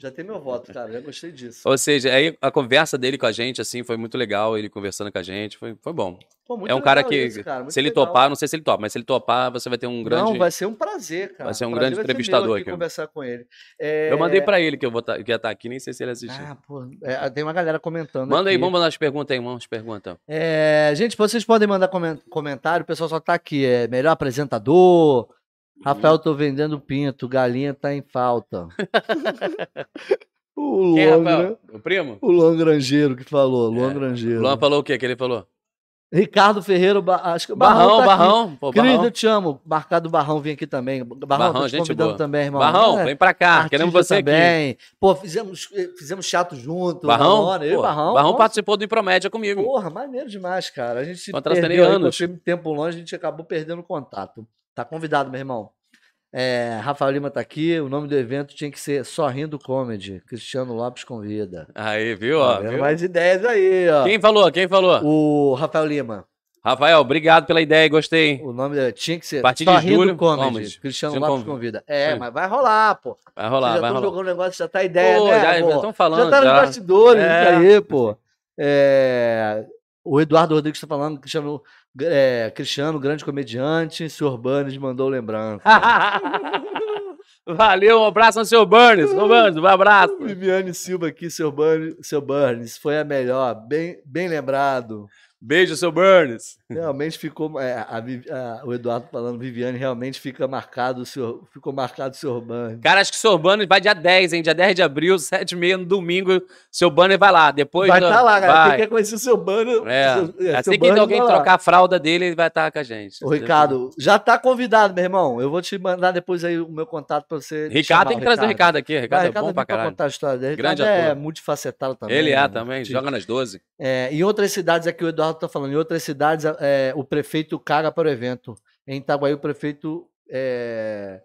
[SPEAKER 1] já tem meu voto, cara. Já gostei disso.
[SPEAKER 2] Ou seja, aí a conversa dele com a gente, assim, foi muito legal. Ele conversando com a gente, foi, foi bom.
[SPEAKER 1] Pô, muito
[SPEAKER 2] é um cara que,
[SPEAKER 1] isso, cara,
[SPEAKER 2] se ele
[SPEAKER 1] legal.
[SPEAKER 2] topar, não sei se ele topa, mas se ele topar, você vai ter um grande.
[SPEAKER 1] Não, vai ser um prazer, cara.
[SPEAKER 2] vai ser um
[SPEAKER 1] prazer
[SPEAKER 2] grande entrevistador
[SPEAKER 1] aqui
[SPEAKER 2] aqui.
[SPEAKER 1] conversar com ele. É,
[SPEAKER 2] Eu mandei pra ele que eu vou tá, que ia estar aqui, nem sei se ele assistiu.
[SPEAKER 1] Ah, pô, é, tem uma galera comentando
[SPEAKER 2] Manda aí,
[SPEAKER 1] aqui.
[SPEAKER 2] vamos mandar as perguntas aí, vamos perguntas.
[SPEAKER 1] É, gente, vocês podem mandar comen- comentário, o pessoal só tá aqui. É melhor apresentador. Rafael, tô vendendo pinto, galinha tá em falta. [LAUGHS] o
[SPEAKER 2] Quem é,
[SPEAKER 1] Luan,
[SPEAKER 2] Rafael?
[SPEAKER 1] Gran-
[SPEAKER 2] O primo?
[SPEAKER 1] o Luan Grangeiro que falou, Luan
[SPEAKER 2] É,
[SPEAKER 1] Grangeiro.
[SPEAKER 2] Luan falou o quê que ele falou?
[SPEAKER 1] Ricardo Ferreira, acho que o
[SPEAKER 2] Barrão,
[SPEAKER 1] tá aqui.
[SPEAKER 2] Barrão. Pô,
[SPEAKER 1] Querido,
[SPEAKER 2] Barrão.
[SPEAKER 1] eu te amo. Marcado Barrão, vem aqui também. Barrão,
[SPEAKER 2] Barrão, gente
[SPEAKER 1] convidando
[SPEAKER 2] boa.
[SPEAKER 1] também, irmão.
[SPEAKER 2] Barrão,
[SPEAKER 1] É,
[SPEAKER 2] vem pra cá.
[SPEAKER 1] artista
[SPEAKER 2] Queremos você aqui.
[SPEAKER 1] também. Pô, fizemos, eh, fizemos chato junto.
[SPEAKER 2] Barrão,
[SPEAKER 1] eu
[SPEAKER 2] pô,
[SPEAKER 1] Barrão.
[SPEAKER 2] Barrão
[SPEAKER 1] nossa,
[SPEAKER 2] participou do Impromédia comigo.
[SPEAKER 1] Porra, maneiro demais, cara. A gente perdeu aí,
[SPEAKER 2] anos.
[SPEAKER 1] o tempo longe, a gente acabou perdendo contato. Tá convidado, meu irmão. É, Rafael Lima tá aqui. O nome do evento tinha que ser Sorrindo Comedy. Cristiano Lopes convida.
[SPEAKER 2] Aí, viu?
[SPEAKER 1] Tá
[SPEAKER 2] Ó, viu?
[SPEAKER 1] Mais ideias aí, ó.
[SPEAKER 2] Quem falou? Quem falou?
[SPEAKER 1] O Rafael Lima.
[SPEAKER 2] Rafael, obrigado pela ideia, gostei.
[SPEAKER 1] O nome dele tinha que ser
[SPEAKER 2] A partir de
[SPEAKER 1] Sorrindo
[SPEAKER 2] julho,
[SPEAKER 1] Comedy.
[SPEAKER 2] Comedy.
[SPEAKER 1] Cristiano Lopes
[SPEAKER 2] conv-
[SPEAKER 1] convida. É,
[SPEAKER 2] Sim.
[SPEAKER 1] mas vai rolar, pô.
[SPEAKER 2] Vai rolar,
[SPEAKER 1] Vocês já
[SPEAKER 2] vai rolar.
[SPEAKER 1] jogando negócio, já tá a ideia,
[SPEAKER 2] Pô,
[SPEAKER 1] né?
[SPEAKER 2] já estão falando.
[SPEAKER 1] já tá nos bastidores,
[SPEAKER 2] É.
[SPEAKER 1] aí, pô. É, O Eduardo Rodrigues tá falando, Cristiano, é, Cristiano, grande comediante, Sr. Burns mandou lembrança. [LAUGHS]
[SPEAKER 2] Valeu, um abraço no seu Burns. Burns, um abraço.
[SPEAKER 1] Viviane Silva aqui, seu Burns, seu Burns, foi a melhor, bem, bem lembrado.
[SPEAKER 2] Beijo, seu Burns.
[SPEAKER 1] Realmente ficou, é, a a- o Eduardo falando, Viviane, realmente fica marcado, o senhor, ficou marcado o Sr. Burns.
[SPEAKER 2] Cara, acho que o seu banner vai dia 10, hein? Dia 10 de abril, 7 e meia no domingo. Seu banner vai lá. Depois
[SPEAKER 1] Vai estar lá, galera.
[SPEAKER 2] vai.
[SPEAKER 1] Quem quer conhecer o seu Burns,
[SPEAKER 2] É.
[SPEAKER 1] seu- seu
[SPEAKER 2] Assim que
[SPEAKER 1] Burns
[SPEAKER 2] alguém
[SPEAKER 1] vai lá.
[SPEAKER 2] trocar a fralda dele, ele vai estar com a gente.
[SPEAKER 1] Ô, Ricardo, já tá convidado, meu irmão. Eu vou te mandar depois aí o meu contato pra você.
[SPEAKER 2] Ricardo
[SPEAKER 1] chamar
[SPEAKER 2] tem que trazer o Ricardo aqui.
[SPEAKER 1] Vai,
[SPEAKER 2] Ricardo é
[SPEAKER 1] Ricardo
[SPEAKER 2] bom
[SPEAKER 1] vem
[SPEAKER 2] pra
[SPEAKER 1] pra
[SPEAKER 2] caralho.
[SPEAKER 1] contar a história dele.
[SPEAKER 2] Grande
[SPEAKER 1] Ricardo é
[SPEAKER 2] ator.
[SPEAKER 1] multifacetado também.
[SPEAKER 2] Ele é
[SPEAKER 1] né?
[SPEAKER 2] também, joga nas 12.
[SPEAKER 1] É, em outras cidades, aqui o Eduardo tá falando, em outras cidades é, o prefeito caga para o evento. Em Itaguaí o prefeito. É...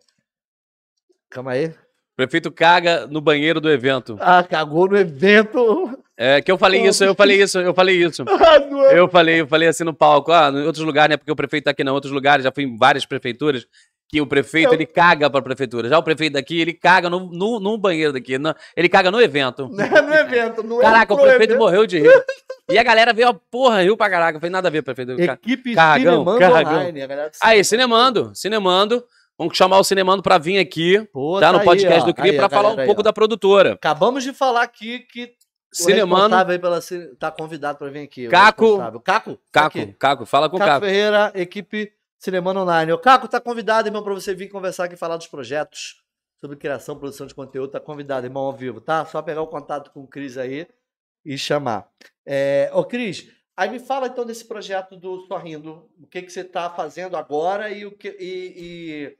[SPEAKER 1] Calma aí.
[SPEAKER 2] O prefeito caga no banheiro do evento.
[SPEAKER 1] Ah, cagou no evento.
[SPEAKER 2] É que eu falei isso, eu falei isso, eu falei isso. [LAUGHS]
[SPEAKER 1] Ah, é-
[SPEAKER 2] Eu falei, eu falei assim no palco, ah, em outros lugares, né? Porque o prefeito tá aqui não, em outros lugares, já fui em várias prefeituras, que o prefeito,
[SPEAKER 1] Eu-
[SPEAKER 2] ele caga pra prefeitura. Já o prefeito daqui, ele caga no, no, no banheiro daqui, no- ele caga no evento. [LAUGHS]
[SPEAKER 1] Não é no evento, não é
[SPEAKER 2] Caraca, o prefeito
[SPEAKER 1] evento.
[SPEAKER 2] morreu de rir. [LAUGHS] E a galera veio, ó, porra, riu pra caraca. Eu falei, nada a ver, prefeito.
[SPEAKER 1] Equipe
[SPEAKER 2] Cagão,
[SPEAKER 1] Cinemando
[SPEAKER 2] cagão.
[SPEAKER 1] Online. a galera
[SPEAKER 2] Aí,
[SPEAKER 1] Cinemando.
[SPEAKER 2] Cinemando, Cinemando. Vamos chamar o Cinemando pra vir aqui,
[SPEAKER 1] Pô,
[SPEAKER 2] tá? No
[SPEAKER 1] aí,
[SPEAKER 2] podcast
[SPEAKER 1] ó.
[SPEAKER 2] do CRI,
[SPEAKER 1] Aí,
[SPEAKER 2] pra
[SPEAKER 1] a
[SPEAKER 2] falar
[SPEAKER 1] galera
[SPEAKER 2] um
[SPEAKER 1] aí,
[SPEAKER 2] pouco
[SPEAKER 1] ó.
[SPEAKER 2] da produtora.
[SPEAKER 1] Acabamos de falar aqui que o
[SPEAKER 2] Cinemando,
[SPEAKER 1] responsável aí pela Cine- tá convidado para vir aqui. o
[SPEAKER 2] Caco.
[SPEAKER 1] responsável. Caco. tá
[SPEAKER 2] Caco,
[SPEAKER 1] aqui.
[SPEAKER 2] Caco, fala com o
[SPEAKER 1] Caco
[SPEAKER 2] Caco.
[SPEAKER 1] Ferreira, equipe Cinemano Online. O Caco tá convidado, irmão, para você vir conversar aqui e falar dos projetos sobre criação, produção de conteúdo. Tá convidado, irmão, ao vivo, tá? Só pegar o contato com o Cris aí e chamar. É, ô, Cris, Aí me fala então desse projeto do Sorrindo. O que, que você está fazendo agora e o que, e, e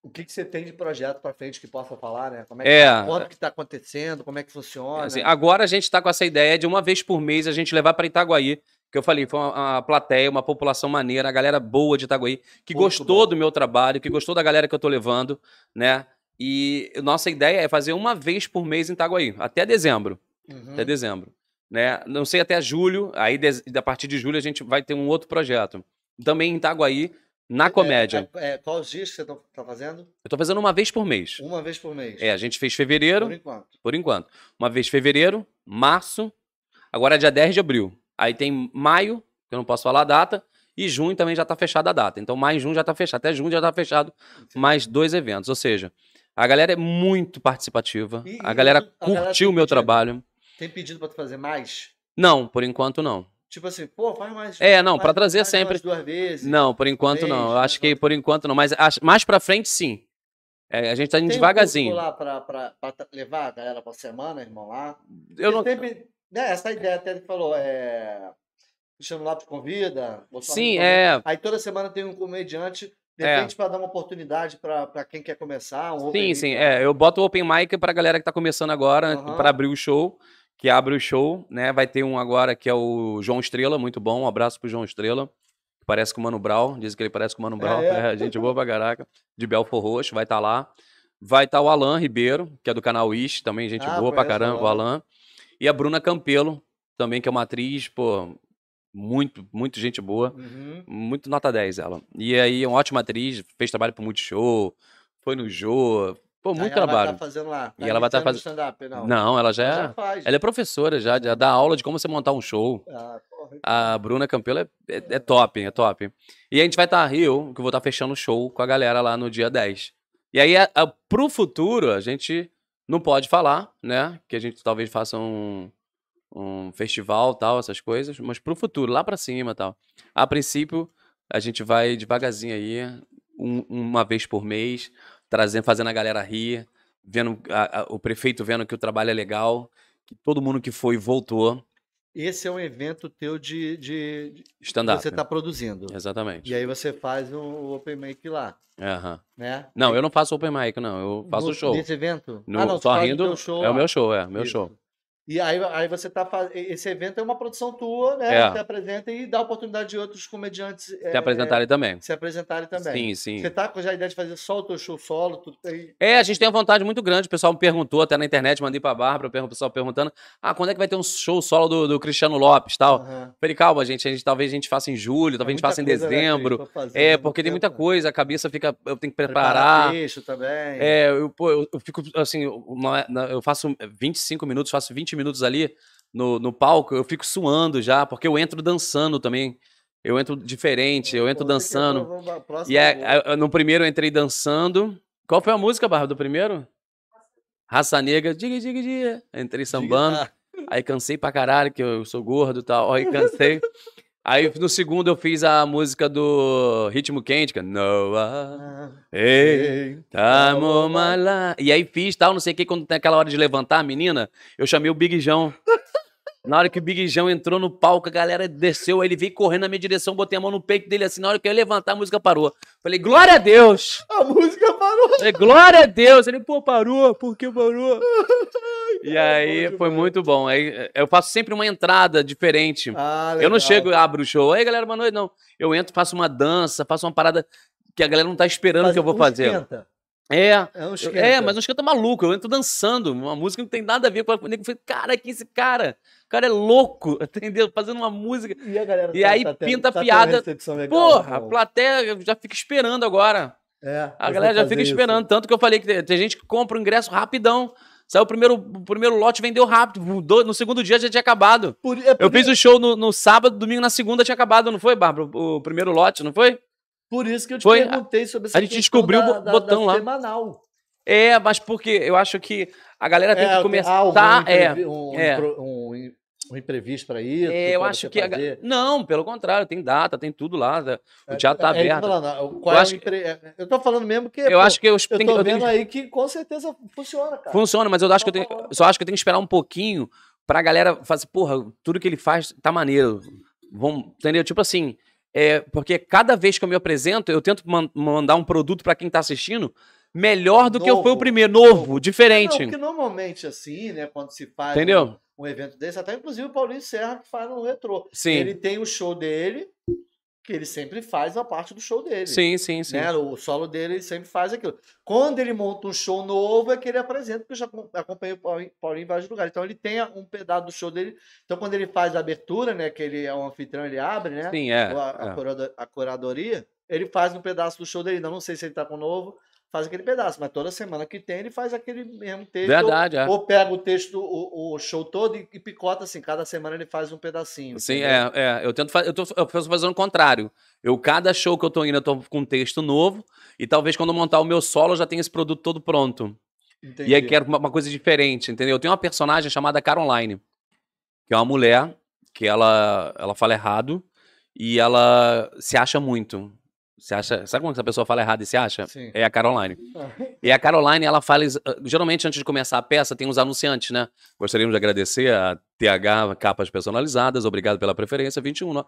[SPEAKER 1] o que, que você tem de projeto para frente que possa falar, né? Como é que,
[SPEAKER 2] É.
[SPEAKER 1] tá- quanto que está acontecendo, como é que funciona.
[SPEAKER 2] Assim, agora a gente está com essa ideia de uma vez por mês a gente levar para Itaguaí. Que eu falei, foi uma, uma plateia, uma população maneira, a galera boa de Itaguaí, que
[SPEAKER 1] Muito
[SPEAKER 2] gostou
[SPEAKER 1] bom.
[SPEAKER 2] do meu trabalho, que gostou da galera que eu tô levando, né? E nossa ideia é fazer uma vez por mês em Itaguaí, até dezembro.
[SPEAKER 1] Uhum.
[SPEAKER 2] Até dezembro. Né? Não sei até julho, aí a partir de julho a gente vai ter um outro projeto. Também em Itaguaí, na comédia.
[SPEAKER 1] É, é, quais os dias que você está fazendo?
[SPEAKER 2] Eu tô fazendo uma vez por mês.
[SPEAKER 1] Uma vez por mês.
[SPEAKER 2] É, a gente fez fevereiro,
[SPEAKER 1] Por enquanto.
[SPEAKER 2] por enquanto. Uma vez fevereiro, março, agora é dia 10 de abril. Aí tem maio, que eu não posso falar a data, e junho também já tá fechada a data. Então maio e junho já tá fechado, até junho já tá fechado mais dois eventos. Ou seja, a galera é muito participativa,
[SPEAKER 1] E-
[SPEAKER 2] a galera curtiu o meu
[SPEAKER 1] pedido?
[SPEAKER 2] trabalho.
[SPEAKER 1] Tem pedido para tu fazer mais?
[SPEAKER 2] Não, por enquanto não.
[SPEAKER 1] Tipo assim, pô, faz mais.
[SPEAKER 2] É, não, pra trazer
[SPEAKER 1] faz
[SPEAKER 2] sempre-
[SPEAKER 1] duas vezes.
[SPEAKER 2] Não, por enquanto
[SPEAKER 1] mês,
[SPEAKER 2] não. Eu acho que por enquanto não, mas acho- mais pra frente sim. É, a gente tá indo
[SPEAKER 1] Tem um
[SPEAKER 2] devagarzinho.
[SPEAKER 1] curso lá pra, pra, pra t- levar a galera pra semana, irmão, lá.
[SPEAKER 2] Eu não...
[SPEAKER 1] Sempre, né, essa ideia até ele falou, é... Cristiano Lopes convida.
[SPEAKER 2] Sim,
[SPEAKER 1] convida.
[SPEAKER 2] é.
[SPEAKER 1] Aí toda semana tem um comediante, de
[SPEAKER 2] É.
[SPEAKER 1] pra dar uma oportunidade pra quem quer começar. Um
[SPEAKER 2] Sim,
[SPEAKER 1] mic
[SPEAKER 2] sim.
[SPEAKER 1] lá.
[SPEAKER 2] É, eu boto o open mic pra galera que tá começando agora,
[SPEAKER 1] Aham.
[SPEAKER 2] pra abrir o show, que abre o show, né? Vai ter um agora que é o João Estrela, muito bom. Um abraço pro João Estrela. que Parece com o Mano Brown, diz que ele parece com o Mano Brown.
[SPEAKER 1] é?
[SPEAKER 2] É, [LAUGHS] gente boa pra caraca. De Belfor Roxo, vai estar lá. Vai estar o Alan Ribeiro, que é do canal Ish, também gente
[SPEAKER 1] Ah,
[SPEAKER 2] boa pra caramba, o.
[SPEAKER 1] Alan.
[SPEAKER 2] E a Bruna Campelo, também, que é uma atriz, pô, muito, muito gente boa.
[SPEAKER 1] Uhum.
[SPEAKER 2] Muito nota 10 ela. E aí, é uma ótima atriz, fez trabalho pro Multishow, foi no Jô. Pô, muito
[SPEAKER 1] ela
[SPEAKER 2] trabalho.
[SPEAKER 1] vai estar fazendo lá.
[SPEAKER 2] E ela vai tá
[SPEAKER 1] iniciando
[SPEAKER 2] fazendo-
[SPEAKER 1] não.
[SPEAKER 2] Não, ela já é.
[SPEAKER 1] Ela já faz.
[SPEAKER 2] Ela é professora já, já dá aula de como você montar um show.
[SPEAKER 1] Ah, porra.
[SPEAKER 2] A Bruna Campelo é, é, é top, é top. E a gente vai estar Rio, que eu vou estar fechando o show com a galera lá no dia 10. E aí, a, a, pro futuro, a gente não pode falar, né? Que a gente talvez faça um, um festival tal, essas coisas. Mas pro futuro, lá pra cima tal. A princípio, a gente vai devagarzinho aí, um- uma vez por mês, trazendo, fazendo a galera rir, vendo a- a- o prefeito vendo que o trabalho é legal, que todo mundo que foi voltou.
[SPEAKER 1] Esse é um evento teu de, de,
[SPEAKER 2] Stand-up.
[SPEAKER 1] você está produzindo.
[SPEAKER 2] Exatamente.
[SPEAKER 1] E aí você faz um open mic lá,
[SPEAKER 2] Aham.
[SPEAKER 1] né?
[SPEAKER 2] Não, eu não faço open mic, não. Eu faço
[SPEAKER 1] No-
[SPEAKER 2] show.
[SPEAKER 1] Nesse evento?
[SPEAKER 2] No,
[SPEAKER 1] ah, não,
[SPEAKER 2] só
[SPEAKER 1] o
[SPEAKER 2] rindo. é o
[SPEAKER 1] lá.
[SPEAKER 2] meu show, é. Meu
[SPEAKER 1] Isso.
[SPEAKER 2] show.
[SPEAKER 1] E aí, aí você tá fazendo. Esse evento é uma produção tua, né?
[SPEAKER 2] É.
[SPEAKER 1] Você apresenta e dá oportunidade de outros comediantes
[SPEAKER 2] Se
[SPEAKER 1] é,
[SPEAKER 2] apresentarem também.
[SPEAKER 1] se apresentarem também.
[SPEAKER 2] Sim, sim.
[SPEAKER 1] Você tá com já a ideia de fazer só o teu show solo? Tu.
[SPEAKER 2] É, a gente tem uma vontade muito grande. O pessoal me perguntou até na internet, mandei pra Bárbara, o pessoal perguntando: ah, quando é que vai ter um show solo do, do Cristiano Lopes tal?
[SPEAKER 1] Aham.
[SPEAKER 2] Falei, calma, gente, a gente, talvez a gente faça em julho, talvez a gente
[SPEAKER 1] É
[SPEAKER 2] faça em
[SPEAKER 1] né,
[SPEAKER 2] dezembro.
[SPEAKER 1] Fazer,
[SPEAKER 2] É,
[SPEAKER 1] né?
[SPEAKER 2] porque tem muita
[SPEAKER 1] tempo.
[SPEAKER 2] coisa, a cabeça fica. Eu tenho que
[SPEAKER 1] Preparar
[SPEAKER 2] preparar.
[SPEAKER 1] também.
[SPEAKER 2] É, eu, pô, eu, eu fico assim, na- eu faço 25 minutos, faço 20 minutos ali no, no palco, eu fico suando já, porque eu entro dançando também. Eu entro diferente, eu entro dançando. E é, a- no primeiro eu entrei dançando. Qual foi a música, Barra, do primeiro? Raça Negra, diga, diga, diga. Entrei sambando.
[SPEAKER 1] Ah,
[SPEAKER 2] Aí cansei pra caralho, que eu sou gordo e tal. Aí [LAUGHS] cansei. Aí no segundo eu fiz a música do Ritmo Quente, que é Noah,
[SPEAKER 1] ah,
[SPEAKER 2] hey, tamo malá. E aí fiz tal, não sei o que, quando tem aquela hora de levantar a menina, eu chamei o Big João. Na hora que o Big João entrou no palco, a galera desceu, aí ele veio correndo na minha direção, botei a mão no peito dele assim, na hora que eu ia levantar, a música parou. Falei, glória a Deus!
[SPEAKER 1] A música parou.
[SPEAKER 2] Falei, glória a Deus! Ele, pô, parou, por que parou? [LAUGHS] E aí foi muito bom. Aí eh, eu faço sempre uma entrada diferente.
[SPEAKER 1] Ah,
[SPEAKER 2] Eu não chego e abro o show. Aí, galera, boa noite, não. Eu entro, faço uma dança, faço uma parada que a galera não tá esperando
[SPEAKER 1] Faz
[SPEAKER 2] que eu vou fazer.
[SPEAKER 1] esquenta.
[SPEAKER 2] É.
[SPEAKER 1] É um
[SPEAKER 2] eu-
[SPEAKER 1] esquenta.
[SPEAKER 2] É, mas não esquenta maluco, eu entro dançando, uma música que não tem nada a ver com a. Eu falei, cara, que esse cara? O cara é louco, [LAUGHS] entendeu? Fazendo uma música.
[SPEAKER 1] E, a galera
[SPEAKER 2] E aí
[SPEAKER 1] tendo-
[SPEAKER 2] pinta
[SPEAKER 1] tendo
[SPEAKER 2] piada.
[SPEAKER 1] recepção legal,
[SPEAKER 2] Porra, a plateia já fica esperando agora.
[SPEAKER 1] É,
[SPEAKER 2] A galera já fica
[SPEAKER 1] fazer isso.
[SPEAKER 2] esperando. Tanto que eu falei que tem, tem gente que compra o ingresso rapidão. Saiu o primeiro, o primeiro lote, vendeu rápido. do- No segundo dia já tinha acabado.
[SPEAKER 1] Por, é por,
[SPEAKER 2] Eu fiz o show no, no sábado, domingo, na segunda tinha acabado, não foi, Bárbara? O, o primeiro lote, não foi?
[SPEAKER 1] Por isso que eu te
[SPEAKER 2] Foi-
[SPEAKER 1] perguntei sobre essa
[SPEAKER 2] a gente descobriu
[SPEAKER 1] da,
[SPEAKER 2] o
[SPEAKER 1] da-
[SPEAKER 2] botão
[SPEAKER 1] da
[SPEAKER 2] lá.
[SPEAKER 1] semanal.
[SPEAKER 2] É, mas porque eu acho que a galera tem
[SPEAKER 1] É,
[SPEAKER 2] que
[SPEAKER 1] algum
[SPEAKER 2] começar. É,
[SPEAKER 1] um,
[SPEAKER 2] é.
[SPEAKER 1] um, um imprevisto para isso.
[SPEAKER 2] é, eu acho que. a não, pelo contrário, tem data, tem tudo lá. tá- O
[SPEAKER 1] É,
[SPEAKER 2] teatro tá
[SPEAKER 1] é que eu
[SPEAKER 2] aberto.
[SPEAKER 1] falando, qual
[SPEAKER 2] Eu
[SPEAKER 1] é
[SPEAKER 2] acho
[SPEAKER 1] impre- é, Eu tô falando mesmo que.
[SPEAKER 2] Eu
[SPEAKER 1] pô,
[SPEAKER 2] acho que eu,
[SPEAKER 1] Eu
[SPEAKER 2] tenho,
[SPEAKER 1] tô
[SPEAKER 2] eu tenho
[SPEAKER 1] vendo
[SPEAKER 2] que-
[SPEAKER 1] aí que com certeza funciona, cara.
[SPEAKER 2] Funciona, mas eu acho que eu tenho,
[SPEAKER 1] Tá falando.
[SPEAKER 2] só acho que eu tenho que esperar um pouquinho, pra galera fazer, porra, tudo que ele faz tá maneiro. Vamos, entendeu? Tipo assim, é, porque cada vez que eu me apresento, eu tento man mandar um produto para quem tá assistindo melhor do novo, que fui o primeiro, novo, novo. diferente. Não,
[SPEAKER 1] porque normalmente assim, né, quando se faz
[SPEAKER 2] Entendeu?
[SPEAKER 1] Um, um evento desse, até inclusive o Paulinho Serra que faz no retrô.
[SPEAKER 2] Sim.
[SPEAKER 1] Ele tem o show dele, que ele sempre faz a parte do show dele.
[SPEAKER 2] Sim, sim, sim.
[SPEAKER 1] Né? O solo dele ele sempre faz aquilo. Quando ele monta um show novo, é que ele apresenta, porque eu já acompanhei o Paulinho, em vários lugares. Então ele tem um pedaço do show dele. Então quando ele faz a abertura, né? Que ele é um anfitrião, ele abre, né?
[SPEAKER 2] Sim, é.
[SPEAKER 1] A,
[SPEAKER 2] é.
[SPEAKER 1] a curadoria, ele faz um pedaço do show dele. Não, não sei se ele tá com novo faz aquele pedaço, mas toda semana que tem ele faz aquele mesmo texto.
[SPEAKER 2] Verdade,
[SPEAKER 1] ou,
[SPEAKER 2] é.
[SPEAKER 1] ou pega o texto, o, o show todo e, e, picota assim, cada semana ele faz um pedacinho.
[SPEAKER 2] Sim, é, é. Eu tento fazer, eu, tô, eu fazendo o contrário. Eu, cada show que eu tô indo, eu tô com um texto novo, e talvez quando eu montar o meu solo, eu já tenha esse produto todo pronto. Entendi. E aí quero uma, uma coisa diferente, entendeu? Eu tenho uma personagem chamada Caroline, que é uma mulher que ela, ela fala errado e ela se acha muito. Você acha, sabe quando a pessoa fala errado e se acha?
[SPEAKER 1] Sim.
[SPEAKER 2] É a Caroline. e a Caroline, ela fala. Ah, geralmente, antes de começar a peça, tem os anunciantes, né? Gostaríamos de agradecer a TH Capas Personalizadas, obrigado pela preferência, 21.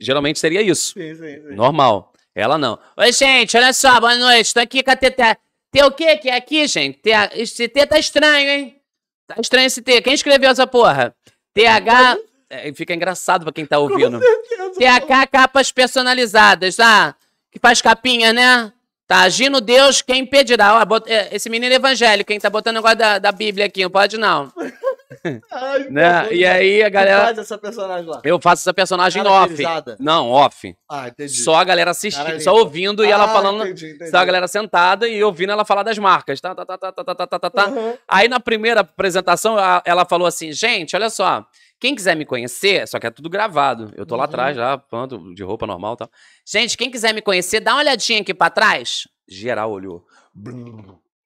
[SPEAKER 2] Geralmente seria isso.
[SPEAKER 1] Sim, sim, sim.
[SPEAKER 2] Normal. Ela não. Oi, gente, olha só, boa noite. Tô aqui com a TT. T o quê que é aqui, gente? T, esse T tá estranho, hein? Tá estranho esse T. Quem escreveu essa porra? TH. É, fica engraçado pra quem tá ouvindo. TH Capas Personalizadas, ah que faz capinha, né? Tá agindo Deus, quem impedirá? Ó, bot... É, esse menino evangélico, hein? Tá botando negócio da, da Bíblia aqui, não pode não. [LAUGHS] Ai, né? E aí a galera.
[SPEAKER 1] faz essa personagem lá?
[SPEAKER 2] Eu faço essa personagem off. Não, off.
[SPEAKER 1] Ah, entendi.
[SPEAKER 2] Só a galera assistindo, só ouvindo ah, e ela ah, falando. Entendi, entendi. Só a galera sentada e ouvindo ela falar das marcas. Tá, tá, tá, tá, tá, tá, tá, tá. Uhum. Aí na primeira apresentação ela falou assim: gente, olha só. Quem quiser me conhecer, só que é tudo gravado. Eu tô uhum. lá atrás, já, pronto, de roupa normal e tal. Gente, quem quiser me conhecer, dá uma olhadinha aqui pra trás. Geral olhou.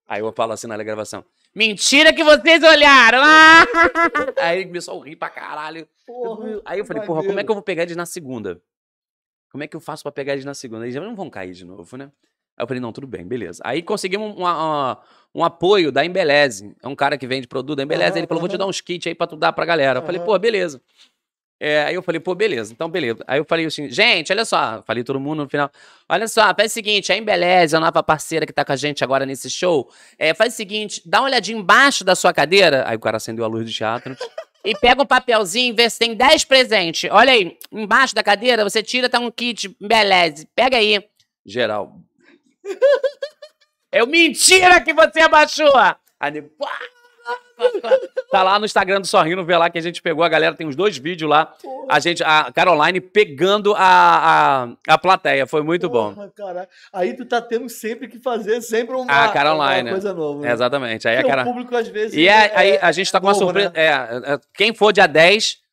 [SPEAKER 2] Aí eu falo assim na gravação. Mentira que vocês olharam! Ah! [LAUGHS] Aí começou a rir pra caralho. Porra, Aí eu falei, porra, como é que eu vou pegar eles na segunda? Como é que eu faço pra pegar eles na segunda? Eles já não vão cair de novo, né? Aí eu falei, não, tudo bem, beleza. Aí conseguimos uma, uma, um apoio da Embeleze. É um cara que vende produto da Embeleze. Uhum, ele falou, vou te dar uns kits aí pra tu dar pra galera. Eu falei, pô, beleza. É, aí eu falei, pô, beleza, então beleza. Aí eu falei assim, gente, olha só, falei todo mundo no final. Olha só, faz o seguinte, a Embeleze, a nova parceira que tá com a gente agora nesse show, é, faz o seguinte, dá uma olhadinha embaixo da sua cadeira. Aí o cara acendeu a luz do teatro. e pega um papelzinho, vê se tem 10 presentes. Olha aí, embaixo da cadeira, você tira, tá um kit Embeleze. Pega aí. Geral, eu mentira que você abaixou! Aí, Tá lá no Instagram do Sorrindo, vê lá que a gente pegou a galera, tem uns dois vídeos lá. A gente, a Caroline pegando a, a, a plateia, foi muito Porra, bom.
[SPEAKER 1] Cara. Aí tu tá tendo sempre que fazer sempre uma,
[SPEAKER 2] a Caroline,
[SPEAKER 1] uma coisa nova.
[SPEAKER 2] Né? Exatamente. Aí a cara...
[SPEAKER 1] o público às vezes.
[SPEAKER 2] E é, aí a gente tá com uma surpresa. Né? É, é, quem for dia 10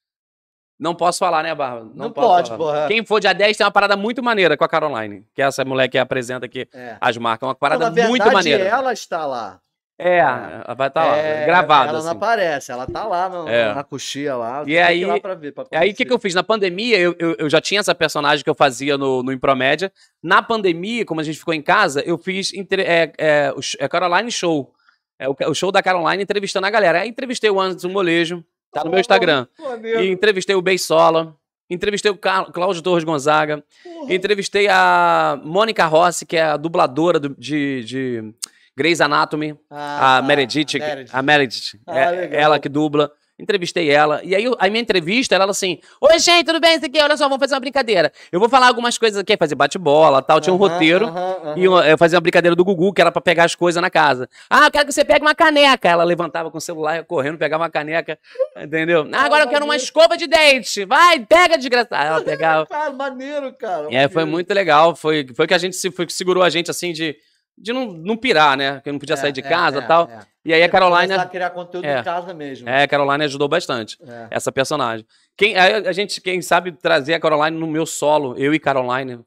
[SPEAKER 2] não posso falar, né, Barba?
[SPEAKER 1] Não, não pode, falar. porra.
[SPEAKER 2] Quem for dia 10 tem uma parada muito maneira com a Caroline, que é essa mulher que apresenta aqui é. as marcas. Uma parada não, verdade, muito maneira.
[SPEAKER 1] ela está lá.
[SPEAKER 2] É, ela vai estar tá é, lá, gravada.
[SPEAKER 1] Ela
[SPEAKER 2] assim.
[SPEAKER 1] não aparece, ela tá lá no, é. na coxia lá.
[SPEAKER 2] E aí, lá pra ver, pra aí o que, que eu fiz? Na pandemia, eu, eu, eu, já tinha essa personagem que eu fazia no, no Impromédia. Na pandemia, como a gente ficou em casa, eu fiz é, é, o é Caroline Show. É o, o, show da Caroline entrevistando a galera. Aí entrevistei o Anderson Molejo, tá no meu Instagram. [LAUGHS] e entrevistei o Beisola. Entrevistei o Cláudio Torres Gonzaga. Uhum. Entrevistei a Mônica Rossi, que é a dubladora do, de, de Grey's Anatomy. Ah, a tá. Meredith. A Meredith. Ah, é, ela que dubla. Entrevistei ela. E aí, a minha entrevista, ela assim: Oi, gente, tudo bem? Isso aqui, olha só, vamos fazer uma brincadeira. Eu vou falar algumas coisas aqui, fazer bate-bola tal. Tinha um roteiro. E eu, eu fazia uma brincadeira do Gugu, que era pra pegar as coisas na casa. Ah, eu quero que você pegue uma caneca. Ela levantava com o celular, correndo, pegava uma caneca. Entendeu? Ah, agora eu quero uma escova de dente. Vai, pega, desgraçada. Ela [LAUGHS] pegava.
[SPEAKER 1] cara, maneiro, cara.
[SPEAKER 2] E aí foi muito legal. Foi, foi que a gente foi que segurou a gente assim de de não, não pirar, né? Que não podia é, sair de casa e é, tal. É. E aí a Caroline.
[SPEAKER 1] a criar conteúdo em casa mesmo.
[SPEAKER 2] É, a Caroline ajudou bastante. Essa personagem. Quem, a, gente, quem sabe trazer a Caroline no meu solo, eu e Caroline,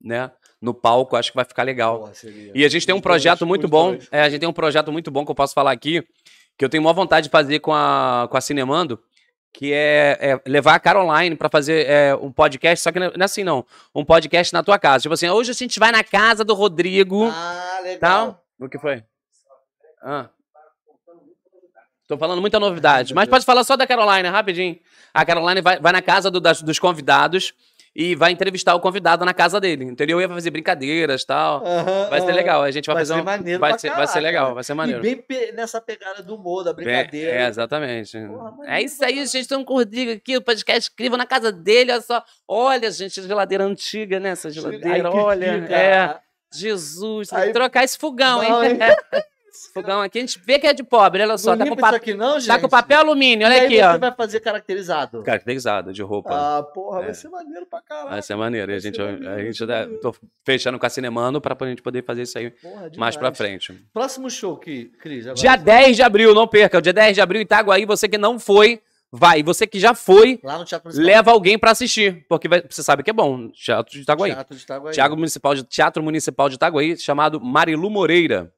[SPEAKER 2] né? No palco, acho que vai ficar legal. e a gente tem um projeto muito bom. É, a gente tem um projeto muito bom que eu posso falar aqui, que eu tenho maior vontade de fazer com a, com a Cinemando que é, é, levar a Caroline para fazer é, um podcast, só que não é assim não, um podcast na tua casa. Tipo assim, hoje a gente vai na casa do Rodrigo.
[SPEAKER 1] Ah, legal.
[SPEAKER 2] Tal. O que foi? Ah. Tô falando muita novidade. Mas pode falar só da Caroline, rapidinho. A Caroline vai, vai na casa do- das- dos convidados e vai entrevistar o convidado na casa dele, entendeu? Ia fazer brincadeiras e tal.
[SPEAKER 1] Aham,
[SPEAKER 2] Vai ser
[SPEAKER 1] aham.
[SPEAKER 2] legal. A gente vai,
[SPEAKER 1] Vai
[SPEAKER 2] fazer
[SPEAKER 1] ser
[SPEAKER 2] um.
[SPEAKER 1] maneiro
[SPEAKER 2] vai, ser, vai ser
[SPEAKER 1] caraca,
[SPEAKER 2] legal,
[SPEAKER 1] né?
[SPEAKER 2] vai ser
[SPEAKER 1] E
[SPEAKER 2] maneiro.
[SPEAKER 1] bem pe- nessa pegada do humor, da
[SPEAKER 2] Bem-
[SPEAKER 1] brincadeira.
[SPEAKER 2] é, exatamente.
[SPEAKER 1] Porra,
[SPEAKER 2] é isso aí, gente. Estão com o Rodrigo aqui, o podcast incrível na casa dele. Olha só. Olha, gente, a geladeira antiga, né? Essa geladeira,
[SPEAKER 1] Ai,
[SPEAKER 2] olha. É. Jesus, tem
[SPEAKER 1] Aí-
[SPEAKER 2] que trocar esse fogão,
[SPEAKER 1] Não,
[SPEAKER 2] hein? [LAUGHS] Fogão aqui, a gente vê que é de pobre, olha só.
[SPEAKER 1] Não
[SPEAKER 2] Tá com,
[SPEAKER 1] aqui não, gente?
[SPEAKER 2] tá com papel alumínio,
[SPEAKER 1] E
[SPEAKER 2] olha
[SPEAKER 1] aí
[SPEAKER 2] aqui,
[SPEAKER 1] você
[SPEAKER 2] ó.
[SPEAKER 1] vai fazer caracterizado.
[SPEAKER 2] Caracterizado de roupa.
[SPEAKER 1] Ah, porra,
[SPEAKER 2] É.
[SPEAKER 1] vai ser maneiro pra caralho.
[SPEAKER 2] Vai ser maneiro. E a
[SPEAKER 1] vai
[SPEAKER 2] gente,
[SPEAKER 1] ser
[SPEAKER 2] a
[SPEAKER 1] maneiro,
[SPEAKER 2] gente
[SPEAKER 1] vai
[SPEAKER 2] tá-
[SPEAKER 1] maneiro.
[SPEAKER 2] tô fechando com a Cinemano pra a gente poder fazer isso aí
[SPEAKER 1] Porra,
[SPEAKER 2] mais pra frente.
[SPEAKER 1] Próximo show, que, Cris. agora.
[SPEAKER 2] Dia 10 de abril, não perca. O dia 10 de abril, Itaguaí, você que não foi, vai. E você que já foi, leva alguém pra assistir. Porque vai- você sabe que é bom. Teatro de Itaguaí.
[SPEAKER 1] Teatro de Itaguaí.
[SPEAKER 2] Teatro Municipal de, Teatro Municipal de Itaguaí, chamado Marilu Moreira.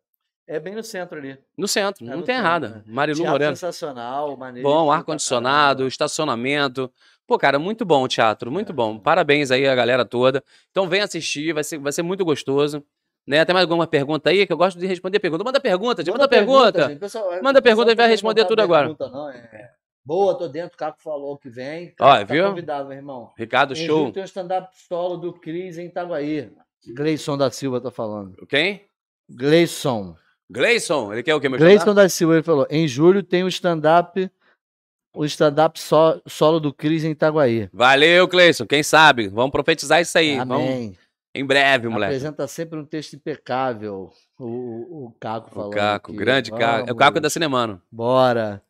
[SPEAKER 1] É bem no centro ali.
[SPEAKER 2] No centro,
[SPEAKER 1] É
[SPEAKER 2] não
[SPEAKER 1] no
[SPEAKER 2] tem
[SPEAKER 1] centro,
[SPEAKER 2] errada.
[SPEAKER 1] né?
[SPEAKER 2] Marilu
[SPEAKER 1] Teatro
[SPEAKER 2] Moreira.
[SPEAKER 1] sensacional, maneiro.
[SPEAKER 2] Bom, ar-condicionado, estacionamento. Pô, cara, muito bom o teatro, muito
[SPEAKER 1] É.
[SPEAKER 2] bom. Parabéns aí a galera toda. Então vem assistir, vai ser, vai ser muito gostoso. Né? Tem mais alguma pergunta aí? Que eu gosto de responder pergunta. Manda pergunta, gente, manda, pergunta.
[SPEAKER 1] gente. Pessoal,
[SPEAKER 2] Manda
[SPEAKER 1] o pessoal
[SPEAKER 2] pergunta, a gente vai
[SPEAKER 1] não
[SPEAKER 2] responder tudo agora.
[SPEAKER 1] pergunta, não, é- Boa, tô dentro, o Caco falou que vem.
[SPEAKER 2] Ó,
[SPEAKER 1] tá
[SPEAKER 2] viu?
[SPEAKER 1] convidado, meu irmão.
[SPEAKER 2] Ricardo,
[SPEAKER 1] Em
[SPEAKER 2] show.
[SPEAKER 1] Tem um stand-up solo do Cris em Itaguaí. Gleison da Silva tá falando.
[SPEAKER 2] Quem?
[SPEAKER 1] Gleison.
[SPEAKER 2] Gleison, ele quer o quê, meu
[SPEAKER 1] Gleison da Silva, ele falou. Em julho tem o stand-up o stand-up só- solo do Cris em Itaguaí.
[SPEAKER 2] Valeu, Cleison. Quem sabe? Vamos profetizar isso aí. Vamos,
[SPEAKER 1] Amém.
[SPEAKER 2] em breve, moleque.
[SPEAKER 1] Apresenta sempre um texto impecável. O, o, o Caco
[SPEAKER 2] O
[SPEAKER 1] falou.
[SPEAKER 2] Caco,
[SPEAKER 1] aqui.
[SPEAKER 2] grande Caco. É o Caco da Cinemano.
[SPEAKER 1] Bora.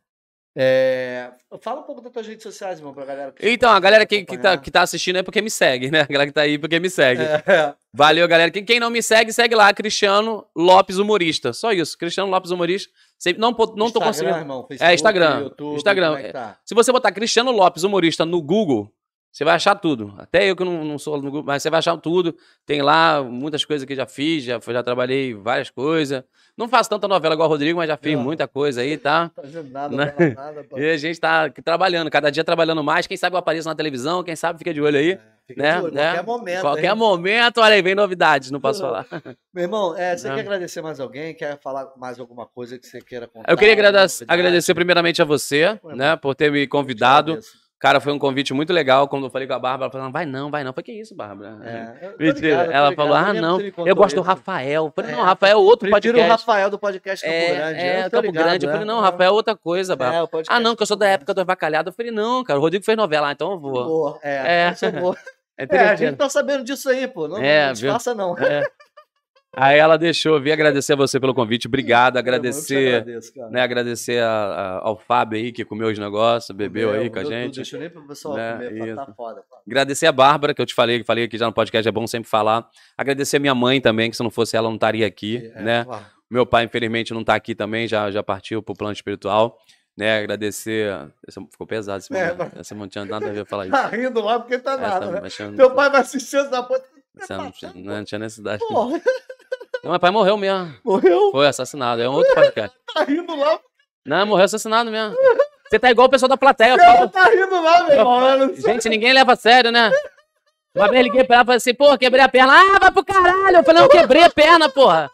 [SPEAKER 1] É, Fala um pouco das tuas redes sociais, irmão, pra galera. que-
[SPEAKER 2] Então, a galera que, que, tá, que tá assistindo é porque me segue, né? A galera que tá aí porque me segue.
[SPEAKER 1] É.
[SPEAKER 2] Valeu, galera. Quem, quem não me segue, segue lá, Cristiano Lopes Humorista. Só isso, Cristiano Lopes Humorista. Sempre, não, não tô
[SPEAKER 1] Instagram,
[SPEAKER 2] conseguindo.
[SPEAKER 1] irmão,
[SPEAKER 2] É, Instagram.
[SPEAKER 1] YouTube,
[SPEAKER 2] Instagram.
[SPEAKER 1] é tá?
[SPEAKER 2] Se você botar Cristiano Lopes Humorista no Google, você vai achar tudo. Até eu que não, não sou no Google, mas você vai achar tudo. Tem lá muitas coisas que já fiz, já, já trabalhei várias coisas. Não faço tanta novela igual o Rodrigo, mas já fiz
[SPEAKER 1] Não.
[SPEAKER 2] muita coisa aí, tá?
[SPEAKER 1] Fazendo nada,
[SPEAKER 2] Né?
[SPEAKER 1] não nada.
[SPEAKER 2] E a gente tá trabalhando, cada dia trabalhando mais. Quem sabe eu apareço na televisão, quem sabe fica de olho aí.
[SPEAKER 1] Fica
[SPEAKER 2] né?
[SPEAKER 1] de olho,
[SPEAKER 2] né?
[SPEAKER 1] Qualquer momento.
[SPEAKER 2] Qualquer
[SPEAKER 1] hein?
[SPEAKER 2] momento, olha aí, vem novidades, não posso falar.
[SPEAKER 1] Meu irmão, é, você
[SPEAKER 2] Né?
[SPEAKER 1] quer agradecer mais alguém? Quer falar mais alguma coisa que você queira contar?
[SPEAKER 2] Eu queria
[SPEAKER 1] novidade?
[SPEAKER 2] agradecer primeiramente a você,
[SPEAKER 1] Foi
[SPEAKER 2] né, por ter me convidado. Cara, foi um convite muito legal. Quando eu falei com a Bárbara, ela falou: vai não, vai não. Eu falei, que isso, Bárbara?
[SPEAKER 1] É, eu ligado,
[SPEAKER 2] ela
[SPEAKER 1] ligado,
[SPEAKER 2] falou: ah, não, eu gosto do
[SPEAKER 1] isso.
[SPEAKER 2] Rafael. Eu falei,
[SPEAKER 1] É,
[SPEAKER 2] não, Rafael é outro
[SPEAKER 1] Prefiro
[SPEAKER 2] podcast.
[SPEAKER 1] o Rafael do podcast Campo
[SPEAKER 2] é,
[SPEAKER 1] Grande.
[SPEAKER 2] é,
[SPEAKER 1] eu
[SPEAKER 2] Campo
[SPEAKER 1] ligado,
[SPEAKER 2] Grande. Eu
[SPEAKER 1] é.
[SPEAKER 2] falei, não, Rafael é outra coisa, Bárbara.
[SPEAKER 1] É,
[SPEAKER 2] ah, não, que eu sou da época do Avacalhado. Eu falei, não, cara, o Rodrigo fez novela, então eu vou.
[SPEAKER 1] Boa, é,
[SPEAKER 2] É.
[SPEAKER 1] eu sou boa.
[SPEAKER 2] É
[SPEAKER 1] É, a gente tá sabendo disso aí, pô. Não,
[SPEAKER 2] É,
[SPEAKER 1] não disfarça, não.
[SPEAKER 2] É. Aí ela deixou, eu vim agradecer a você pelo convite. Obrigado, agradecer.
[SPEAKER 1] agradeço, cara.
[SPEAKER 2] Né, agradecer a- a- ao Fábio aí que comeu os negócios, bebeu aí com a
[SPEAKER 1] tudo,
[SPEAKER 2] gente.
[SPEAKER 1] Deixa eu nem pro pessoal
[SPEAKER 2] Né,
[SPEAKER 1] comer, tá
[SPEAKER 2] isso.
[SPEAKER 1] foda. pô.
[SPEAKER 2] Agradecer a Bárbara, que eu te falei, que falei aqui já no podcast, é bom sempre falar. Agradecer a minha mãe também, que se não fosse ela, não estaria aqui,
[SPEAKER 1] É,
[SPEAKER 2] né?
[SPEAKER 1] ó,
[SPEAKER 2] Meu pai, infelizmente, não está aqui também, já, já partiu pro plano espiritual. Né, agradecer. Esse, ficou pesado esse
[SPEAKER 1] É,
[SPEAKER 2] momento. Esse não tinha nada a ver falar [LAUGHS] isso.
[SPEAKER 1] Tá rindo lá porque tá nada,
[SPEAKER 2] Essa-
[SPEAKER 1] né? Teu pai vai assistir essa porra.
[SPEAKER 2] não, tinha, não tinha necessidade.
[SPEAKER 1] Porra,
[SPEAKER 2] Não, meu pai morreu mesmo.
[SPEAKER 1] morreu,
[SPEAKER 2] Foi assassinado. É um outro podcast. [LAUGHS]
[SPEAKER 1] tá rindo lá.
[SPEAKER 2] Não, morreu assassinado mesmo. Você tá igual o pessoal da plateia. falo-
[SPEAKER 1] tá rindo lá, meu irmão. não sei.
[SPEAKER 2] Gente, ninguém leva a sério, né? Uma vez liguei pra ela e falei assim, porra, quebrei a perna. Ah, vai pro caralho. Eu falei, não, quebrei a perna, porra.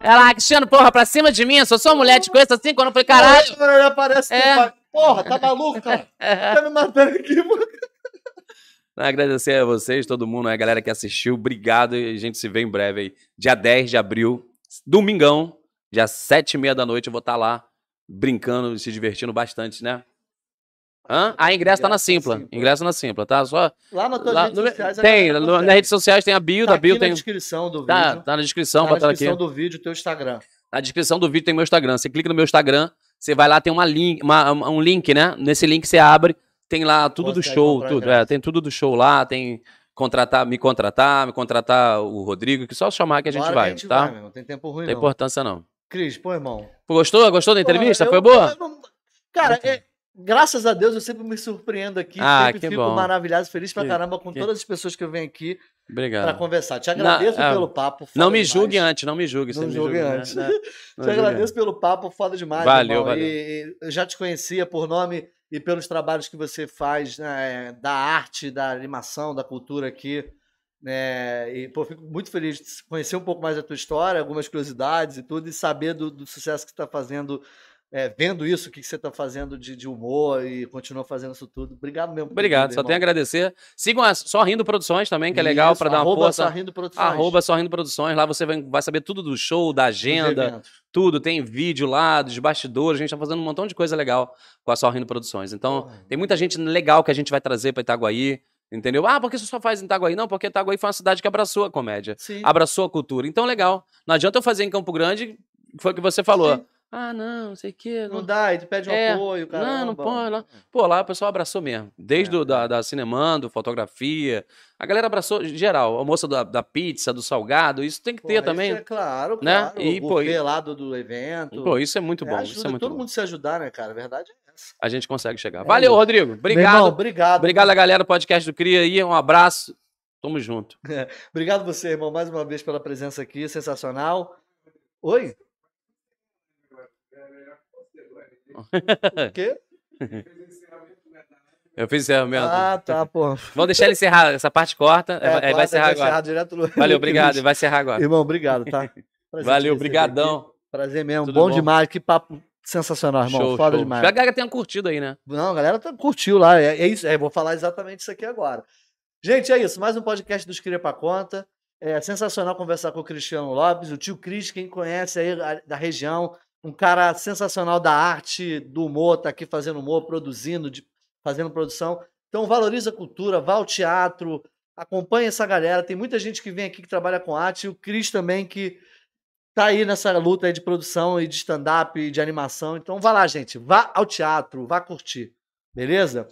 [SPEAKER 2] Ela, ah, Cristiano, porra, pra cima de mim, eu sou só mulher de coisa assim, quando eu falei, caralho.
[SPEAKER 1] Ele aparece
[SPEAKER 2] É.
[SPEAKER 1] Porra, tá maluco, cara? [LAUGHS] Tá me matando aqui, mano.
[SPEAKER 2] Agradecer a vocês, todo mundo, a galera que assistiu, obrigado e a gente se vê em breve aí. Dia 10 de abril, domingão, dia 7 e meia da noite, eu vou estar lá brincando, se divertindo bastante, né? Hã? A ingresso tá na
[SPEAKER 1] na
[SPEAKER 2] Simpla.
[SPEAKER 1] Simpla.
[SPEAKER 2] Ingresso na Simpla, tá? Só.
[SPEAKER 1] Lá nas tuas
[SPEAKER 2] lá
[SPEAKER 1] redes sociais.
[SPEAKER 2] tem, no-
[SPEAKER 1] consegue.
[SPEAKER 2] nas redes sociais tem a bio,
[SPEAKER 1] Tá
[SPEAKER 2] da bio
[SPEAKER 1] na
[SPEAKER 2] tem.
[SPEAKER 1] descrição do
[SPEAKER 2] Tá,
[SPEAKER 1] vídeo.
[SPEAKER 2] tá na descrição,
[SPEAKER 1] Tá na descrição do vídeo, teu Instagram.
[SPEAKER 2] Na descrição do vídeo tem meu Instagram. Você clica no meu Instagram, você vai lá, tem uma link, uma- um link, né? Nesse link você abre, tem lá tudo do show, tudo. É, tem tudo do show lá, tem contratar, me contratar, me contratar o Rodrigo, que só chamar que a gente
[SPEAKER 1] Bora
[SPEAKER 2] vai,
[SPEAKER 1] a gente
[SPEAKER 2] tá?
[SPEAKER 1] vai, irmão. Tem tempo ruim,
[SPEAKER 2] Não tem
[SPEAKER 1] não.
[SPEAKER 2] importância não.
[SPEAKER 1] Cris, pô, irmão.
[SPEAKER 2] Pô, Gostou? Gostou da entrevista? Foi
[SPEAKER 1] eu-
[SPEAKER 2] boa?
[SPEAKER 1] eu não- Cara, é- graças a Deus eu sempre me surpreendo aqui.
[SPEAKER 2] Ah,
[SPEAKER 1] sempre fico
[SPEAKER 2] bom.
[SPEAKER 1] maravilhado, feliz pra
[SPEAKER 2] Que-
[SPEAKER 1] caramba com
[SPEAKER 2] que-
[SPEAKER 1] todas as pessoas que eu venho aqui pra
[SPEAKER 2] Obrigado.
[SPEAKER 1] conversar. Te
[SPEAKER 2] Na-
[SPEAKER 1] agradeço
[SPEAKER 2] ah,
[SPEAKER 1] pelo papo.
[SPEAKER 2] Não me
[SPEAKER 1] demais.
[SPEAKER 2] julgue antes, não me julgue.
[SPEAKER 1] Não
[SPEAKER 2] me
[SPEAKER 1] julgue
[SPEAKER 2] julga, né?
[SPEAKER 1] antes.
[SPEAKER 2] Né? Não [LAUGHS]
[SPEAKER 1] Te
[SPEAKER 2] julgue
[SPEAKER 1] agradeço pelo papo, foda demais.
[SPEAKER 2] Valeu,
[SPEAKER 1] irmão.
[SPEAKER 2] valeu.
[SPEAKER 1] E, e eu já te conhecia por nome e pelos trabalhos que você faz né, da arte, da animação, da cultura aqui. né, e pô, fico muito feliz de conhecer um pouco mais da tua história, algumas curiosidades e tudo, e saber do, do sucesso que está fazendo é, vendo isso, o que, que você está fazendo de, de, humor e continua fazendo isso tudo. Obrigado mesmo.
[SPEAKER 2] Obrigado, só tenho a agradecer. Sigam a Sorrindo Produções também, que é legal para dar uma força.
[SPEAKER 1] Sorrindo Produções.
[SPEAKER 2] Arroba Sorrindo Produções. Lá você vai, vai saber tudo do show, da agenda, tudo. Tem vídeo lá, dos bastidores. A gente está fazendo um montão de coisa legal com a Sorrindo Produções. Então, tem muita gente legal que a gente vai trazer para Itaguaí. Entendeu? Ah, porque você só faz em Itaguaí? Não, porque Itaguaí foi uma cidade que abraçou a comédia. Sim. Abraçou a cultura. Então, legal. Não adianta eu fazer em Campo Grande, foi o que você falou. Sim. Ah, não, não sei o quê.
[SPEAKER 1] Não, não dá, aí tu pede um é, apoio, cara.
[SPEAKER 2] Não, não pode. Lá. Pô, lá o pessoal abraçou mesmo. Desde é, do, da, da Cinemando, fotografia. A galera abraçou geral. A moça da, da pizza, do salgado, isso tem que pô, ter também. É
[SPEAKER 1] claro, né? claro. E, o pô, e, lado do evento.
[SPEAKER 2] Pô, isso é muito
[SPEAKER 1] é,
[SPEAKER 2] bom.
[SPEAKER 1] Ajuda
[SPEAKER 2] isso é muito
[SPEAKER 1] todo
[SPEAKER 2] bom.
[SPEAKER 1] mundo se ajudar, né, cara? A verdade é essa.
[SPEAKER 2] A gente consegue chegar. É Valeu, Rodrigo. Obrigado. Irmão,
[SPEAKER 1] obrigado.
[SPEAKER 2] Obrigado a galera do podcast do Cria aí. Um abraço. Tamo junto. [LAUGHS]
[SPEAKER 1] obrigado você, irmão, mais uma vez pela presença aqui. Sensacional. Oi? [LAUGHS] O quê?
[SPEAKER 2] Eu fiz encerramento.
[SPEAKER 1] Ah, tá, pô.
[SPEAKER 2] Vamos deixar ele encerrar. Essa parte corta. É, vai, vai encerrar agora.
[SPEAKER 1] direto.
[SPEAKER 2] Valeu, [LAUGHS] obrigado. Vai encerrar agora.
[SPEAKER 1] Irmão, obrigado, tá? [LAUGHS]
[SPEAKER 2] Prazer Valeu, brigadão.
[SPEAKER 1] Prazer mesmo. Bom, bom, demais. Que papo sensacional, irmão.
[SPEAKER 2] Show,
[SPEAKER 1] Foda
[SPEAKER 2] show.
[SPEAKER 1] demais.
[SPEAKER 2] Espero que a galera tenha curtido aí, né?
[SPEAKER 1] Não, a galera tá, curtiu lá. É, é isso. É, vou falar exatamente isso aqui agora. Gente, é isso. Mais um podcast dos Cria Pra Conta. É sensacional conversar com o Cristiano Lopes, o tio Cris, quem conhece aí da região, um cara sensacional da arte, do humor, tá aqui fazendo humor, produzindo, de, fazendo produção. Então valoriza a cultura, vá ao teatro, acompanha essa galera. Tem muita gente que vem aqui que trabalha com arte, e o Cris também que tá aí nessa luta aí de produção e de stand-up e de animação. Então vá lá, gente, vá ao teatro, vá curtir, beleza?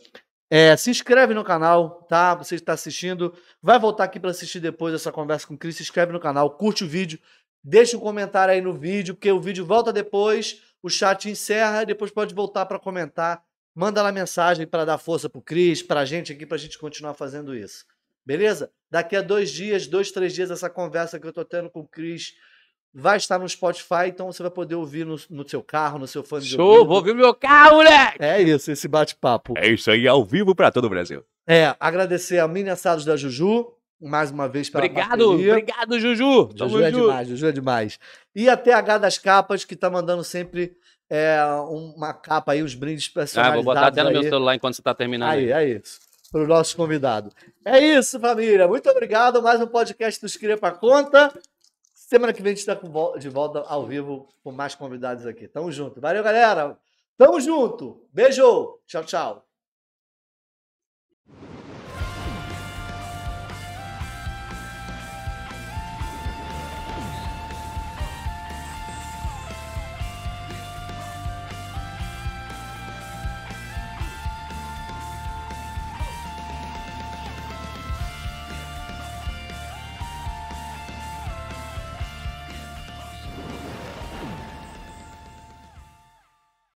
[SPEAKER 1] É, se inscreve no canal, tá? Você está assistindo, vai voltar aqui para assistir depois essa conversa com o Cris, se inscreve no canal, curte o vídeo, Deixa um comentário aí no vídeo, porque o vídeo volta depois, o chat encerra, e depois pode voltar para comentar. Manda lá mensagem para dar força pro Cris, para a gente aqui, para a gente continuar fazendo isso. Beleza? Daqui a dois dias, dois, três dias, essa conversa que eu tô tendo com o Cris vai estar no Spotify, então você vai poder ouvir no, no seu carro, no seu fone
[SPEAKER 2] Show, de ouvido. vou ouvir meu carro, moleque!
[SPEAKER 1] É isso, esse bate-papo.
[SPEAKER 2] É isso aí, ao vivo para todo o Brasil.
[SPEAKER 1] É, agradecer a Mini Assados da Juju, mais uma vez pela
[SPEAKER 2] Obrigado, parceria. obrigado, Juju.
[SPEAKER 1] Juju é demais, Juju é demais. E a TH das Capas, que tá mandando sempre é, uma capa aí, uns brindes personalizados.
[SPEAKER 2] Ah, vou botar até no aí. meu celular enquanto você tá terminando.
[SPEAKER 1] Aí, aí. é isso. Para o nosso convidado. É isso, família. Muito obrigado. Mais um podcast dos Cria para Conta. Semana que vem a gente está de volta ao vivo com mais convidados aqui. Tamo junto. Valeu, galera. Tamo junto. Beijo. Tchau, tchau.